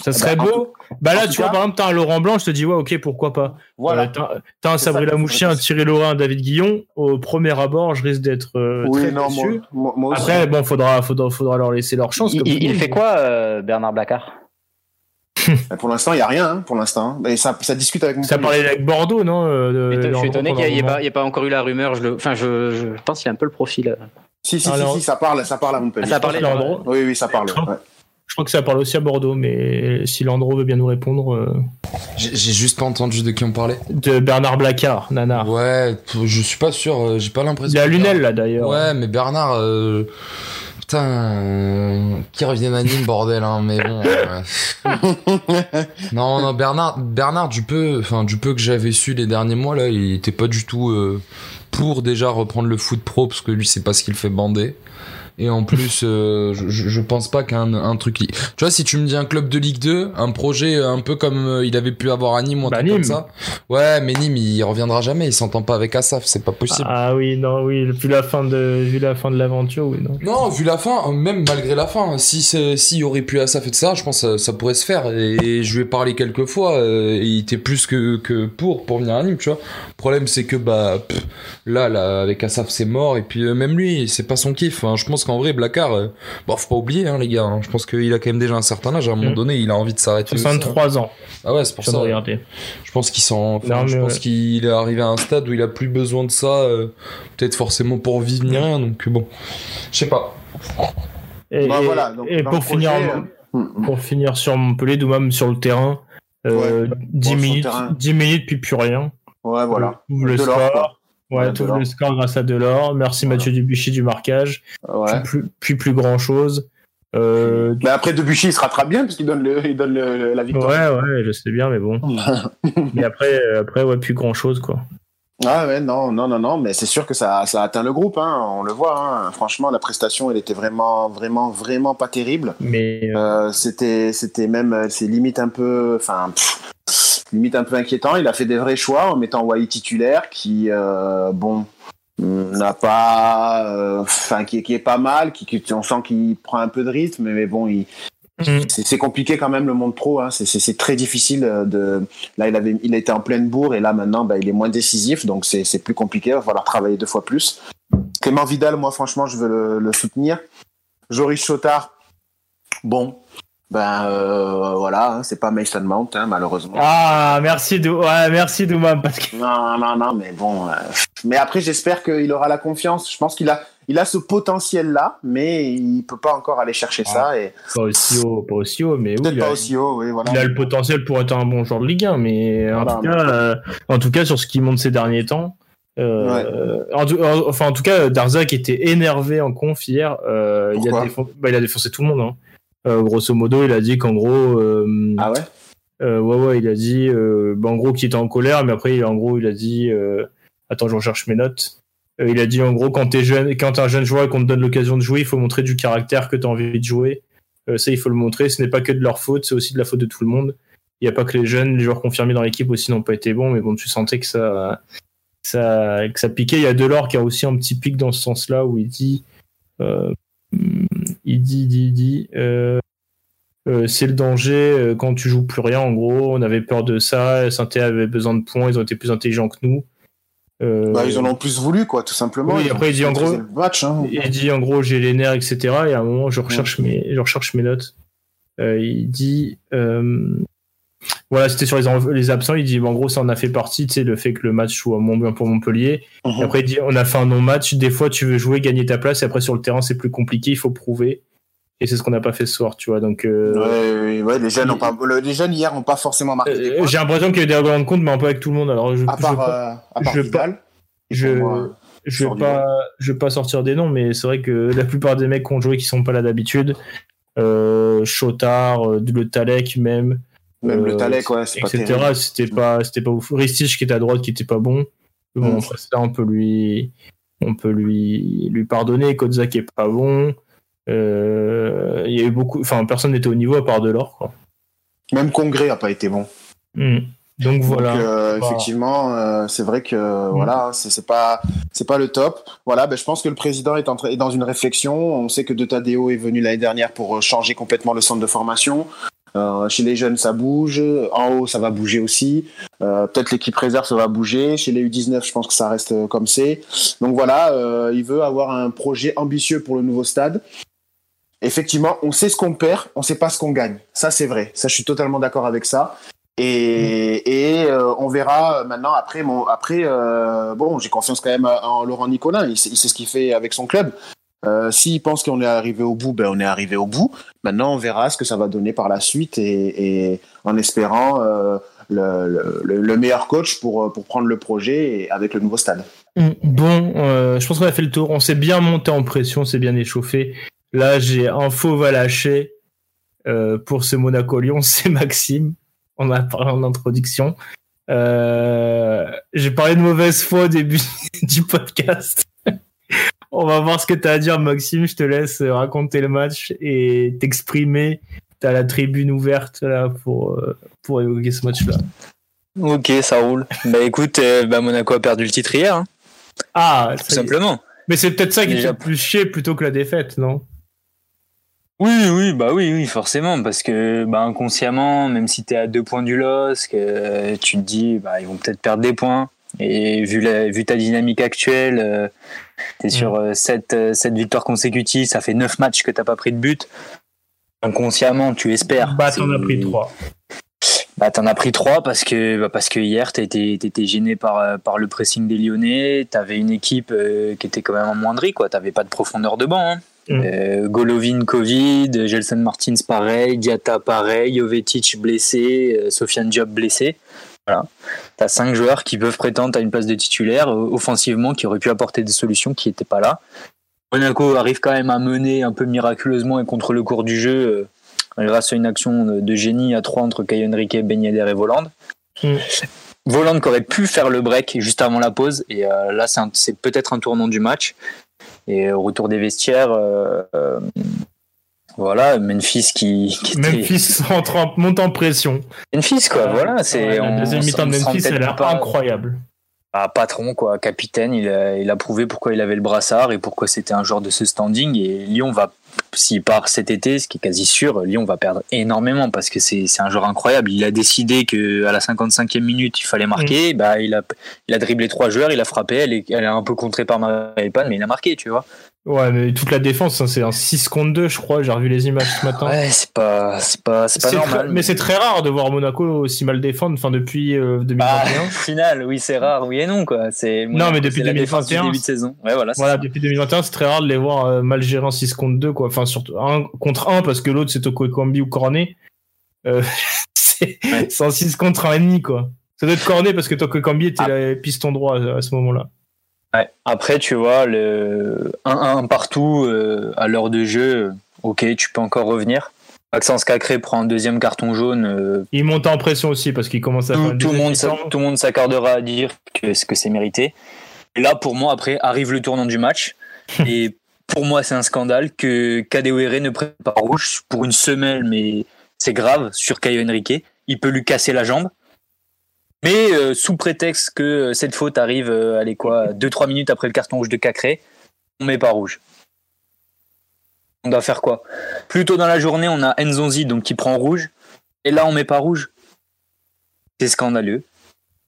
Ça bah, serait beau. Bah là, tu vois, cas- par exemple, t'as un Laurent Blanc, je te dis, ouais, ok, pourquoi pas. Voilà. Euh, t'as- un C'est ça Sabri que Lamouchien, un Thierry Laurin, un David Guillon. Au premier abord, je risque d'être euh, oui, très non, moi, déçu. moi, moi aussi. Après, bon, faudra, faudra, faudra leur laisser leur chance. Il, fait quoi, Bernard Blacard? pour l'instant, il n'y a rien, hein, pour l'instant. Et ça, ça discute avec Ça parlait avec Bordeaux, non euh, de- Je suis étonné qu'il n'y ait, pas- il y ait pas encore eu la rumeur. Je le, enfin, je, je pense qu'il a un peu le profil. euh. Si, si, Alors- si, si, ça parle, ça parle à Montpellier. Ah, ça a parlé, moment. là, Landreau. Oui, oui, ça parle. Ouais. Je crois que ça parle aussi à Bordeaux, mais si Landreau veut bien nous répondre. euh, J'ai juste pas entendu de qui on parlait. De Bernard Blacard, Nanar. Ouais, je suis pas sûr, j'ai pas l'impression. Il a que Lunel, là, d'ailleurs. Ouais, mais Bernard, euh, putain, euh, qui revienne à Nîmes, bordel, hein, mais bon. euh, non, non, Bernard, Bernard, du peu, enfin, du peu que j'avais su les derniers mois, là, il était pas du tout euh, pour déjà reprendre le foot pro, parce que lui, c'est pas ce qu'il fait bander. Et en plus, euh, je, pense pas qu'un un truc. Tu vois, si tu me dis un club de Ligue 2, un projet un peu comme euh, il avait pu avoir à Nîmes ou un Bah, truc comme Nîmes. ça. Ouais, mais Nîmes, il reviendra jamais. Il s'entend pas avec Asaf, c'est pas possible. Ah oui, non, oui, vu la fin de, vu la fin de l'aventure, oui, non. Non, vu la fin, même malgré la fin, si s'il y aurait pu Asaf et ça, je pense que ça, ça pourrait se faire. Et je lui ai parlé quelques fois, euh, et il était plus que, que pour pour venir à Nîmes, tu vois. Le problème c'est que bah pff, là, là, avec Asaf c'est mort, et puis euh, même lui, c'est pas son kiff. hein. Je pense qu'en vrai, Blacard, euh, bon, faut pas oublier hein, les gars. hein. Je pense qu'il a quand même déjà un certain âge. À un moment Mm. donné, il a envie de s'arrêter. aussi, hein. 63 ans, Ah ouais, c'est pour je ça. de regarder. Je pense qu'il s'en, enfin, je pense ouais. qu'il est arrivé à un stade où il a plus besoin de ça, euh, peut-être forcément pour vivre ni rien. Donc bon, je sais pas. Et, Bah, et- voilà, donc, et dans pour le finir, projet, euh, hmm. pour finir sur Montpellier, ou même sur le terrain, euh, Ouais. 10 sur le minutes, terrain. 10 minutes puis plus rien. Ouais, voilà. Ouvre le score. Ouais, tout le score grâce à Delors. Merci Voilà. Mathieu Dubuchy du marquage. Ouais. Puis, plus, plus grand chose. Euh, Mais après, Debuchy, il se rattrape bien puisqu'il donne, le, il donne le- la victoire. ouais, ouais, je sais bien, mais bon. Mais après, après ouais, plus grand chose, quoi. Ah ouais, non, non, non, non, mais c'est sûr que ça, ça a atteint le groupe, hein, on le voit. Hein. Franchement, la prestation, elle était vraiment, vraiment, vraiment pas terrible. Mais euh, Euh, c'était, c'était même, c'est limite un peu, enfin, pff, limite un peu inquiétant. Il a fait des vrais choix en mettant Wai titulaire, qui, euh, bon, n'a pas, euh, enfin, qui, qui est pas mal, qui, qui- on sent qu'il prend un peu de rythme, mais bon, il, Mm. c'est compliqué quand même le monde pro. Hein. C'est- très difficile euh, de. Là, il avait, il était en pleine bourre et là maintenant, bah, il est moins décisif, donc c'est c'est plus compliqué. Il va falloir travailler deux fois plus. Clément Vidal, moi, franchement, je veux le, le soutenir. Joris Chotard, bon, ben euh, voilà, hein, c'est pas Mason Mount, hein, malheureusement. ah, merci, Dou- ouais, merci Doumam, parce que Non, non, non, mais bon. euh, Mais après, j'espère qu'il aura la confiance. Je pense qu'il a, il a ce potentiel-là, mais il peut pas encore aller chercher ça. Et pas aussi haut, pas aussi haut, mais oui, peut-être il a- pas aussi haut, oui, voilà. il a le potentiel pour être un bon joueur de Ligue 1, mais en, Voilà. tout cas, euh, en tout cas, sur ce qu'il montre ces derniers temps, euh, en enfin, en tout cas, Darzac était énervé en conf hier. euh, il, a bah, il a défoncé tout le monde. hein. Euh, grosso modo, il a dit qu'en gros, euh, Ah ouais? euh, ouais, ouais, il a dit, bah, en gros, qu'il était en colère, mais après, en gros, il a dit, attends, je recherche mes notes. Il a dit, en gros, quand t'es jeune, quand t'es un jeune joueur et qu'on te donne l'occasion de jouer, il faut montrer du caractère que t'as envie de jouer. Ça, il faut le montrer. Ce n'est pas que de leur faute, c'est aussi de la faute de tout le monde. Il n'y a pas que les jeunes, les joueurs confirmés dans l'équipe aussi n'ont pas été bons, mais bon, tu sentais que ça, ça, que ça piquait. Il y a Delors qui a aussi un petit pic dans ce sens-là où il dit, euh, il dit, il dit, il dit, euh, euh, c'est le danger euh, quand tu joues plus rien. En gros, on avait peur de ça. Saint avait besoin de points. Ils ont été plus intelligents que nous. Euh, Bah, ils en ont plus voulu, quoi, tout simplement. Oui, ont après, il dit en gros- match, hein. il dit en gros j'ai les nerfs, etc. Et à un moment, je recherche mes, je recherche mes notes. Euh, il dit, euh, voilà, c'était sur les, en- les absents. Il dit, en gros, ça en a fait partie, tu sais, le fait que le match soit moins bien pour Montpellier. Mhm. Après, il dit, on a fait un non-match. Des fois, tu veux jouer, gagner ta place. Et après, sur le terrain, c'est plus compliqué. Il faut prouver. Et c'est ce qu'on n'a pas fait ce soir, tu vois. Donc, euh, Ouais, ouais, ouais, les jeunes ont pas, les jeunes hier n'ont pas forcément marqué euh, j'ai l'impression qu'il y a eu des règlements de compte, mais un peu avec tout le monde. Alors, je, À je, part, euh, à part je- Vidal. je, moi, je vais pas, je vais pas sortir des noms, mais c'est vrai que la plupart des mecs qui ont joué qui sont pas là d'habitude, Chotard, le Talek même, Même euh, le Talek, ouais, c'est pas terrible. C'était pas, c'était pas ouf. Ristich qui était à droite qui était pas bon. Bon, Mm. après ça, on peut lui, on peut lui, lui pardonner. Kodza qui est pas bon. Euh, il y a eu beaucoup, enfin personne n'était au niveau à part de l'or. quoi. Même Congrès a pas été bon. Mm. Donc voilà. Donc, euh, Voilà. effectivement, euh, c'est vrai que voilà, c'est pas c'est pas le top. Voilà, ben, je pense que le président est, en est dans une réflexion. On sait que De Tadeo est venu l'année dernière pour euh, changer complètement le centre de formation. Euh, chez les jeunes, ça bouge. En haut, ça va bouger aussi. Euh, Peut-être l'équipe réserve, ça va bouger. Chez les U19, je pense que ça reste comme c'est. Donc voilà, euh, il veut avoir un projet ambitieux pour le nouveau stade. Effectivement, on sait ce qu'on perd, on sait pas ce qu'on gagne. Ça, c'est vrai. Ça, je suis totalement d'accord avec ça. Et, on verra maintenant après. Bon, j'ai confiance quand même en Laurent Nicolin. Il sait, il sait ce qu'il fait avec son club. Euh, S'il pense qu'on est arrivé au bout, ben on est arrivé au bout. Maintenant, on verra ce que ça va donner par la suite et, et en espérant euh, le, le, le meilleur coach pour, pour prendre le projet et avec le nouveau stade. Mm, Bon, euh, je pense qu'on a fait le tour. On s'est bien monté en pression, on s'est bien échauffé. Là, j'ai un faux va lâcher euh, pour ce Monaco-Lyon, c'est Maxime. On a parlé en introduction. Euh, j'ai parlé de mauvaise foi au début du podcast. On va voir ce que tu as à dire, Maxime. Je te laisse raconter le match et t'exprimer. Tu as la tribune ouverte là pour, euh, pour évoquer ce match-là. Ok, ça roule. Bah écoute, euh, bah, Monaco a perdu le titre hier, hein, Ah, tout est. simplement. mais c'est peut-être ça qui le plus chier plutôt que la défaite, non? Oui, oui, bah oui, oui, forcément, parce que bah, inconsciemment, même si tu es à deux points du LOSC, euh, tu te dis, bah, ils vont peut-être perdre des points. Et vu, la, vu ta dynamique actuelle, euh, tu es sur euh, sept, euh, sept victoires consécutives, ça fait neuf matchs que t'as pas pris de but. Inconsciemment, tu espères. Bah, t'en as pris trois. Bah, t'en as pris trois parce que, bah, parce que hier, t'étais étais gêné par, euh, par le pressing des Lyonnais. T'avais une équipe euh, qui était quand même amoindrie, quoi. T'avais pas de profondeur de banc. hein. Mm. Euh, Golovin, Covid, Gelson Martins, pareil, Diata, pareil, Jovetic blessé, euh, Sofiane Diop blessé. Voilà. T'as cinq joueurs qui peuvent prétendre à une place de titulaire, euh, offensivement, qui auraient pu apporter des solutions qui n'étaient pas là. Monaco arrive quand même à mener un peu miraculeusement et contre le cours du jeu euh, grâce à une action de génie à 3 entre Caio Henrique, Ben Yedder et Voland. Mm. Voland qui aurait pu faire le break juste avant la pause et euh, là c'est peut-être un tournant du match. Et au retour des vestiaires, euh, voilà, Memphis qui, qui était- Memphis entre en- monte en pression. Memphis quoi, voilà, c'est Ouais, la deuxième mi-temps de Memphis, elle pas- incroyable. bah, patron quoi, capitaine, il a, il a prouvé pourquoi il avait le brassard et pourquoi c'était un joueur de ce standing et Lyon va s'il part cet été, ce qui est quasi sûr, Lyon va perdre énormément parce que c'est un joueur incroyable. Il a décidé que à la 55e minute, il fallait marquer, bah il a il a dribblé trois joueurs, il a frappé, elle est, elle est un peu contrée par Maripan mais il a marqué, tu vois. Ouais, mais toute la défense, hein, c'est un 6 contre 2, je crois. J'ai revu les images ce matin. Ouais, c'est pas c'est pas c'est pas normal. très- mais c'est très rare de voir Monaco aussi mal défendre, enfin depuis euh, Bah, 2021. au final, oui, c'est rare, oui et non quoi. C'est Non, mais depuis c'est la défense du 2021, début de saison. Ouais, voilà. Voilà, ça. depuis 2021, c'est très rare de les voir euh, mal gérer en 6 contre 2, quoi. Enfin, surtout un contre 1 parce que l'autre c'est Toko Ekambi ou Cornet. Euh, c'est Ouais. c'est en 6 contre 1,5, quoi. Ça doit être Cornet parce que Toko Ekambi était Ah. la piston droit à, à ce moment-là. Ouais. Après, tu vois, le 1-1 partout euh, à l'heure de jeu, euh, ok, tu peux encore revenir. Maxence Cacré prend un deuxième carton jaune. euh, Il monte en pression aussi parce qu'il commence à faire tout, une tout monde, tout le monde s'accordera à dire que, ce que c'est mérité. Et là, pour moi, après, arrive le tournant du match. et pour moi, c'est un scandale que Kadewere ne prenne pas rouge pour une semelle, mais c'est grave sur Caio Henrique. Il peut lui casser la jambe. Mais euh, sous prétexte que euh, cette faute arrive, euh, allez quoi, 2-3 minutes après le carton rouge de Cacré, on met pas rouge. On doit faire quoi? Plus tôt dans la journée, on a Nzonzi donc qui prend rouge, et là on met pas rouge. C'est scandaleux.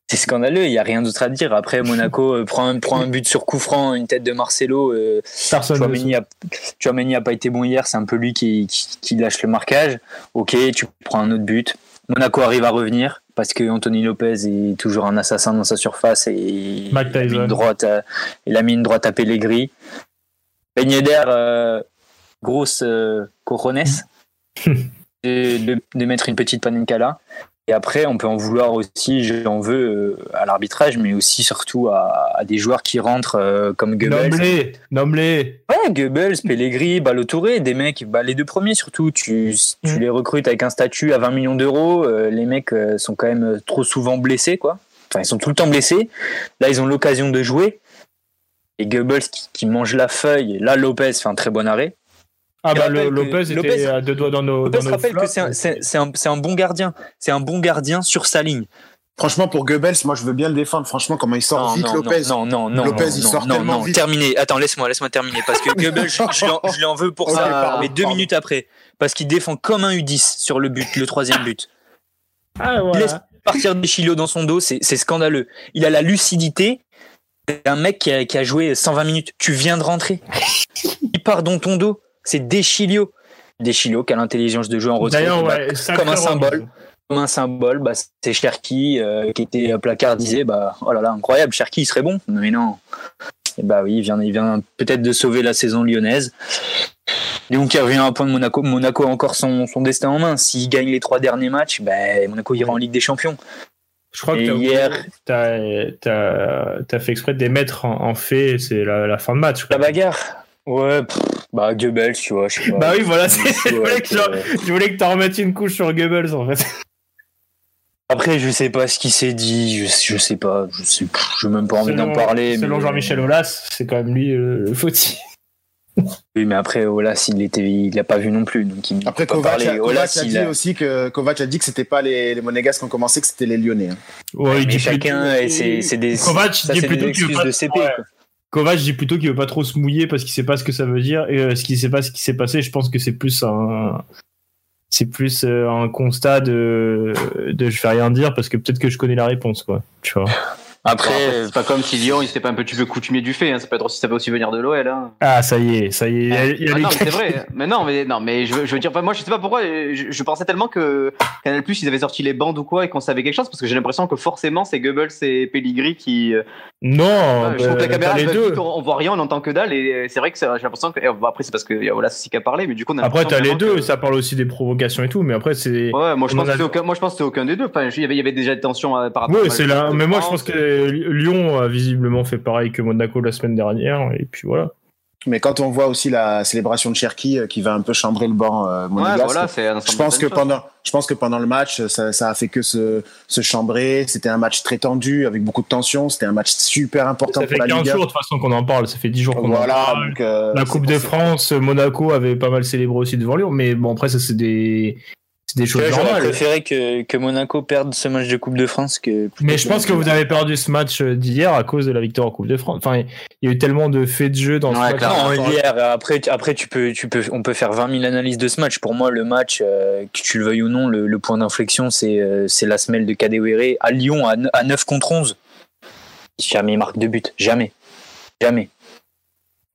C'est scandaleux, il y a rien d'autre à dire. Après, Monaco euh, prend, un, prend un but sur coup franc, une tête de Marcelo. a, Chouameni a pas été bon hier, c'est un peu lui qui, qui, qui lâche le marquage. Ok, tu prends un autre but. Monaco arrive à revenir parce que Anthony Lopez est toujours un assassin dans sa surface et il Mike a mis une droite à, il a mis une droite à Pellegrini. Ben Yedder, euh, grosse euh, cojones de, de, de mettre une petite panenka là. Et après, on peut en vouloir aussi, j'en veux à l'arbitrage, mais aussi surtout à, à des joueurs qui rentrent euh, comme Goebbels. Nomme-les, nomme-les. Ouais, Goebbels, Pellegrini, Balotouré, des mecs, bah, les deux premiers surtout, tu, tu Mm. les recrutes avec un statut à 20 millions d'euros, euh, les mecs euh, sont quand même trop souvent blessés, quoi. Enfin, ils sont tout le temps blessés. Là, ils ont l'occasion de jouer. Et Goebbels qui, qui mange la feuille. Là, Lopez fait un très bon arrêt. Ah bah rappelle le, que Lopez était Lopez- à deux doigts dans nos. Lopez dans nos rappelle que c'est un, c'est- c'est un, c'est un bon gardien. C'est un bon gardien sur sa ligne. Franchement, pour Goebbels, moi, je veux bien le défendre. Franchement, comment il sort vite, Lopez. non, non, non, Lopez, non, il non, sort non, tellement non, vite. terminé. Attends, laisse-moi, laisse-moi terminer parce que Goebbels, je, je l'en- veux pour ça, pardon, mais deux pardon. minutes après, parce qu'il défend comme un U10 sur le but, le troisième but. Ah Il laisse voilà. partir des chilios dans son dos, c'est c'est scandaleux. Il a la lucidité d'un mec qui a, qui a joué 120 minutes. Tu viens de rentrer. Il part dans ton dos. C'est Deschilio. Deschilio qui a l'intelligence de jouer en retrait. D'ailleurs, ouais, comme un symbole. Comme un symbole, bah, c'est Cherki euh, qui était placardisé. Bah, oh là là, incroyable. Cherki, il serait bon. Mais non. Et bah oui, il vient, il vient peut-être de sauver la saison lyonnaise. Lyon qui revient à un point de Monaco. Monaco a encore son, son destin en main. S'il gagne les trois derniers matchs, bah, Monaco ira en Ligue des Champions. Je crois que Et hier- t'as t'as fait exprès de les mettre en, en fait, c'est la, la fin de match. quoi. La bagarre Ouais, pff, bah Goebbels, tu vois. Je sais pas. Bah oui, voilà, c'est- Ouais, je voulais que que- je- voulais que t'en remettes une couche sur Goebbels en fait. Après, je sais pas ce qu'il s'est dit, je, je sais pas, je sais, pff, j'ai même pas envie d'en parler. Selon mais- Jean-Michel Aulas, c'est quand même lui euh, le fautif. Oui, mais après, Olas, il était, il l'a pas vu non plus, donc il Après, Kovac, a, Kovac Aulas, a il dit a- aussi que Kovac a dit que c'était pas les, les Monégasques qui ont commencé, que c'était les Lyonnais. hein. Ouais, il mais dit chacun, c'est, des, Kovac ça, dit c'est plutôt des pas- de CP. ouais. quoi. Kovac dit plutôt qu'il veut pas trop se mouiller parce qu'il sait pas ce que ça veut dire et euh, ce qui sait pas ce qui s'est passé. Je pense que c'est plus un c'est plus euh, un constat de de je vais rien dire parce que peut-être que je connais la réponse quoi. Tu vois. Après, Après, c'est pas comme si Lyon, il s'était pas un petit peu coutumier du fait. Hein. Ça peut être aussi, ça peut aussi venir de l'OL. Hein. Ah ça y est, ça y est. Il y a, il y a Ah non, quatre- c'est vrai. Mais non, mais non, mais je, veux- je veux dire, enfin, moi, je sais pas pourquoi. Je, je pensais tellement que Canal Plus, ils avaient sorti les bandes ou quoi et qu'on savait quelque chose parce que j'ai l'impression que forcément, c'est Goebbels et Pellegrini qui. euh, Non, je trouve que la bah, caméra, les deux. vite, on, on voit rien, on entend que dalle et c'est vrai que c'est- j'ai l'impression que. bon, après, c'est parce que y a Olas aussi qui a parlé, mais du coup, on a Après t'as les deux, que- ça parle aussi des provocations et tout, mais après c'est Ouais, moi je pense a- que c'est aucun, moi je pense que c'est aucun des deux. Enfin, il y avait, il y avait déjà des tensions euh, par rapport. Oui, à- c'est là. Mais moi, je pense que Lyon a visiblement fait pareil que Monaco la semaine dernière, et puis voilà. Mais quand on voit aussi la célébration de Cherki euh, qui va un peu chambrer le banc euh, Ouais, voilà, je pense que pendant, je pense que pendant le match, ça, ça a fait que se, se chambrer. C'était un match très tendu avec beaucoup de tension. C'était un match super important Ça fait pour la 15 Liga. jours de toute façon qu'on en parle. Ça fait 10 jours qu'on en Voilà. parle. donc, euh, La Coupe de ça. France, Monaco avait pas mal célébré aussi devant Lyon. Mais bon, après, ça, c'est des, c'est des choses J'aurais normales. préféré que, que Monaco perde ce match de Coupe de France que. Mais je pense que vous avez perdu ce match d'hier à cause de la victoire en Coupe de France. Enfin, il y a eu tellement de faits de jeu dans ce Ouais, match. Non, hier, après, tu- après tu peux, tu peux, on peut faire 20 000 analyses de ce match. Pour moi, le match, euh, que tu le veuilles ou non, le, le point d'inflexion, c'est euh, c'est la semelle de Kadewere à Lyon à, à 9 contre 11. Jamais il marque de but. Jamais. Jamais.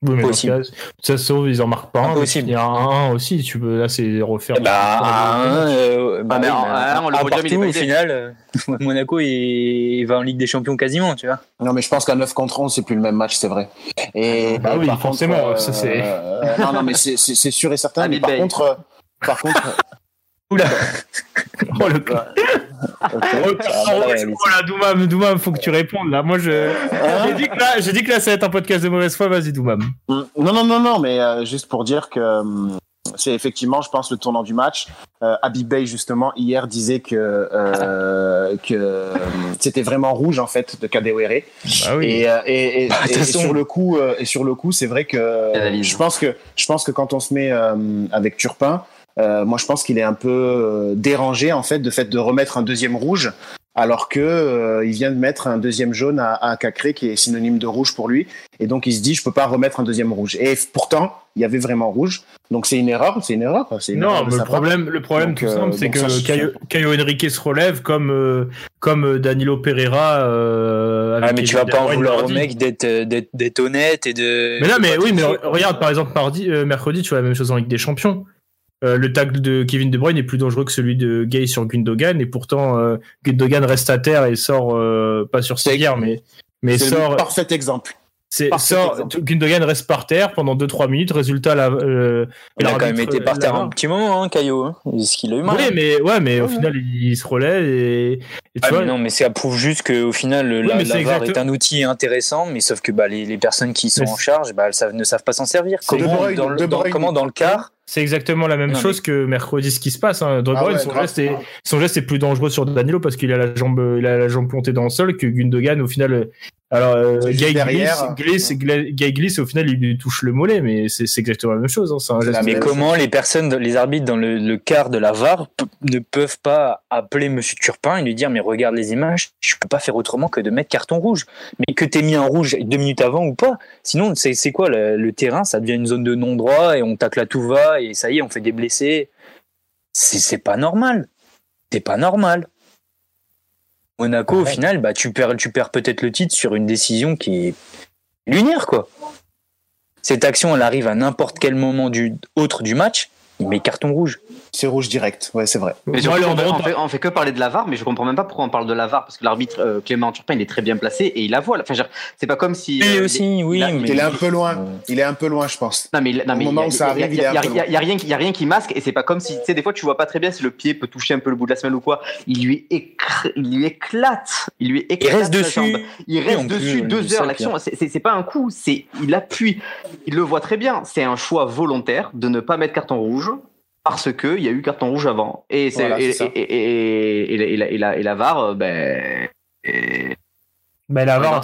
Oui, mais Possible. cas, ça se sauve, ils en marquent pas un. Il y a un 1 aussi. Tu peux, là, c'est refaire. Bah, à un, euh, bah Ah, mais un, on le voit jamais, au final, euh, Monaco, il, il va en Ligue des Champions quasiment, tu vois. Non, mais je pense qu'à 9 contre 11, c'est plus le même match, c'est vrai. Et Bah oui, par forcément, contre, euh, ça, c'est- euh, non, non, mais c'est- sûr et certain. Mais par contre, par contre, Oula. Oh, le Doumam, Doumam, faut que tu répondes là. Moi, je. J'ai dit que là, j'ai dit que là, ça va être un podcast de mauvaise foi. Vas-y, Doumam. Mm, Non, non, non, non, mais euh, juste pour dire que euh, c'est effectivement, je pense, le tournant du match. Euh, Habib Bey, justement, hier disait que, euh, que euh, c'était vraiment rouge, en fait, de Kadewere. Bah oui. Et, euh, et, et- sur le coup, et sur le coup, c'est vrai que je pense que je pense que quand on se met euh, avec Turpin, euh, moi je pense qu'il est un peu euh, dérangé en fait de fait de remettre un deuxième rouge, alors que euh, il vient de mettre un deuxième jaune à, à Cacré qui est synonyme de rouge pour lui, et donc il se dit je peux pas remettre un deuxième rouge. Et pourtant il y avait vraiment rouge, donc c'est une erreur, c'est une erreur. c'est Non, erreur mais le problème, le problème Donc, tout euh, simple, c'est ça, que Caio, Caio Henrique se relève comme, euh, comme Danilo Pereira. Euh, avec Ah, mais tu vas pas De en vouloir au mec d'être honnête et de. Mais non, mais oui, mais re- regarde, par exemple, mardi, euh, mercredi, tu vois la même chose en Ligue des Champions. Euh, le tacle de Kevin De Bruyne est plus dangereux que celui de Gay sur Gundogan, et pourtant euh, Gundogan reste à terre et sort euh, pas sur Seguier, mais mais C'est sort le parfait exemple. c'est parfait sort exemple. Gundogan reste par terre pendant 2-3 minutes. Résultat, la, euh, Il a quand même été par terre un petit moment, hein, Caillot. Hein. Est-ce qu'il a eu mal Oui, hein mais ouais, mais au Ouais, final, il, se relève et, et tu Ah, vois, mais non, mais ça prouve juste qu'au final, le- la, VAR est un outil intéressant, mais sauf que bah, les, les personnes qui sont Mais en charge bah, elles savent- ne savent pas s'en servir. Comment, dans, le- De dans- Bruyne. comment dans le quart c'est exactement la même Non, chose que mercredi, ce qui se passe. Hein. De Ah ouais, son, geste est, son geste est plus dangereux sur Danilo parce qu'il a la jambe, il a la jambe plantée dans le sol que Gundogan. Au final, euh, alors euh, Gay glisse, glisse, au final, il lui touche le mollet, mais c'est exactement la même chose. Hein. C'est un geste- Mais comment les personnes, les arbitres dans le, le quart de la VAR ne peuvent pas appeler Monsieur Turpin et lui dire mais regarde les images, je peux pas faire autrement que de mettre carton rouge. Mais que t'aies mis un rouge deux minutes avant ou pas, sinon c'est c'est quoi le, le terrain? Ça devient une zone de non-droit et on tacle à tout va et ça y est, on fait des blessés. C'est c'est pas normal. C'est pas normal. Monaco, au final, bah, tu perds, tu perds peut-être le titre sur une décision qui est lunaire, quoi. Cette action, elle arrive à n'importe quel moment du, autre du match, il met carton rouge. C'est rouge direct, ouais c'est vrai. Mais on, on fait, on fait que parler de la VAR, mais je comprends même pas pourquoi on parle de la VAR, parce que l'arbitre euh, Clément Turpin, il est très bien placé et il la voit. Enfin, c'est pas comme si. Oui, euh, aussi, oui, il a- mais. Il est un peu loin. Il est un peu loin, je pense. Non mais, il- non, mais Au moment où ça arrive, il y a- il est un peu a- il y a rien qui- il y a rien qui masque et c'est pas comme si tu sais des fois tu vois pas très bien si le pied peut toucher un peu le bout de la semelle ou quoi. Il lui écr- il lui éclate, il lui éclate reste dessus. jambe. Il reste plus, dessus euh, deux heures. L'action, c'est pas un coup, c'est il appuie. Il le voit très bien. C'est un choix volontaire de ne pas mettre carton rouge parce que il y a eu carton rouge avant. Et c'est Voilà, et, et, et, et, et la, et la- et la VAR, euh, ben. et- Mais la VAR,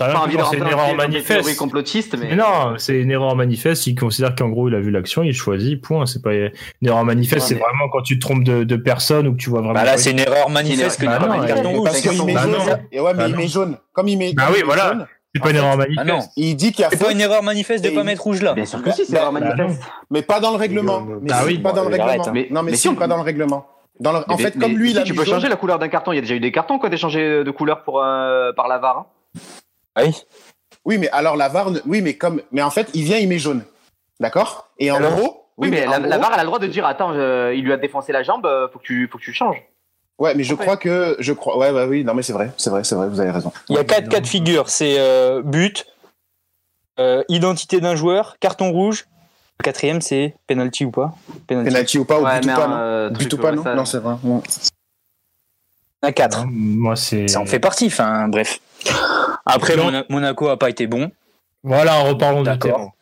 c'est une erreur manifeste. complotistes, mais. Mais non, c'est une erreur manifeste. Il considère qu'en gros, il a vu l'action, il choisit, point. C'est pas une erreur manifeste, Ouais, c'est mais- vraiment quand tu te trompes de, de personne ou que tu vois vraiment. Bah là, c'est une erreur manifeste que Bah non. Parce qu'il met Bah jaune. non. Et ouais, mais Bah il non. met jaune. Comme il met. Bah oui, il voilà. C'est pas une erreur manifeste. Ah non, il dit qu'il y a c'est pas une erreur manifeste de pas il- mettre rouge là. Bien sûr que si, c'est erreur Bah manifeste. mais pas dans le règlement. Mais Bah si, oui. pas dans le règlement. Mais- Non, mais mais si, pas dans le règlement. Dans le- En Mais- fait, comme mais lui, il si, a tu peux jaune- changer la couleur d'un carton. Il y a déjà eu des cartons quoi, d'échanger de couleur pour euh, par la VAR. hein. Oui. Oui, mais alors la VAR, oui, mais comme, mais en fait, il vient, il met jaune. D'accord? Et en Alors gros, Oui, mais, en la, la gros- VAR elle a le droit de dire attends, il lui a défoncé la jambe, euh, faut que tu faut que tu le changes. Ouais, mais je crois que, je crois, ouais, ouais, oui, non, mais c'est vrai, c'est vrai, c'est vrai, vous avez raison. Il y a quatre cas de figure. C'est euh, but, euh, identité d'un joueur, carton rouge. Le quatrième, c'est penalty ou pas? Penalty. Penalty ou pas, ou Ouais, but ou pas, un, non? euh, But truc, ou pas, non? ça- Non, c'est vrai. non. Un 4. Non, Moi, c'est. Ça en fait partie. Enfin, bref. Après, Monaco a pas été bon. Voilà, reparlons du D'accord. terrain.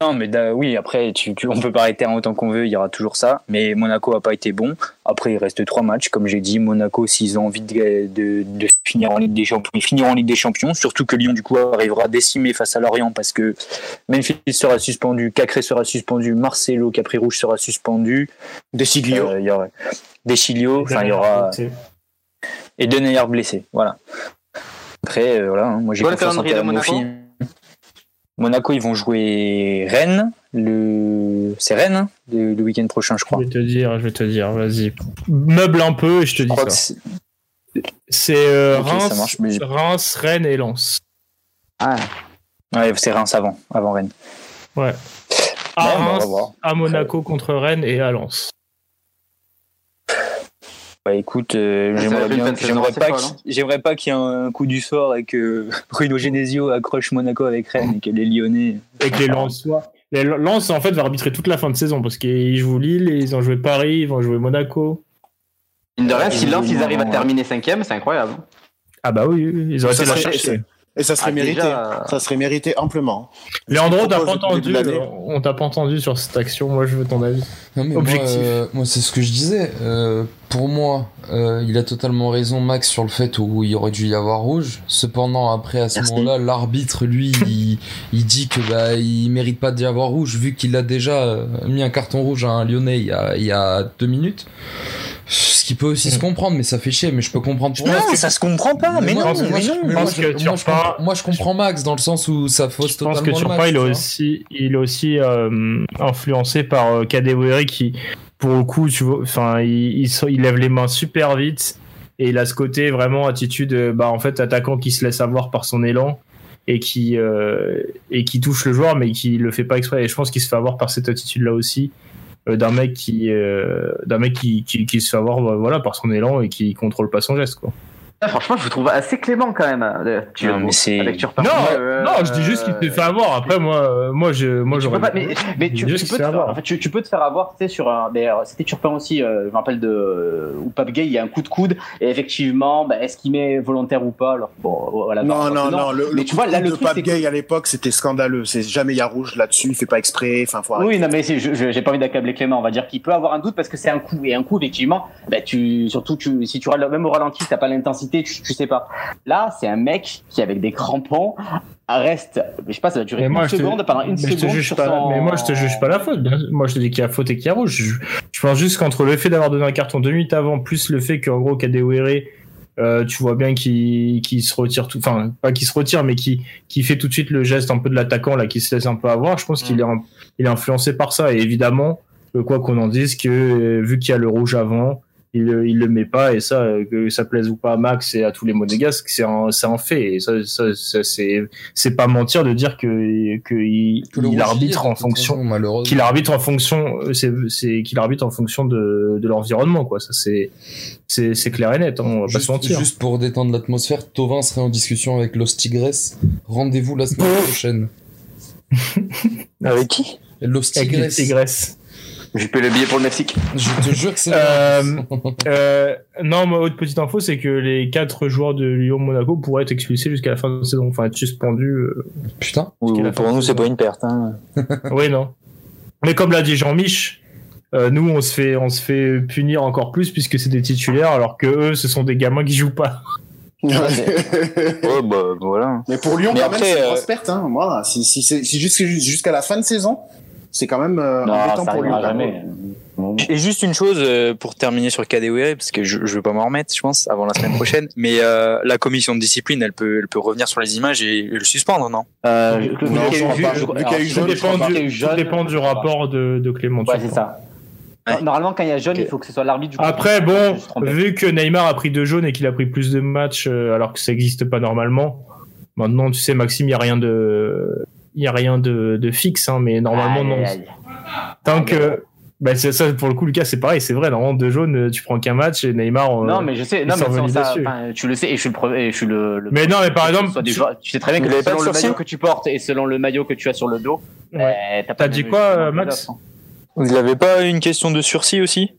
Non, mais da- oui, après, tu, tu- on peut pas arrêter autant qu'on veut, il y aura toujours ça. Mais Monaco a pas été bon. Après, il reste trois matchs. Comme j'ai dit, Monaco, s'ils ont envie de, de- de finir en Ligue des Champions, ils finiront en Ligue des Champions. Surtout que Lyon, du coup, arrivera décimé face à Lorient parce que Memphis sera suspendu, Cacré sera suspendu, Marcelo, Capri Rouge sera suspendu. Des Siglio. Euh, il y aura Deschilio, enfin, il y aura. Et Denayer blessé. Voilà. Après, euh, voilà, hein, moi j'ai confiance en Monaco. Monaco, ils vont jouer Rennes. Le... C'est Rennes, hein, le, le week-end prochain, je Je crois. vais te dire, je vais te dire, vas-y. Meuble un peu et je te Je dis ça. c'est- euh, Reims, marche, mais j'ai- Reims, Rennes et Lens. Ah, ouais, c'est Reims avant, avant Rennes. À Ouais, bah, Reims, voir. à Monaco contre Rennes et à Lens. Bah écoute, euh, j'aimerais bien- pas, hein. j'aimerais pas qu'il y ait un coup du sort et que Bruno Genesio accroche Monaco avec Rennes et que les Lyonnais. Et que les Lensois. Les Lens, en fait, va arbitrer toute la fin de saison parce qu'ils jouent Lille, ils ont joué Paris, ils vont jouer Monaco. mine de rien, si Euh, Lens, ils arrivent à terminer cinquième, c'est incroyable. Ah bah oui, oui, ils auraient été la chercher. Et ça serait Ah, mérité. déjà, Ça serait mérité amplement. Léandro, t'as pas entendu, l'année. on t'a pas entendu sur cette action, moi je veux ton avis. Non, mais moi, Objectif. euh, moi, c'est ce que je disais. Euh, pour moi, euh, il a totalement raison, Max, sur le fait où il aurait dû y avoir rouge. Cependant, après, à ce moment-là, l'arbitre, lui, il, il dit que bah, il mérite pas d'y avoir rouge, vu qu'il a déjà euh, mis un carton rouge à un Lyonnais il y a, il y a deux minutes. Qui peut aussi Mm. se comprendre, mais ça fait chier. Mais je peux comprendre pourquoi. Non, ça se comprend pas, mais, non, mais moi, je- non. moi, je- comprends- moi, je comprends Max dans le sens où ça fausse Je pense totalement que le Turpin, match, il est aussi, il est aussi euh, influencé par euh, Kadewere qui, pour le coup, tu vois, enfin, il, il, se- il lève les mains super vite et il a ce côté vraiment attitude, euh, bah en fait, attaquant qui se laisse avoir par son élan et qui euh, et qui touche le joueur mais qui le fait pas exprès. Et je pense qu'il se fait avoir par cette attitude-là aussi euh, d'un mec qui euh, d'un mec qui, qui, qui se fait avoir euh, voilà par son élan et qui contrôle pas son geste quoi. Ah, franchement, je vous trouve assez clément quand même. euh, tu- Non, mais c'est- avec Turpin. Non, Euh, non, je dis juste qu'il s'est fait avoir. Après moi, euh, moi je, moi j'aurais. pas, mais, mais tu, peux te faire, avoir. en fait, tu, tu peux te faire avoir, tu sais, sur un. Mais euh, c'était Turpin aussi, euh, je me rappelle de. Ou Pape Gay, il y a un coup de coude, et effectivement, bah, est-ce qu'il met volontaire ou pas? Alors, bon, voilà, Non, non, non. Le, mais le tu vois, là, le truc, Pape Gay à l'époque, c'était scandaleux. C'est jamais il y a rouge là-dessus. Il fait pas exprès. Enfin, faut arrêter. Oui, non, mais j'ai pas envie d'accabler Clément. On va dire qu'il peut avoir un doute parce que c'est un coup. Et un coup, effectivement, bah, tu, surtout, tu, si tu même au ralenti, t'as pas l'intensité, tu, tu sais pas. Là, c'est un mec qui, avec des crampons, reste, je sais pas, ça va durer Mais une te- seconde pendant une mais je te seconde. juge sur pas, son- mais moi je te juge pas la faute. Moi je te dis qu'il y a faute et qu'il y a rouge. Je, je pense juste qu'entre le fait d'avoir donné un carton deux minutes avant, plus le fait qu'en gros Kadewere, euh, tu vois bien qu'il se retire tout, enfin pas qu'il se retire, mais qui qui fait tout de suite le geste un peu de l'attaquant là, qui se laisse un peu avoir. Je pense qu'il est un- il est influencé par ça et évidemment quoi qu'on en dise que euh, vu qu'il y a le rouge avant. Il, le- il le met pas et ça euh, que ça plaise ou pas à Max et à tous les monégasques c'est un c'est un fait et ça, ça, ça, c'est c'est pas mentir de dire que que il, Que le il rouge, arbitre en fonction qu'il arbitre en fonction euh, c'est c'est qu'il arbitre en fonction de de l'environnement quoi ça c'est c'est c'est clair et net hein, on va pas Juste, se mentir juste pour détendre l'atmosphère, Tovin serait en discussion avec Los Tigres. Rendez-vous la semaine prochaine. Avec qui? Los avec Tigres. J'ai payé le billet pour le Mexique. Je te jure que c'est Euh. Euh, non, ma autre petite info, c'est que les quatre joueurs de Lyon-Monaco pourraient être expulsés jusqu'à la fin de la saison, enfin être suspendus. euh, Putain. Oui, Pour nous, ce c'est pas une perte. Hein. oui, non. Mais comme l'a dit Jean-Mich, euh, nous on se fait on se fait punir encore plus puisque c'est des titulaires, alors que eux, ce sont des gamins qui jouent pas. Ouais, bah voilà. Mais pour Lyon, Mais quand après, même, c'est une euh, grosse perte. Hein. Moi, si, si, c'est- si jusqu'à jusqu'à la fin de saison, c'est quand même euh, Non, embêtant ça pour même. jamais. Et juste une chose euh, pour terminer sur Kadewere, parce que je, je veux pas m'en remettre, je pense, avant la semaine prochaine. Mais euh, la commission de discipline, elle peut, elle peut revenir sur les images et, et le suspendre, non? Euh, je- Non, je crois pas. Tout dépend, du, rapport de, de Clément. Ouais, c'est ça. Ouais. Normalement, quand il y a jaune, il faut que ce soit l'arbitre du Après, bon, vu que Neymar a pris deux jaunes et qu'il a pris plus de matchs euh, alors que ça n'existe pas normalement, maintenant, tu sais, Maxime, il n'y a rien de, il y a rien de, de fixe, hein, mais normalement, non. Tant que, bah, c'est ça, pour le coup, Lucas, c'est pareil, c'est vrai, normalement, deux jaunes, euh, tu prends qu'un match et Neymar. euh, Non, mais je sais, non, mais ça, tu le sais, et je suis le premier, et je suis le. le Mais non, mais par exemple, tu- joueurs- tu sais très bien que selon de le maillot que tu portes et selon le maillot que tu as sur le dos, Ouais. euh, t'as dit quoi, euh, Max. Vous n'avez pas une question de sursis aussi?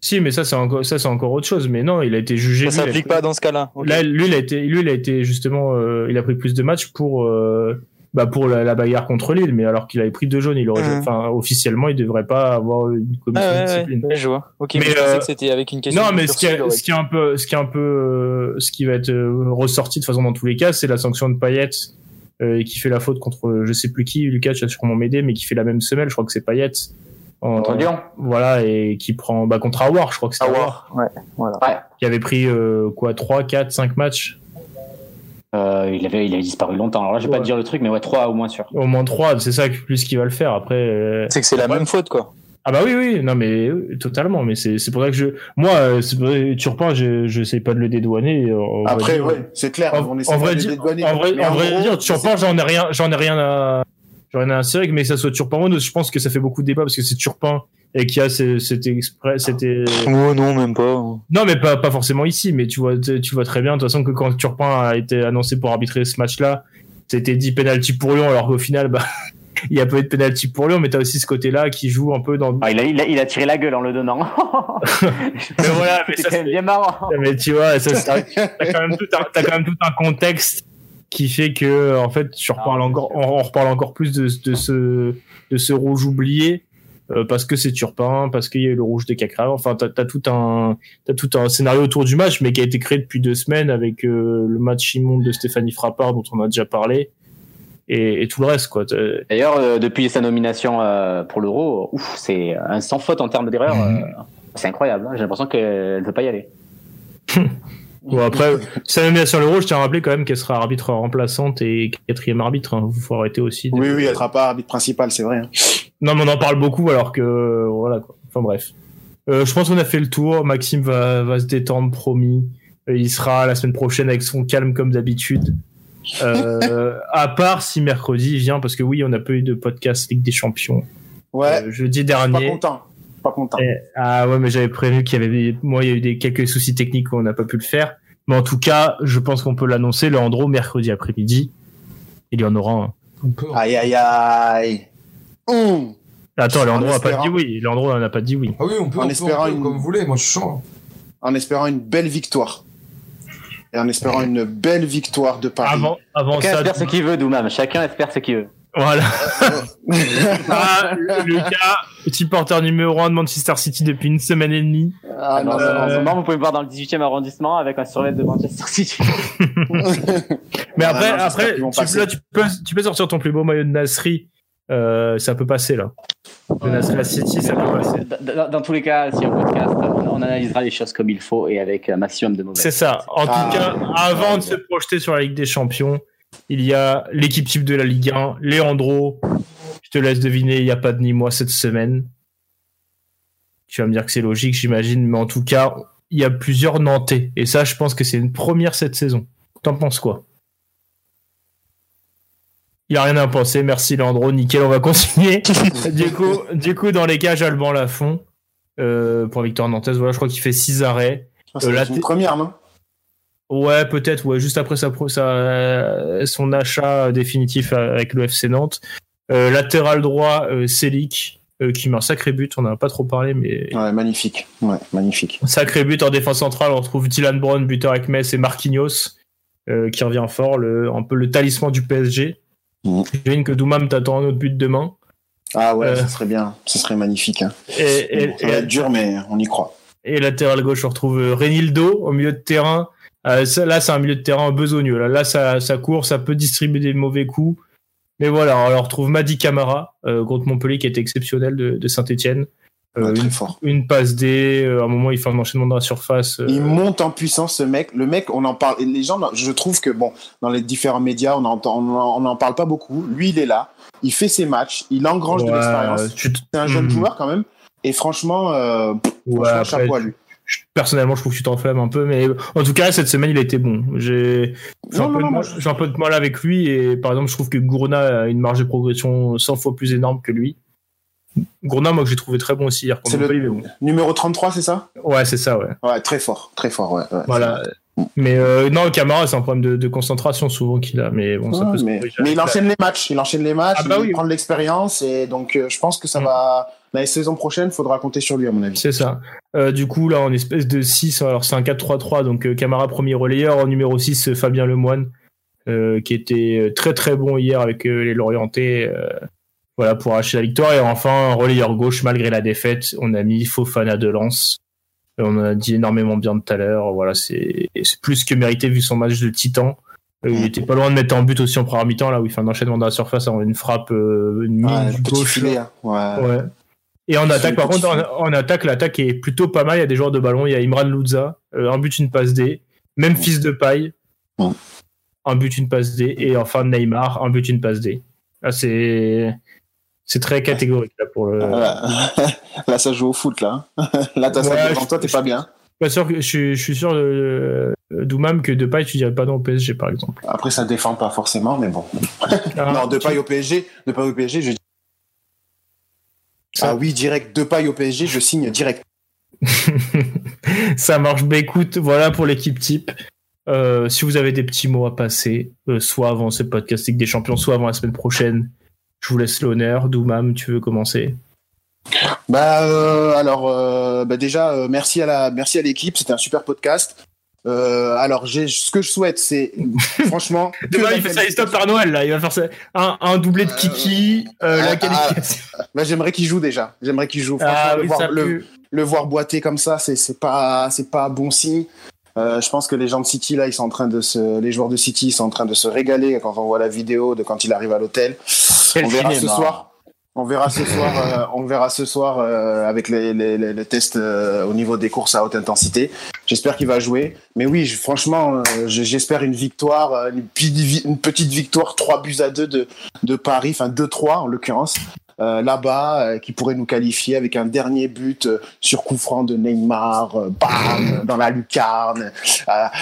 Si, mais ça, c'est encore, ça, c'est encore autre chose. Mais non, il a été jugé. Ça s'applique pas dans ce cas-là. Là, lui, il a été, lui, il a été justement, euh, il a pris plus de matchs pour, euh, bah, pour la, la bagarre contre Lille, mais alors qu'il avait pris deux jaunes, il aurait, Mhm. enfin, officiellement, il devrait pas avoir une commission Ah de discipline. ouais, je vois. Ok, Mais, mais, je pensais euh, que c'était avec une question. Non, de mais ce qui, est, ce qui est un peu, ce qui est un peu, euh, ce qui va être euh, ressorti de toute façon dans tous les cas, c'est la sanction de Payet euh, qui fait la faute contre, je sais plus qui, Lucas, tu vas sûrement m'aider, mais qui fait la même semelle, je crois que c'est Payet. En- Contre Lyon. Voilà, et qui prend, bah, contre Awar, je crois que Ah, Awar, ouais, voilà. Ouais. qui avait pris, euh, quoi, 3, 4, 5 matchs. Euh, il, avait, il avait disparu longtemps. Alors là, je vais pas te dire le truc, mais ouais, 3 au moins sûr. Au moins 3, c'est ça plus qui va le faire. Après, euh, C'est que c'est la Ouais. même faute, quoi. Ah bah oui oui non mais totalement mais c'est c'est pour ça que je moi euh, Turpin je je sais pas de le dédouaner euh, Après, ouais, c'est clair. en, on essaie en vrai de dire dédouaner. en vrai en vrai gros, dire Turpin j'en ai rien j'en ai rien à à cirer mais que ça soit Turpin ou non, je pense que ça fait beaucoup de débat parce que c'est Turpin et qu'il y a ce- c'était exprès c'était Oh non, même pas. non mais pas pas forcément ici mais tu vois tu vois très bien de toute façon que quand Turpin a été annoncé pour arbitrer ce match là c'était 10 penalty pour Lyon alors qu'au final bah il y a pas eu de penalty pour Lyon mais t'as aussi ce côté là qui joue un peu dans Ah, il, a, il, a, il a tiré la gueule en le donnant. mais voilà mais ça c'est- bien marrant. mais tu vois, ça, c'est- t'as quand même tout un, t'as quand même tout un contexte qui fait que, en fait, tu reparles Ah, encore, on, on reparle encore plus de, de ce, de ce rouge oublié. euh, parce que c'est Turpin, parce qu'il y a eu le rouge de Cacra. Enfin, t'as as tout un, t'as tout un scénario autour du match, mais qui a été créé depuis deux semaines avec euh, le match immonde de Stéphanie Frappard dont on a déjà parlé, et, et tout le reste, quoi. D'ailleurs, euh, depuis sa nomination euh, pour l'Euro, c'est un sans faute en termes d'erreur. Mhm. euh, c'est incroyable. hein. J'ai l'impression qu'elle ne veut pas y aller. Bon, après, sa nomination à l'Euro, je tiens à rappeler quand même qu'elle sera arbitre remplaçante et quatrième arbitre. Hein. Faut arrêter aussi. de- Oui, oui, elle sera pas arbitre principal, c'est vrai. hein. Non, mais on en parle beaucoup alors que voilà quoi. Enfin bref. Euh, je pense qu'on a fait le tour. Maxime va, va se détendre, promis. Euh, Il sera la semaine prochaine avec son calme comme d'habitude. Euh, à part si mercredi il vient, parce que oui, on n'a pas eu de podcast Ligue des Champions Ouais, euh, jeudi je suis pas dernier. content. Pas content. Et- ah ouais, mais j'avais prévenu qu'il y avait, des- moi, il y a eu des quelques soucis techniques où on n'a pas pu le faire. Mais en tout cas, je pense qu'on peut l'annoncer. Le Andro mercredi après-midi, il y en aura un. On peut. Aïe, aïe, aïe. Attends, En Leandro n'a pas dit oui. Leandro n'a pas dit oui. Ah oui, on peut, En on peut, espérant on peut, une- comme vous voulez. Moi, je suis chaud. En espérant une belle victoire. Et en espérant une belle victoire de Paris. Avant, avant Chacun ça, espère ce qu'il veut, Doumam. Chacun espère ce qu'il veut. Voilà. Ah, Lucas, supporter numéro 1 de Manchester City depuis une semaine et demie. ah, non, Alors, non, vous pouvez me voir dans le 18e arrondissement avec un survêt de Manchester City. Mais après, après tu, là, tu, peux, tu peux sortir ton plus beau maillot de Nasri. Euh, ça peut passer là. Le Nasri City, ça peut passer. Dans, dans- dans tous les cas, si on podcast, on, on analysera les choses comme il faut et avec un maximum de mauvais. C'est ça. En Ah, tout cas, avant ouais, de se projeter sur la Ligue des Champions, il y a l'équipe type de la Ligue 1, Léandro. Je te laisse deviner, il n'y a pas de ni moi cette semaine. Tu vas me dire que c'est logique, j'imagine, mais en tout cas, il y a plusieurs Nantais. Et ça, je pense que c'est une première cette saison. T'en penses quoi? Il n'y a rien à penser. Merci, Léandro. Nickel, on va continuer. du, coup, du coup, dans les cages, Alban Lafont. Euh, pour Victor Nantes, voilà, je crois qu'il fait 6 arrêts. C'est Euh, la une première, non? Ouais, peut-être, ouais, juste après sa, sa, euh, son achat définitif avec le FC Nantes. Euh, latéral droit, euh, euh, qui met un sacré but, on n'en a pas trop parlé, mais Ouais, magnifique. Ouais, magnifique. sacré but en défense centrale, on retrouve Dylan Brown, buteur avec Metz, et Marquinhos, euh, qui revient fort, le, un peu le talisman du PSG. Mhm. J'imagine que Doumam t'attend un autre but demain. Ah ouais, Euh. ça serait bien. Ça serait magnifique. hein. Et, et, Bon, ça va être dur, mais on y croit. Et latéral gauche, on retrouve euh, Renildo au milieu de terrain. Euh, ça- là, c'est un milieu de terrain besogneux. Là, là ça, ça court, ça peut distribuer des mauvais coups. Mais voilà, on retrouve Madi Camara euh, contre Montpellier qui était exceptionnel de, de Saint-Etienne. Ouais, très une, fort. une passe D, euh, à un moment il fait un enchaînement dans la surface. euh, Il monte en puissance, ce mec. Le mec, on en parle. et Les gens, je trouve que bon, dans les différents médias, on entend, on en, on en parle pas beaucoup. Lui, il est là. Il fait ses matchs. Il engrange de l'expérience. C'est un jeune Mhm. joueur quand même. Et franchement, euh, Ouais, franchement, après, chapeau à lui. Personnellement, je trouve que tu t'enflammes un peu, mais en tout cas, cette semaine, il a été bon. J'ai j'ai un, je- un peu de mal avec lui, et par exemple, je trouve que Gourna a une marge de progression 100 fois plus énorme que lui. Gourna, moi, que j'ai trouvé très bon aussi hier C'est le- bon. Numéro 33, c'est ça? Ouais, c'est ça, ouais. Ouais, très fort. Très fort, ouais. ouais. Voilà. Mais euh, non, Camara, c'est un problème de, de concentration souvent qu'il a, mais bon, ça peut mais, mais il enchaîne les matchs. Il enchaîne les matchs. Ah bah il oui. prend de l'expérience. Et donc, euh, je pense que ça Mm. va. La saison prochaine, faudra compter sur lui, à mon avis. C'est ça. Euh, du coup, là, en espèce de 6, alors c'est un 4-3-3, donc euh, Camara premier relayeur, en numéro 6, euh, Fabien Lemoine, euh, qui était très très bon hier avec euh, les Lorientais. voilà pour acheter la victoire et enfin un relayeur gauche malgré la défaite, on a mis Fofana de lance. On en a dit énormément bien tout à l'heure. Voilà, c'est plus que mérité vu son match de titan. Il était pas loin de mettre en but aussi en première mi-temps là où il fait un enchaînement dans la surface avant une frappe, une Ouais, mine le du gauche. filet. hein. Ouais. Ouais. Et en attaque, par contre, en, en attaque, l'attaque est plutôt pas mal. Il y a des joueurs de ballon. Il y a Imran Louza, euh, un but, une passe D. Même fils de paille, un but, une passe D. Et enfin Neymar, un but, une passe D. Là, c'est c'est très catégorique là pour le. Voilà. là, ça joue au foot, là. là, t'as ça devant toi, t'es pas bien. Pas sûr que je, suis- je suis sûr de Doumam que de paille, tu dirais pas non au PSG par exemple. Après, ça défend pas forcément, mais bon. Ah, non, de paille au PSG, de paille au PSG, je dis. Ça- Ah oui, direct, de paille au PSG, je signe direct. Ça marche. Bah écoute, voilà pour l'équipe type. Euh, si vous avez des petits mots à passer, euh, soit avant ce podcast Ligue des Champions, soit avant la semaine prochaine, je vous laisse l'honneur. Doumam, tu veux commencer? Bah euh, alors bah déjà merci à la merci à l'équipe, c'était un super podcast. Euh, alors j'ai ce que je souhaite c'est franchement Demain, il fait ça, il stoppe par Noël, là. Il va faire ça. Un, un doublé de Kiki, euh, ah, la qualification. bah, j'aimerais qu'il joue déjà. J'aimerais qu'il joue. Franchement, Ah le, oui, voir, ça le, voir boiter comme ça, c'est c'est pas c'est pas bon signe. Euh, je pense que les gens de City là, ils sont en train de se, les joueurs de City, ils sont en train de se régaler quand on voit la vidéo de quand il arrive à l'hôtel. On verra ce soir. On verra ce soir. euh, on verra ce soir euh, avec les, les, les, les tests euh, au niveau des courses à haute intensité. J'espère qu'il va jouer. Mais oui, je- franchement, euh, je- j'espère une victoire, euh, une, petite victoire, 3 buts à 2 de, de Paris, enfin 2-3 en l'occurrence. euh, là-bas, qui pourrait nous qualifier avec un dernier but sur coup franc de Neymar, bam, dans la lucarne,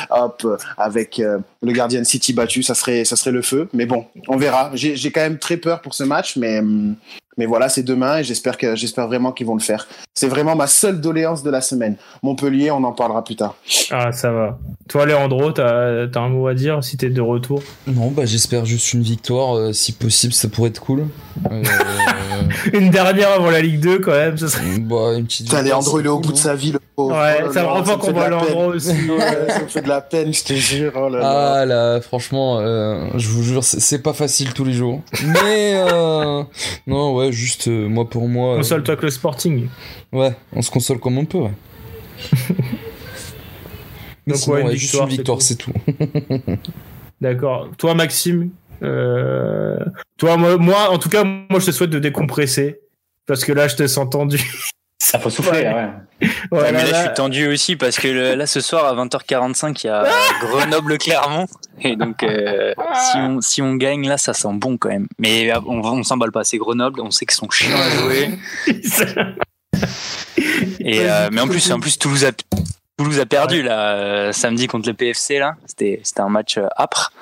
hop, avec le gardien City battu, ça serait, ça serait le feu. Mais bon, on verra. J'ai j'ai quand même très peur pour ce match, mais, hum, mais voilà, c'est demain et j'espère que j'espère vraiment qu'ils vont le faire. C'est vraiment ma seule doléance de la semaine. Montpellier, on en parlera plus tard. Ah, ça va. Toi, Léandro, t'as as un mot à dire si t'es de retour? Non, bah j'espère juste une victoire, euh, si possible, ça pourrait être cool. Euh, Une dernière avant la Ligue 2, quand même. Ça serait... bah, une petite Putain, Léandro, il est au bout de sa vie, le pauvre. Ouais, Oh ça rend pas qu'on voit. Léandro aussi. Ouais, ça me fait de la peine, je te jure. Oh là là. Ah là, franchement, euh, je vous jure, c'est- c'est pas facile tous les jours. Mais euh, non, ouais, juste euh, moi pour moi. euh, Console-toi que le Sporting. Ouais, on se console comme on peut. Ouais. Mais Donc, sinon, ouais, une juste victoire, une victoire, c'est tout. D'accord. Toi, Maxime euh, Toi, moi, moi, en tout cas, moi, je te souhaite de décompresser. Parce que là, je te sens tendu. Ça faut souffler, Ouais. ouais. Ouais, Ouais, mais là, là, je suis tendu aussi parce que le- là, ce soir à 20h45, il y a Grenoble-Clermont. Et donc, euh, si, on, si on gagne, là, ça sent bon quand même. Mais euh, on, on s'emballe pas. C'est Grenoble. On sait qu'ils sont chiants à jouer. Et, euh, mais en plus, en plus Toulouse, a, Toulouse a perdu là, euh, samedi contre le PFC. là. C'était c'était un match euh, âpre.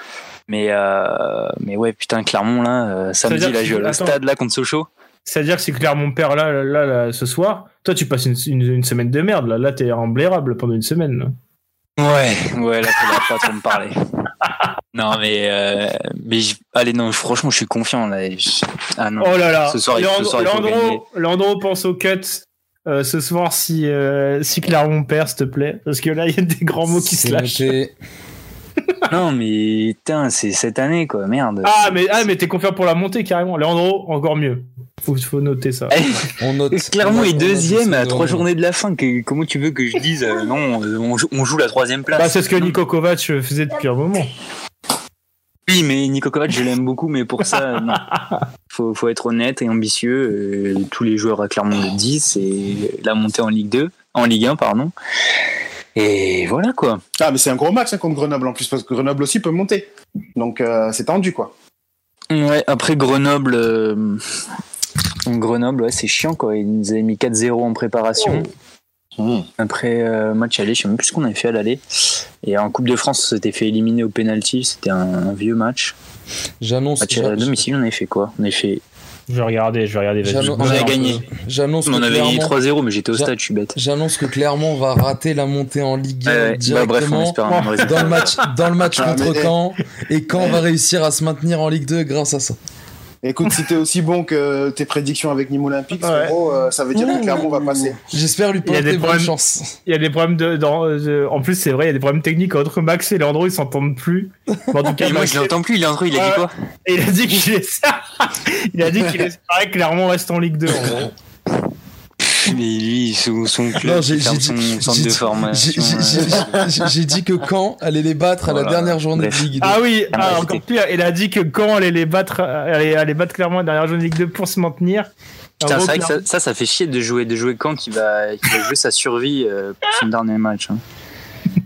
Mais, euh, mais ouais, putain, Clermont, là, euh, samedi, là, je au stade là contre Sochaux. C'est-à-dire que si Clermont perd là, là, là, là, ce soir, toi, tu passes une, une, une semaine de merde. Là, là t'es emblairable pendant une semaine. là. Ouais, ouais, là, faudra pas trop me parler. Non, mais, euh, mais allez, non, franchement, je suis confiant là. Ah non. Oh là là. Ce soir, il- ce soir, il faut gagner. Leandro, Leandro pense au cut euh, ce soir si, euh, si Clermont perd, s'il te plaît. Parce que là, il y a des grands mots qui se C'est lâchent. Non, mais putain, c'est cette année, quoi, merde. Ah, mais, ah, mais t'es confiant pour la montée carrément. Leandro, encore mieux. Faut, faut noter ça. Eh, On note. Clermont on est deuxième à trois journées de la fin. Que- comment tu veux que je dise euh, non, euh, on joue, on joue la troisième place Bah, c'est ce que Nico Kovac faisait depuis un moment. Oui, mais Nico Kovac, je l'aime beaucoup, mais pour ça, non. Faut, faut être honnête et ambitieux. euh, tous les joueurs à Clermont le disent. C'est la montée en Ligue 2, en Ligue 1, pardon. Et voilà, quoi. Ah, mais c'est un gros match hein, contre Grenoble en plus, parce que Grenoble aussi peut monter. Donc euh, c'est tendu, quoi. Ouais, après Grenoble, euh, Grenoble, ouais, c'est chiant quoi. Ils nous avaient mis 4-0 en préparation. Mmh. Après euh, match aller, je sais même plus ce qu'on avait fait à l'aller. Et en Coupe de France, on s'était fait éliminer au penalty. C'était un, un vieux match. J'annonce. Match à domicile, on avait fait quoi? On avait fait. Je vais regarder, je vais regarder. On avait gagné. J'annonce que On avait gagné Clermont- 3-0, mais j'étais au stade, je suis bête. J'annonce que Clermont va rater la montée en Ligue 1 Ouais, ouais. Bah, bref, on directement espère un bon résultat. dans le match, dans le match Ah, contre mais- Caen et Caen va réussir à se maintenir en Ligue 2 grâce à ça. Écoute, si t'es aussi bon que tes prédictions avec Nîmes Olympique, Ouais. euh, ça veut dire que Clermont va passer. J'espère lui porter des bonne chance. Il y a des problèmes de. dans- de- en plus, c'est vrai, il y a des problèmes techniques entre Max et Leandro, ils s'entendent plus. En tout cas, Et moi, Max- je l'entends plus. Leandro, il a dit quoi il a dit qu'il est... il a dit qu'il espérait que Clermont reste en Ligue 2. En gros. Mais lui, son, son club, Non, ferme son centre de dit- formation. j'ai- dit que Caen allait les battre à la dernière journée Bref. de Ligue 2. Ah oui, Ah, ah, c'était- encore pire, il a dit que quand allait les battre, allait, allait battre Clermont à la dernière journée de Ligue 2 pour se maintenir. En Putain, c'est vrai que ça, ça, ça fait chier de jouer, de jouer Caen qui va, qui va jouer sa survie euh, pour son dernier match. hein.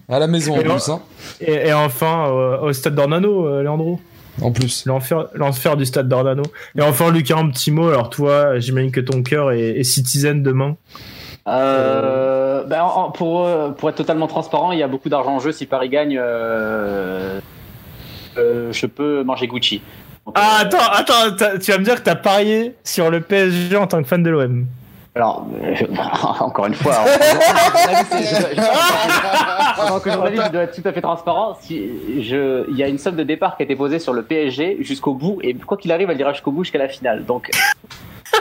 À la maison en Et plus, hein. et, et enfin, euh, au stade d'Ornano, euh, Leandro. En plus. L'enfer du stade d'Ornano. Et enfin, Lucas, un petit mot. Alors, toi, j'imagine que ton cœur est, est citizen demain. Euh, ben, en- en- pour, euh, pour être totalement transparent, il y a beaucoup d'argent en jeu. Si Paris gagne, euh, euh, je peux manger Gucci. Donc, Ah, euh, attends, attends, tu vas me dire que t'as parié sur le PSG en tant que fan de l'OM. Alors, euh, encore une fois, en tant que journaliste, je dois être tout à fait transparent. Si je, il y a une somme de départ qui a été posée sur le PSG jusqu'au bout, et quoi qu'il arrive, elle ira jusqu'au bout jusqu'à la finale. Donc,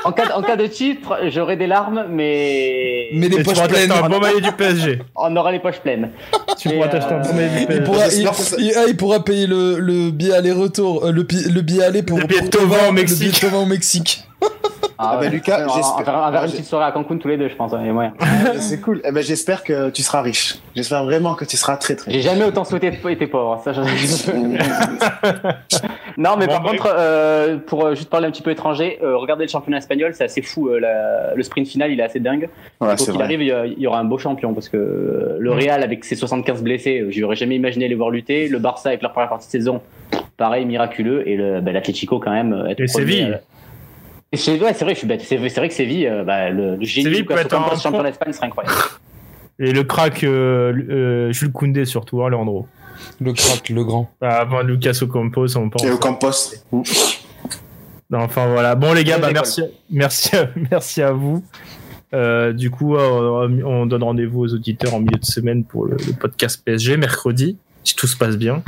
en cas, de- en cas de titre, j'aurai des larmes, mais, Mais les poches pleines. un bon maillot du PSG. on aura les poches pleines. Tu pourras t'acheter un euh, bon maillot du Il PSG. pourra, il, J'espère que ça- il- ah, il pourra payer le, le billet aller-retour, euh, le, billet aller pour, Le billet Tovin, au Mexique. Le billet au Mexique. Ah, Ah bah, ouais. Lucas, j'espère- va faire- on va faire une j'ai- petite soirée à Cancun tous les deux, je pense. hein, il y a moyen. C'est cool. Eh ben, j'espère que tu seras riche. J'espère vraiment que tu seras très très J'ai riche. jamais autant souhaité être pauvre. Ça, non, mais Bon, par bah, contre, euh, pour euh, juste parler un petit peu étranger, euh, regardez le championnat espagnol, c'est assez fou. euh, la- le sprint final, il est assez dingue. Ouais, qu'il vrai. arrive, il y, a- il y aura un beau champion parce que le Real avec ses 75 blessés, j'aurais jamais imaginé les voir lutter. Le Barça avec leur première partie de saison, pareil, miraculeux. Et le, bah, l'Atlético quand même. Être Et Séville. Et c'est ouais, vrai, je suis bête. C'est vrai que Séville, euh, bah, le, le génie Séville Lucas peut être Ocampos, un champion d'Espagne serait incroyable. Et le crack euh, euh, Jules Koundé surtout, hein, Leandro. Le crack, le grand. Ah, Avant Lucas Ocampos, on pense. Et. Non, Enfin voilà. Bon les gars, bah, merci, merci, à- merci à vous. Euh, du coup, euh, on donne rendez-vous aux auditeurs en milieu de semaine pour le, le podcast PSG mercredi, si tout se passe bien.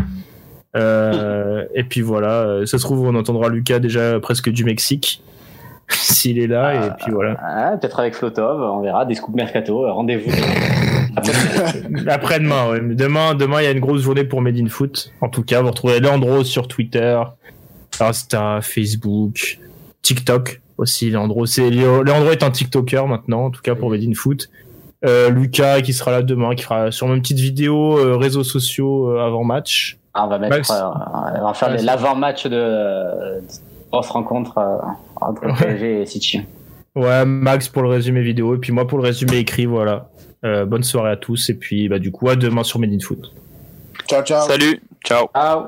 Euh, et puis voilà, ça se trouve on entendra Lucas déjà presque du Mexique s'il est là. et puis voilà. Ah, Peut-être avec Flotov, on verra. Des scoops mercato, euh, rendez-vous. Après-demain, ouais. Demain, demain, il y a une grosse journée pour Made in Foot. En tout cas, vous retrouvez Leandro sur Twitter, Insta, Facebook, TikTok aussi. Leandro, c'est Leandro est un TikToker maintenant, en tout cas pour Made in Foot. Euh, Lucas qui sera là demain, qui fera sûrement une petite vidéo euh, réseaux sociaux euh, avant match. Ah, on va mettre, euh, on va faire Ouais, c'est- l'avant-match de, euh, de grosse rencontre euh, entre Ouais. PSG et City. Ouais, Max pour le résumé vidéo et puis moi pour le résumé écrit. Voilà. Euh, bonne soirée à tous et puis bah du coup à demain sur Made in Foot. Ciao, ciao. Salut, ciao. Ciao.